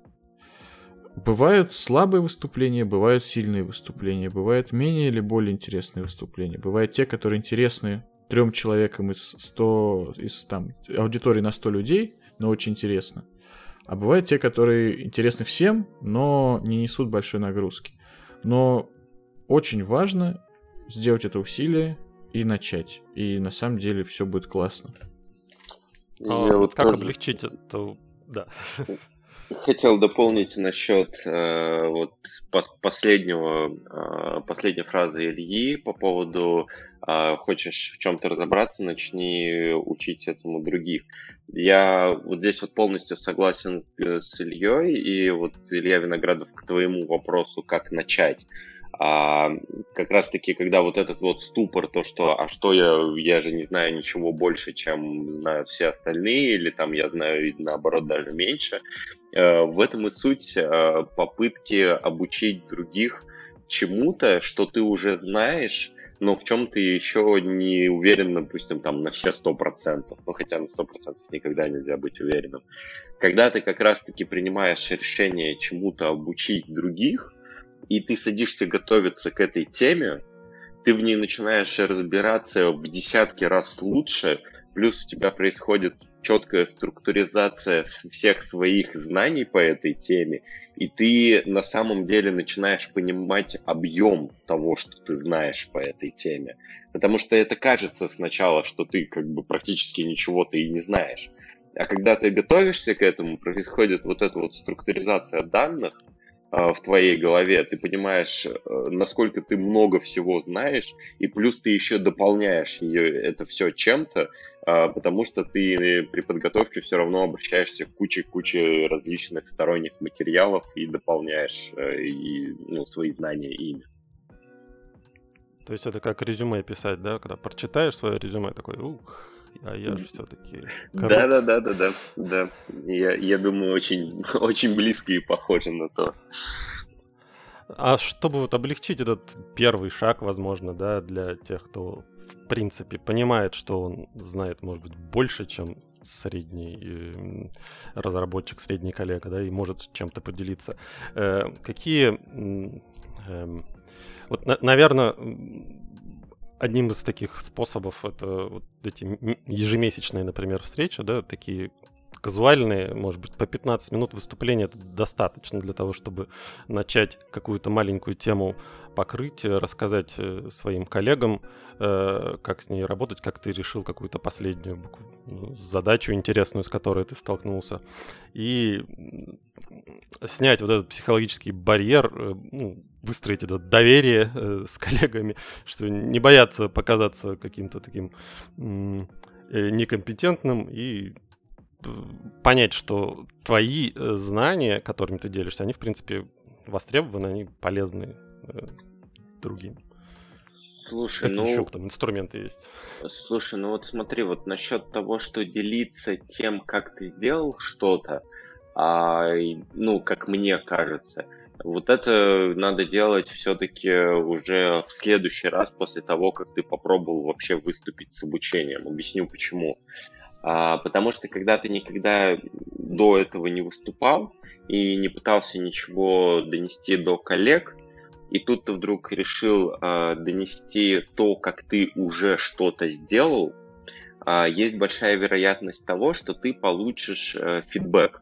Бывают слабые выступления, бывают сильные выступления, бывают менее или более интересные выступления. Бывают те, которые интересны трем человекам из 100, из там, аудитории на 100 людей, но очень интересно. А бывают те, которые интересны всем, но не несут большой нагрузки. Но очень важно сделать это усилие и начать. И на самом деле все будет классно. А, вот как тоже... облегчить это? Да. Хотел дополнить насчет э, вот последнего, э, последней фразы Ильи по поводу э, хочешь в чем-то разобраться, начни учить этому других. Я вот здесь вот полностью согласен э, с Ильей, и вот Илья Виноградов к твоему вопросу, как начать а как раз-таки, когда вот этот вот ступор, то, что, а что я, я же не знаю ничего больше, чем знают все остальные, или там я знаю, наоборот, даже меньше, э, в этом и суть э, попытки обучить других чему-то, что ты уже знаешь, но в чем ты еще не уверен, допустим, там на все сто процентов, ну хотя на сто процентов никогда нельзя быть уверенным. Когда ты как раз-таки принимаешь решение чему-то обучить других, и ты садишься готовиться к этой теме, ты в ней начинаешь разбираться в десятки раз лучше, плюс у тебя происходит четкая структуризация всех своих знаний по этой теме, и ты на самом деле начинаешь понимать объем того, что ты знаешь по этой теме. Потому что это кажется сначала, что ты как бы практически ничего ты и не знаешь. А когда ты готовишься к этому, происходит вот эта вот структуризация данных, в твоей голове, ты понимаешь, э, насколько ты много всего знаешь, и плюс ты еще дополняешь ее, это все чем-то, а, потому что ты при подготовке все равно обращаешься к куче-куче различных сторонних материалов и дополняешь э, и, ну, свои знания ими. То есть это как резюме писать, да? Когда прочитаешь свое резюме, такой, ух, а я же все-таки... Да, да, да, да, да, да. Я, я думаю, очень, очень близко и похоже на то. А чтобы вот облегчить этот первый шаг, возможно, да, для тех, кто в принципе понимает, что он знает, может быть, больше, чем средний э, разработчик, средний коллега, да, и может чем-то поделиться. Э, какие, э, вот, наверное, одним из таких способов это вот эти ежемесячные, например, встречи, да, такие казуальные, может быть, по 15 минут выступления это достаточно для того, чтобы начать какую-то маленькую тему покрыть, э, рассказать э, своим коллегам, э, как с ней работать, как ты решил какую-то последнюю ну, задачу интересную, с которой ты столкнулся, и снять вот этот психологический барьер, ну, выстроить это доверие с коллегами, что не бояться показаться каким-то таким некомпетентным и понять, что твои знания, которыми ты делишься, они, в принципе, востребованы, они полезны другим. Слушай, Какие ну... еще там инструменты есть? Слушай, ну вот смотри, вот насчет того, что делиться тем, как ты сделал что-то, а, ну, как мне кажется, вот это надо делать все-таки уже в следующий раз после того, как ты попробовал вообще выступить с обучением. Объясню почему. А, потому что когда ты никогда до этого не выступал и не пытался ничего донести до коллег, и тут ты вдруг решил э, донести то, как ты уже что-то сделал, э, есть большая вероятность того, что ты получишь э, фидбэк.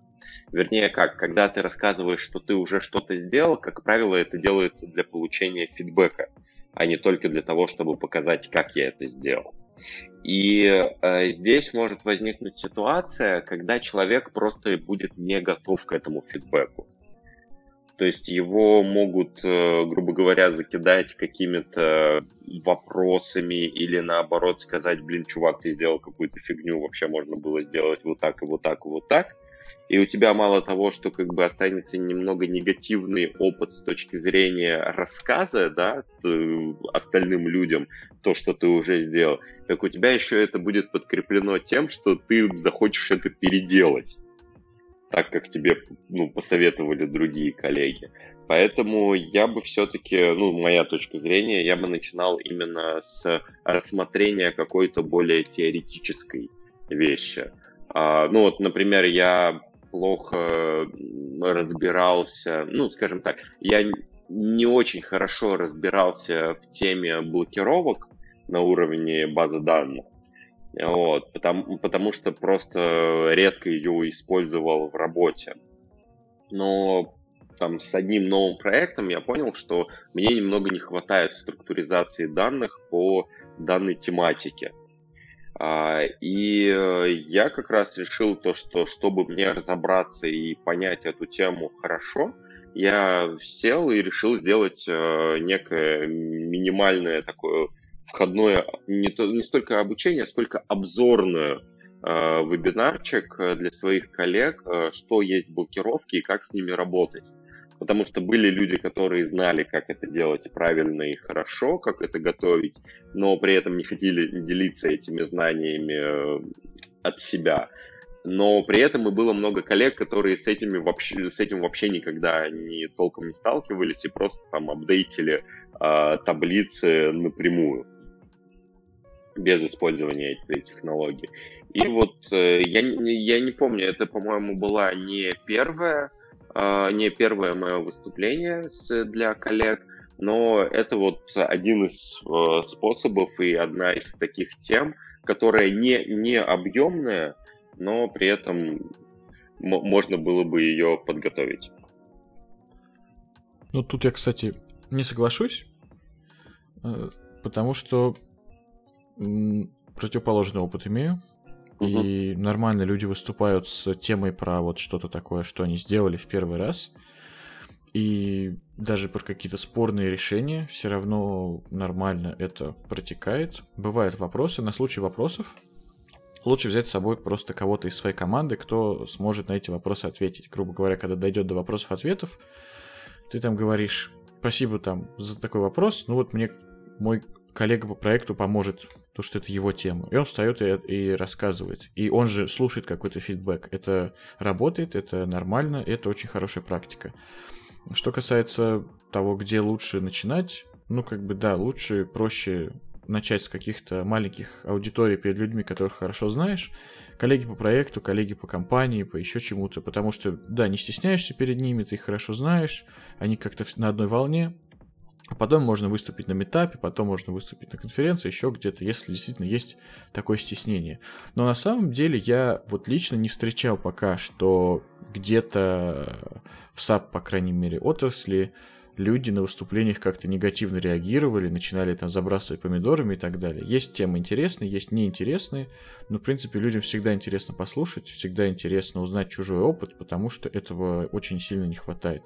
Вернее, как, когда ты рассказываешь, что ты уже что-то сделал, как правило, это делается для получения фидбэка, а не только для того, чтобы показать, как я это сделал. И э, здесь может возникнуть ситуация, когда человек просто будет не готов к этому фидбэку. То есть его могут, э, грубо говоря, закидать какими-то вопросами или наоборот сказать, блин, чувак, ты сделал какую-то фигню, вообще можно было сделать вот так и вот так и вот так. И у тебя мало того, что как бы останется немного негативный опыт с точки зрения рассказа, да, остальным людям, то, что ты уже сделал, так у тебя еще это будет подкреплено тем, что ты захочешь это переделать так, как тебе ну, посоветовали другие коллеги. Поэтому я бы все-таки, ну, моя точка зрения, я бы начинал именно с рассмотрения какой-то более теоретической вещи. А, ну, вот, например, я плохо разбирался, ну, скажем так, я не очень хорошо разбирался в теме блокировок на уровне базы данных. Вот, потому, потому что просто редко ее использовал в работе. Но там с одним новым проектом я понял, что мне немного не хватает структуризации данных по данной тематике. А, и я как раз решил то, что чтобы мне разобраться и понять эту тему хорошо, я сел и решил сделать э, некое минимальное такое входное не, то, не столько обучение, сколько обзорную э, вебинарчик для своих коллег, э, что есть блокировки и как с ними работать. Потому что были люди, которые знали, как это делать правильно и хорошо, как это готовить, но при этом не хотели делиться этими знаниями э, от себя. Но при этом и было много коллег, которые с, этими вообще, с этим вообще никогда не толком не сталкивались и просто там апдейтили э, таблицы напрямую без использования этих технологий. И вот э, я, я не помню, это, по-моему, была не первая, э, не первое мое выступление для коллег, но это вот один из э, способов и одна из таких тем, которая не, не объемная, но при этом можно было бы ее подготовить. Ну, тут я, кстати, не соглашусь, э, потому что противоположный опыт имею. Угу. И нормально люди выступают с темой про вот что-то такое, что они сделали в первый раз. И даже про какие-то спорные решения все равно нормально это протекает. Бывают вопросы. На случай вопросов лучше взять с собой просто кого-то из своей команды, кто сможет на эти вопросы ответить. Грубо говоря, когда дойдет до вопросов-ответов, ты там говоришь, спасибо там за такой вопрос, ну вот мне мой коллега по проекту поможет, потому что это его тема. И он встает и, и рассказывает. И он же слушает какой-то фидбэк. Это работает, это нормально, это очень хорошая практика. Что касается того, где лучше начинать, ну, как бы, да, лучше, проще начать с каких-то маленьких аудиторий перед людьми, которых хорошо знаешь, коллеги по проекту, коллеги по компании, по еще чему-то, потому что, да, не стесняешься перед ними, ты их хорошо знаешь, они как-то на одной волне, потом можно выступить на метапе, потом можно выступить на конференции, еще где-то, если действительно есть такое стеснение. Но на самом деле я вот лично не встречал пока, что где-то в САП, по крайней мере, отрасли, люди на выступлениях как-то негативно реагировали, начинали там забрасывать помидорами и так далее. Есть темы интересные, есть неинтересные, но, в принципе, людям всегда интересно послушать, всегда интересно узнать чужой опыт, потому что этого очень сильно не хватает.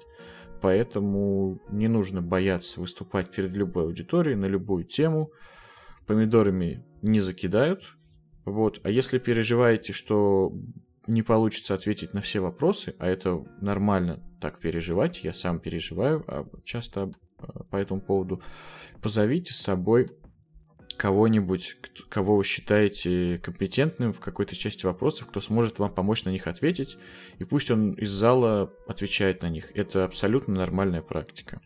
Поэтому не нужно бояться выступать перед любой аудиторией на любую тему. Помидорами не закидают. Вот. А если переживаете, что не получится ответить на все вопросы, а это нормально так переживать, я сам переживаю а часто а, по этому поводу, позовите с собой кого-нибудь, кого вы считаете компетентным в какой-то части вопросов, кто сможет вам помочь на них ответить, и пусть он из зала отвечает на них. Это абсолютно нормальная практика.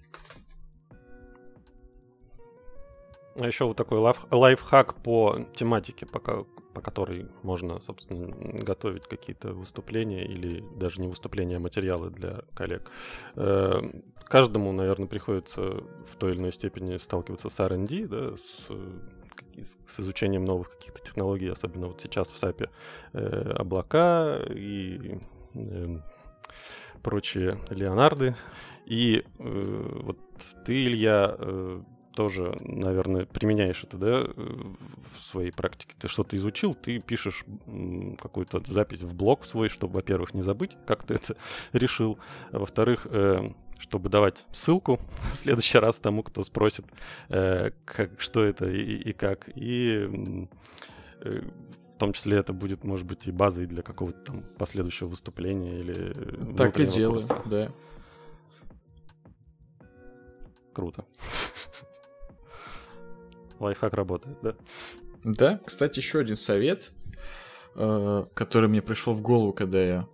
А еще вот такой лайф, лайфхак по тематике, пока по которой можно, собственно, готовить какие-то выступления или даже не выступления, а материалы для коллег. Э, каждому, наверное, приходится в той или иной степени сталкиваться с R&D, да, с, с изучением новых каких-то технологий, особенно вот сейчас в SAP э, облака и э, прочие Леонарды. И э, вот ты, Илья, э, тоже, наверное, применяешь это, да, в своей практике. Ты что-то изучил, ты пишешь какую-то запись в блог свой, чтобы, во-первых, не забыть, как ты это решил, а во-вторых, э, чтобы давать ссылку в следующий раз тому, кто спросит, э, как, что это и, и как. И э, в том числе это будет, может быть, и базой для какого-то там последующего выступления или... Так и делаю, да. Круто. Лайфхак работает, да? Да, кстати, еще один совет, э, который мне пришел в голову, когда я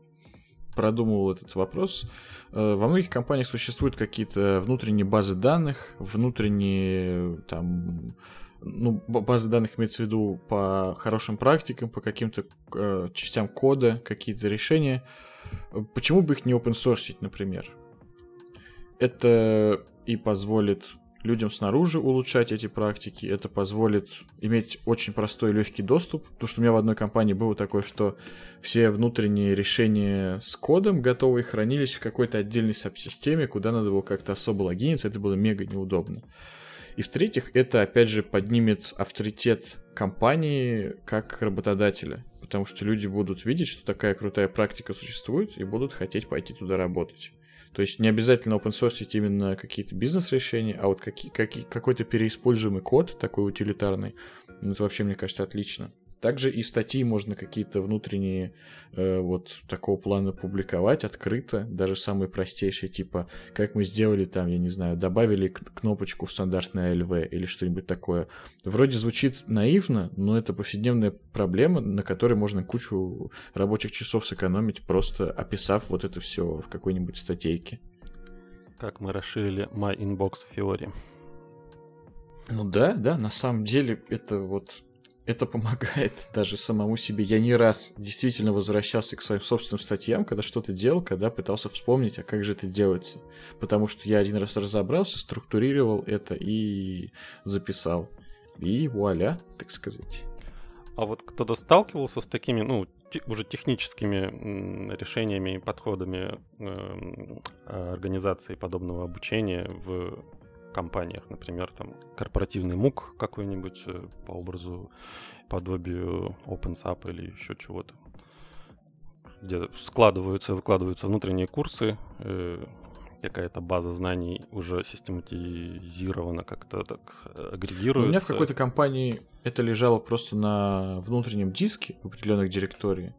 продумывал этот вопрос. Э, во многих компаниях существуют какие-то внутренние базы данных, внутренние там ну, базы данных имеется в виду по хорошим практикам, по каким-то э, частям кода, какие-то решения. Почему бы их не open source, например? Это и позволит людям снаружи улучшать эти практики. Это позволит иметь очень простой легкий доступ. Потому что у меня в одной компании было такое, что все внутренние решения с кодом готовые хранились в какой-то отдельной саб-системе, куда надо было как-то особо логиниться. Это было мега неудобно. И в-третьих, это опять же поднимет авторитет компании как работодателя. Потому что люди будут видеть, что такая крутая практика существует, и будут хотеть пойти туда работать. То есть не обязательно open source именно какие-то бизнес-решения, а вот какие, какие, какой-то переиспользуемый код, такой утилитарный, ну, это вообще, мне кажется, отлично. Также и статьи можно какие-то внутренние э, вот такого плана публиковать открыто, даже самые простейшие, типа, как мы сделали там, я не знаю, добавили кнопочку в стандартное LV или что-нибудь такое. Вроде звучит наивно, но это повседневная проблема, на которой можно кучу рабочих часов сэкономить, просто описав вот это все в какой-нибудь статейке. Как мы расширили My Inbox Theory. Ну да, да, на самом деле это вот это помогает даже самому себе. Я не раз действительно возвращался к своим собственным статьям, когда что-то делал, когда пытался вспомнить, а как же это делается. Потому что я один раз разобрался, структурировал это и записал. И вуаля, так сказать. А вот кто-то сталкивался с такими, ну, уже техническими решениями и подходами эм, организации подобного обучения в компаниях, например, там корпоративный МУК какой-нибудь э, по образу, подобию OpenSAP или еще чего-то, где складываются, выкладываются внутренние курсы, э, какая-то база знаний уже систематизирована, как-то так агрегируется. У меня в какой-то компании это лежало просто на внутреннем диске в определенных директории.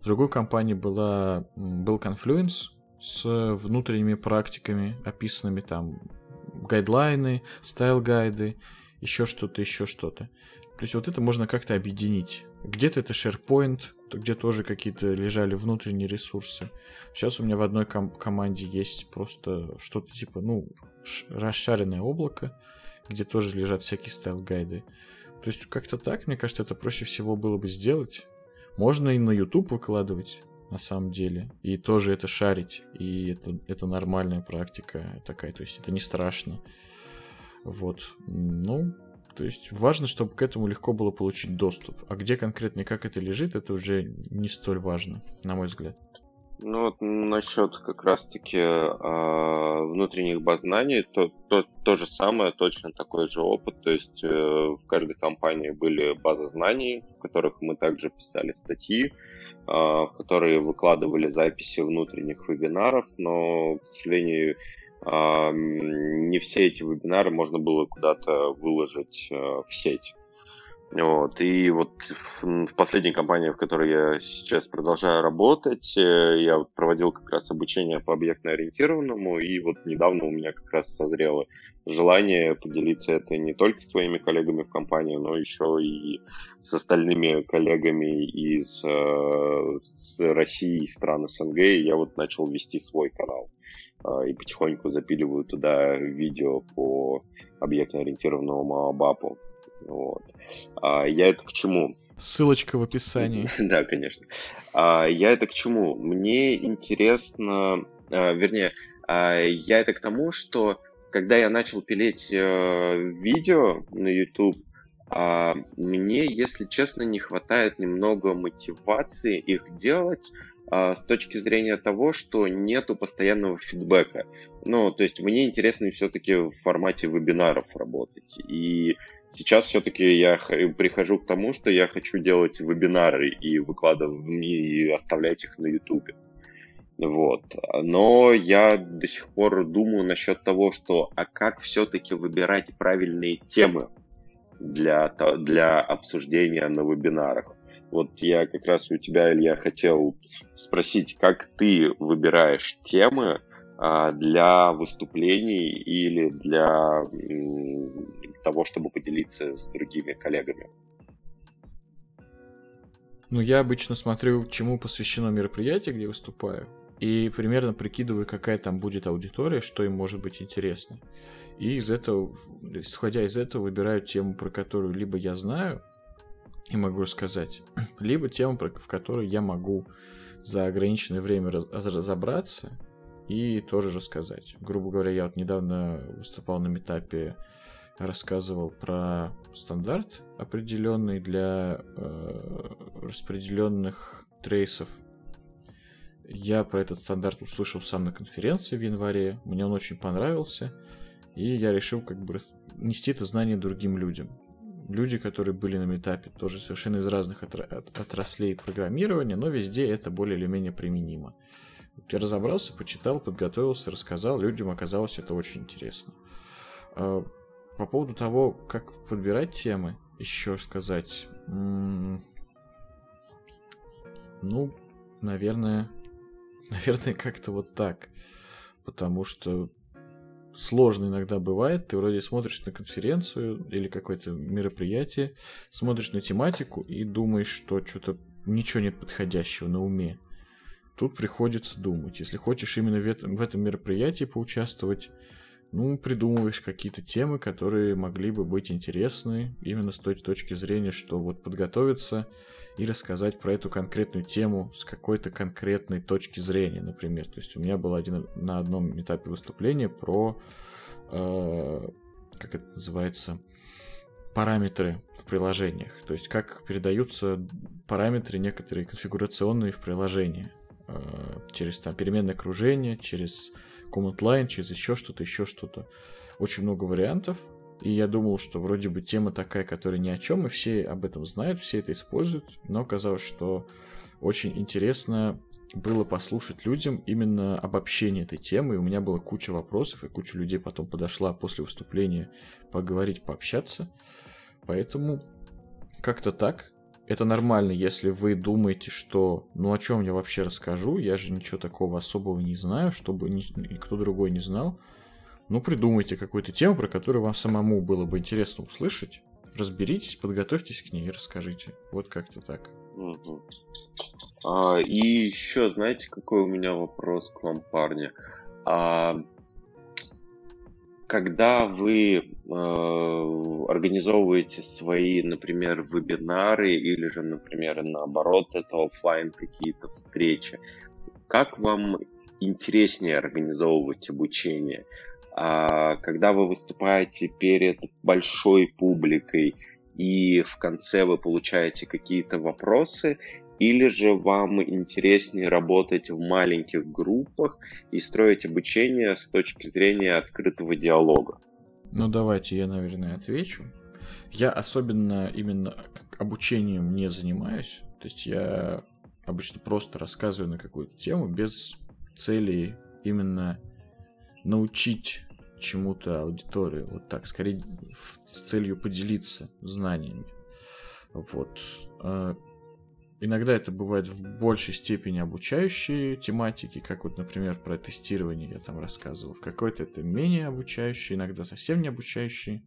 В другой компании была, был Confluence с внутренними практиками, описанными там гайдлайны, стайл-гайды, еще что-то, еще что-то. То есть вот это можно как-то объединить. Где-то это SharePoint, где тоже какие-то лежали внутренние ресурсы. Сейчас у меня в одной ком- команде есть просто что-то типа, ну, расшаренное облако, где тоже лежат всякие стайл-гайды. То есть как-то так, мне кажется, это проще всего было бы сделать. Можно и на YouTube выкладывать, на самом деле. И тоже это шарить. И это, это нормальная практика такая. То есть это не страшно. Вот. Ну, то есть важно, чтобы к этому легко было получить доступ. А где конкретно и как это лежит, это уже не столь важно, на мой взгляд. Ну вот насчет как раз-таки э, внутренних баз знаний, то, то, то же самое, точно такой же опыт. То есть э, в каждой компании были базы знаний, в которых мы также писали статьи, э, в которые выкладывали записи внутренних вебинаров, но, к сожалению, э, не все эти вебинары можно было куда-то выложить э, в сеть. Вот. И вот в, в последней компании, в которой я сейчас продолжаю работать, э, я проводил как раз обучение по объектно-ориентированному, и вот недавно у меня как раз созрело желание поделиться это не только с своими коллегами в компании, но еще и с остальными коллегами из э, с России и стран СНГ, и я вот начал вести свой канал э, и потихоньку запиливаю туда видео по объектно-ориентированному Маобапу. Вот. А, я это к чему? Ссылочка в описании. да, конечно. А, я это к чему? Мне интересно, а, вернее, а, я это к тому, что когда я начал пилить а, видео на YouTube, а, мне, если честно, не хватает немного мотивации их делать, с точки зрения того, что нету постоянного фидбэка. Ну, то есть мне интересно все-таки в формате вебинаров работать. И Сейчас все-таки я прихожу к тому, что я хочу делать вебинары и выкладывать и оставлять их на YouTube. Вот. Но я до сих пор думаю насчет того, что а как все-таки выбирать правильные темы для, для обсуждения на вебинарах. Вот я как раз у тебя, Илья, хотел спросить, как ты выбираешь темы а, для выступлений или для того, чтобы поделиться с другими коллегами? Ну, я обычно смотрю, чему посвящено мероприятие, где выступаю, и примерно прикидываю, какая там будет аудитория, что им может быть интересно. И из этого, исходя из этого, выбираю тему, про которую либо я знаю и могу рассказать, либо тему, в которой я могу за ограниченное время разобраться и тоже рассказать. Грубо говоря, я вот недавно выступал на метапе рассказывал про стандарт определенный для э, распределенных трейсов. Я про этот стандарт услышал сам на конференции в январе. Мне он очень понравился. И я решил как бы нести это знание другим людям. Люди, которые были на метапе, тоже совершенно из разных отраслей программирования, но везде это более или менее применимо. Я разобрался, почитал, подготовился, рассказал. Людям оказалось это очень интересно. А, по поводу того, как подбирать темы, еще сказать. Ну, наверное, наверное, как-то вот так. Потому что сложно иногда бывает. Ты вроде смотришь на конференцию или какое-то мероприятие, смотришь на тематику и думаешь, что что-то ничего нет подходящего на уме. Тут приходится думать. Если хочешь именно в этом, в этом мероприятии поучаствовать, ну, придумываешь какие-то темы, которые могли бы быть интересны именно с той точки зрения, что вот подготовиться и рассказать про эту конкретную тему с какой-то конкретной точки зрения, например. То есть у меня был один на одном этапе выступления про, э, как это называется, параметры в приложениях, то есть как передаются параметры некоторые конфигурационные в приложении э, через там переменное окружение, через command line, через еще что-то, еще что-то. Очень много вариантов, и я думал, что вроде бы тема такая, которая ни о чем, и все об этом знают, все это используют, но оказалось, что очень интересно было послушать людям именно обобщение этой темы, и у меня была куча вопросов, и куча людей потом подошла после выступления поговорить, пообщаться. Поэтому как-то так. Это нормально, если вы думаете, что ну о чем я вообще расскажу, я же ничего такого особого не знаю, чтобы никто другой не знал. Ну, придумайте какую-то тему, про которую вам самому было бы интересно услышать. Разберитесь, подготовьтесь к ней и расскажите. Вот как-то так. Угу. А, и еще, знаете, какой у меня вопрос к вам, парни? А, когда вы э, организовываете свои, например, вебинары или же, например, наоборот, это офлайн какие-то встречи, как вам интереснее организовывать обучение? А, когда вы выступаете перед большой публикой и в конце вы получаете какие-то вопросы, или же вам интереснее работать в маленьких группах и строить обучение с точки зрения открытого диалога? Ну давайте я, наверное, отвечу. Я особенно именно обучением не занимаюсь. То есть я обычно просто рассказываю на какую-то тему без цели именно научить чему-то аудиторию. Вот так, скорее с целью поделиться знаниями. Вот. А Иногда это бывает в большей степени обучающие тематики, как вот, например, про тестирование я там рассказывал. В какой-то это менее обучающие, иногда совсем не обучающие.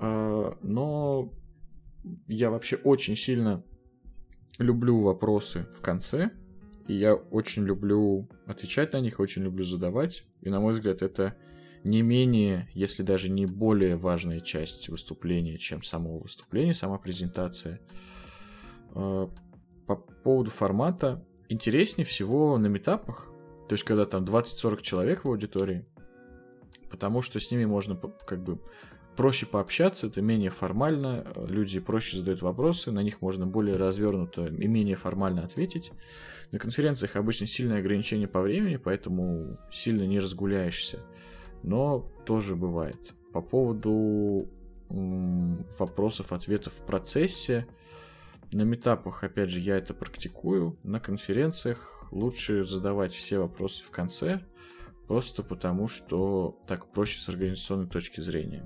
А, но я вообще очень сильно люблю вопросы в конце, и я очень люблю отвечать на них, очень люблю задавать. И, на мой взгляд, это не менее, если даже не более важная часть выступления, чем само выступление, сама презентация. А, по поводу формата, интереснее всего на метапах, то есть когда там 20-40 человек в аудитории, потому что с ними можно как бы проще пообщаться, это менее формально, люди проще задают вопросы, на них можно более развернуто и менее формально ответить. На конференциях обычно сильное ограничение по времени, поэтому сильно не разгуляешься, но тоже бывает. По поводу вопросов, ответов в процессе, на метапах, опять же, я это практикую. На конференциях лучше задавать все вопросы в конце, просто потому что так проще с организационной точки зрения.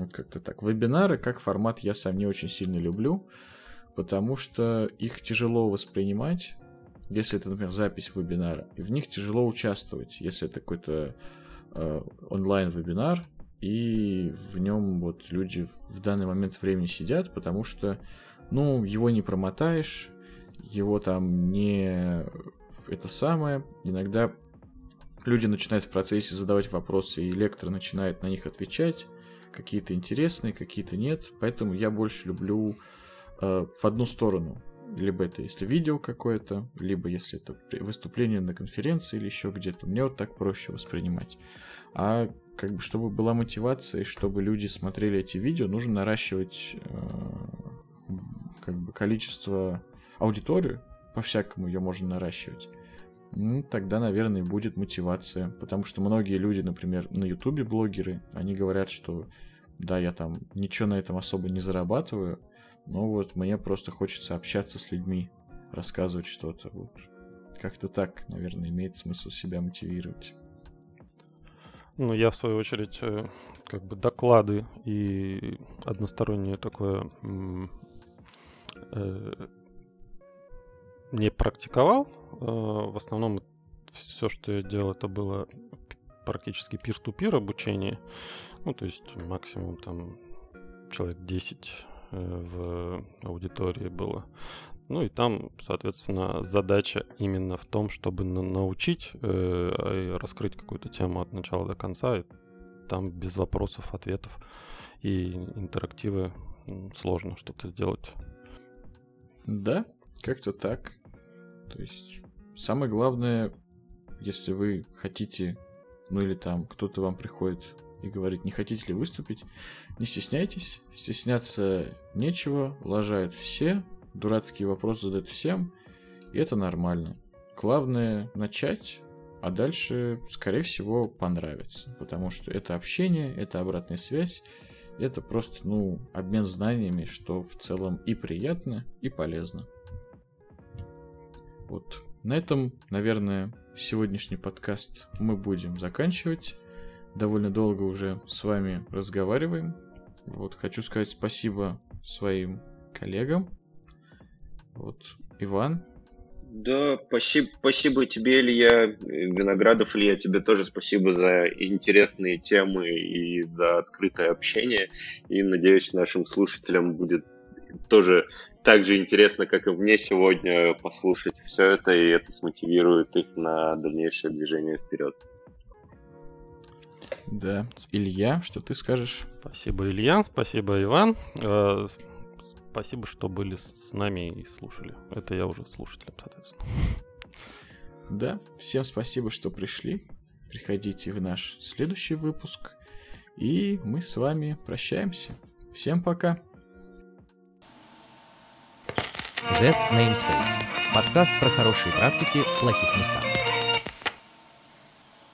Вот как-то так. Вебинары как формат я сам не очень сильно люблю, потому что их тяжело воспринимать, если это, например, запись вебинара, и в них тяжело участвовать, если это какой-то э, онлайн-вебинар, и в нем вот люди в данный момент времени сидят, потому что ну, его не промотаешь, его там не это самое. Иногда люди начинают в процессе задавать вопросы, и лектор начинает на них отвечать. Какие-то интересные, какие-то нет. Поэтому я больше люблю э, в одну сторону. Либо это если видео какое-то, либо если это выступление на конференции или еще где-то. Мне вот так проще воспринимать. А как бы чтобы была мотивация, чтобы люди смотрели эти видео, нужно наращивать э, как бы количество аудитории, по-всякому ее можно наращивать, ну, тогда, наверное, будет мотивация. Потому что многие люди, например, на Ютубе блогеры, они говорят, что да, я там ничего на этом особо не зарабатываю, но вот мне просто хочется общаться с людьми, рассказывать что-то. Вот. Как-то так, наверное, имеет смысл себя мотивировать. Ну, я, в свою очередь, э, как бы доклады и одностороннее такое Э, не практиковал. Э, в основном все, что я делал, это было практически пир-ту-пир обучение. Ну, то есть максимум там человек 10 э, в аудитории было. Ну и там, соответственно, задача именно в том, чтобы научить э, раскрыть какую-то тему от начала до конца. И там без вопросов, ответов и интерактивы сложно что-то сделать. Да, как-то так. То есть самое главное, если вы хотите, ну или там кто-то вам приходит и говорить, не хотите ли выступить, не стесняйтесь, стесняться нечего, лажают все, дурацкие вопросы задают всем, и это нормально. Главное начать, а дальше, скорее всего, понравится, потому что это общение, это обратная связь, это просто, ну, обмен знаниями, что в целом и приятно, и полезно. Вот. На этом, наверное, сегодняшний подкаст мы будем заканчивать. Довольно долго уже с вами разговариваем. Вот, хочу сказать спасибо своим коллегам. Вот, Иван. Да, спасибо, спасибо тебе, Илья. Виноградов, Илья, тебе тоже спасибо за интересные темы и за открытое общение. И надеюсь, нашим слушателям будет тоже так же интересно, как и мне сегодня, послушать все это, и это смотивирует их на дальнейшее движение вперед. Да. Илья, что ты скажешь? Спасибо, Илья, спасибо, Иван. Э, спасибо, что были с нами и слушали. Это я уже слушателем, соответственно. Да, всем спасибо, что пришли. Приходите в наш следующий выпуск. И мы с вами прощаемся. Всем пока. Z Namespace. Подкаст про хорошие практики в плохих местах.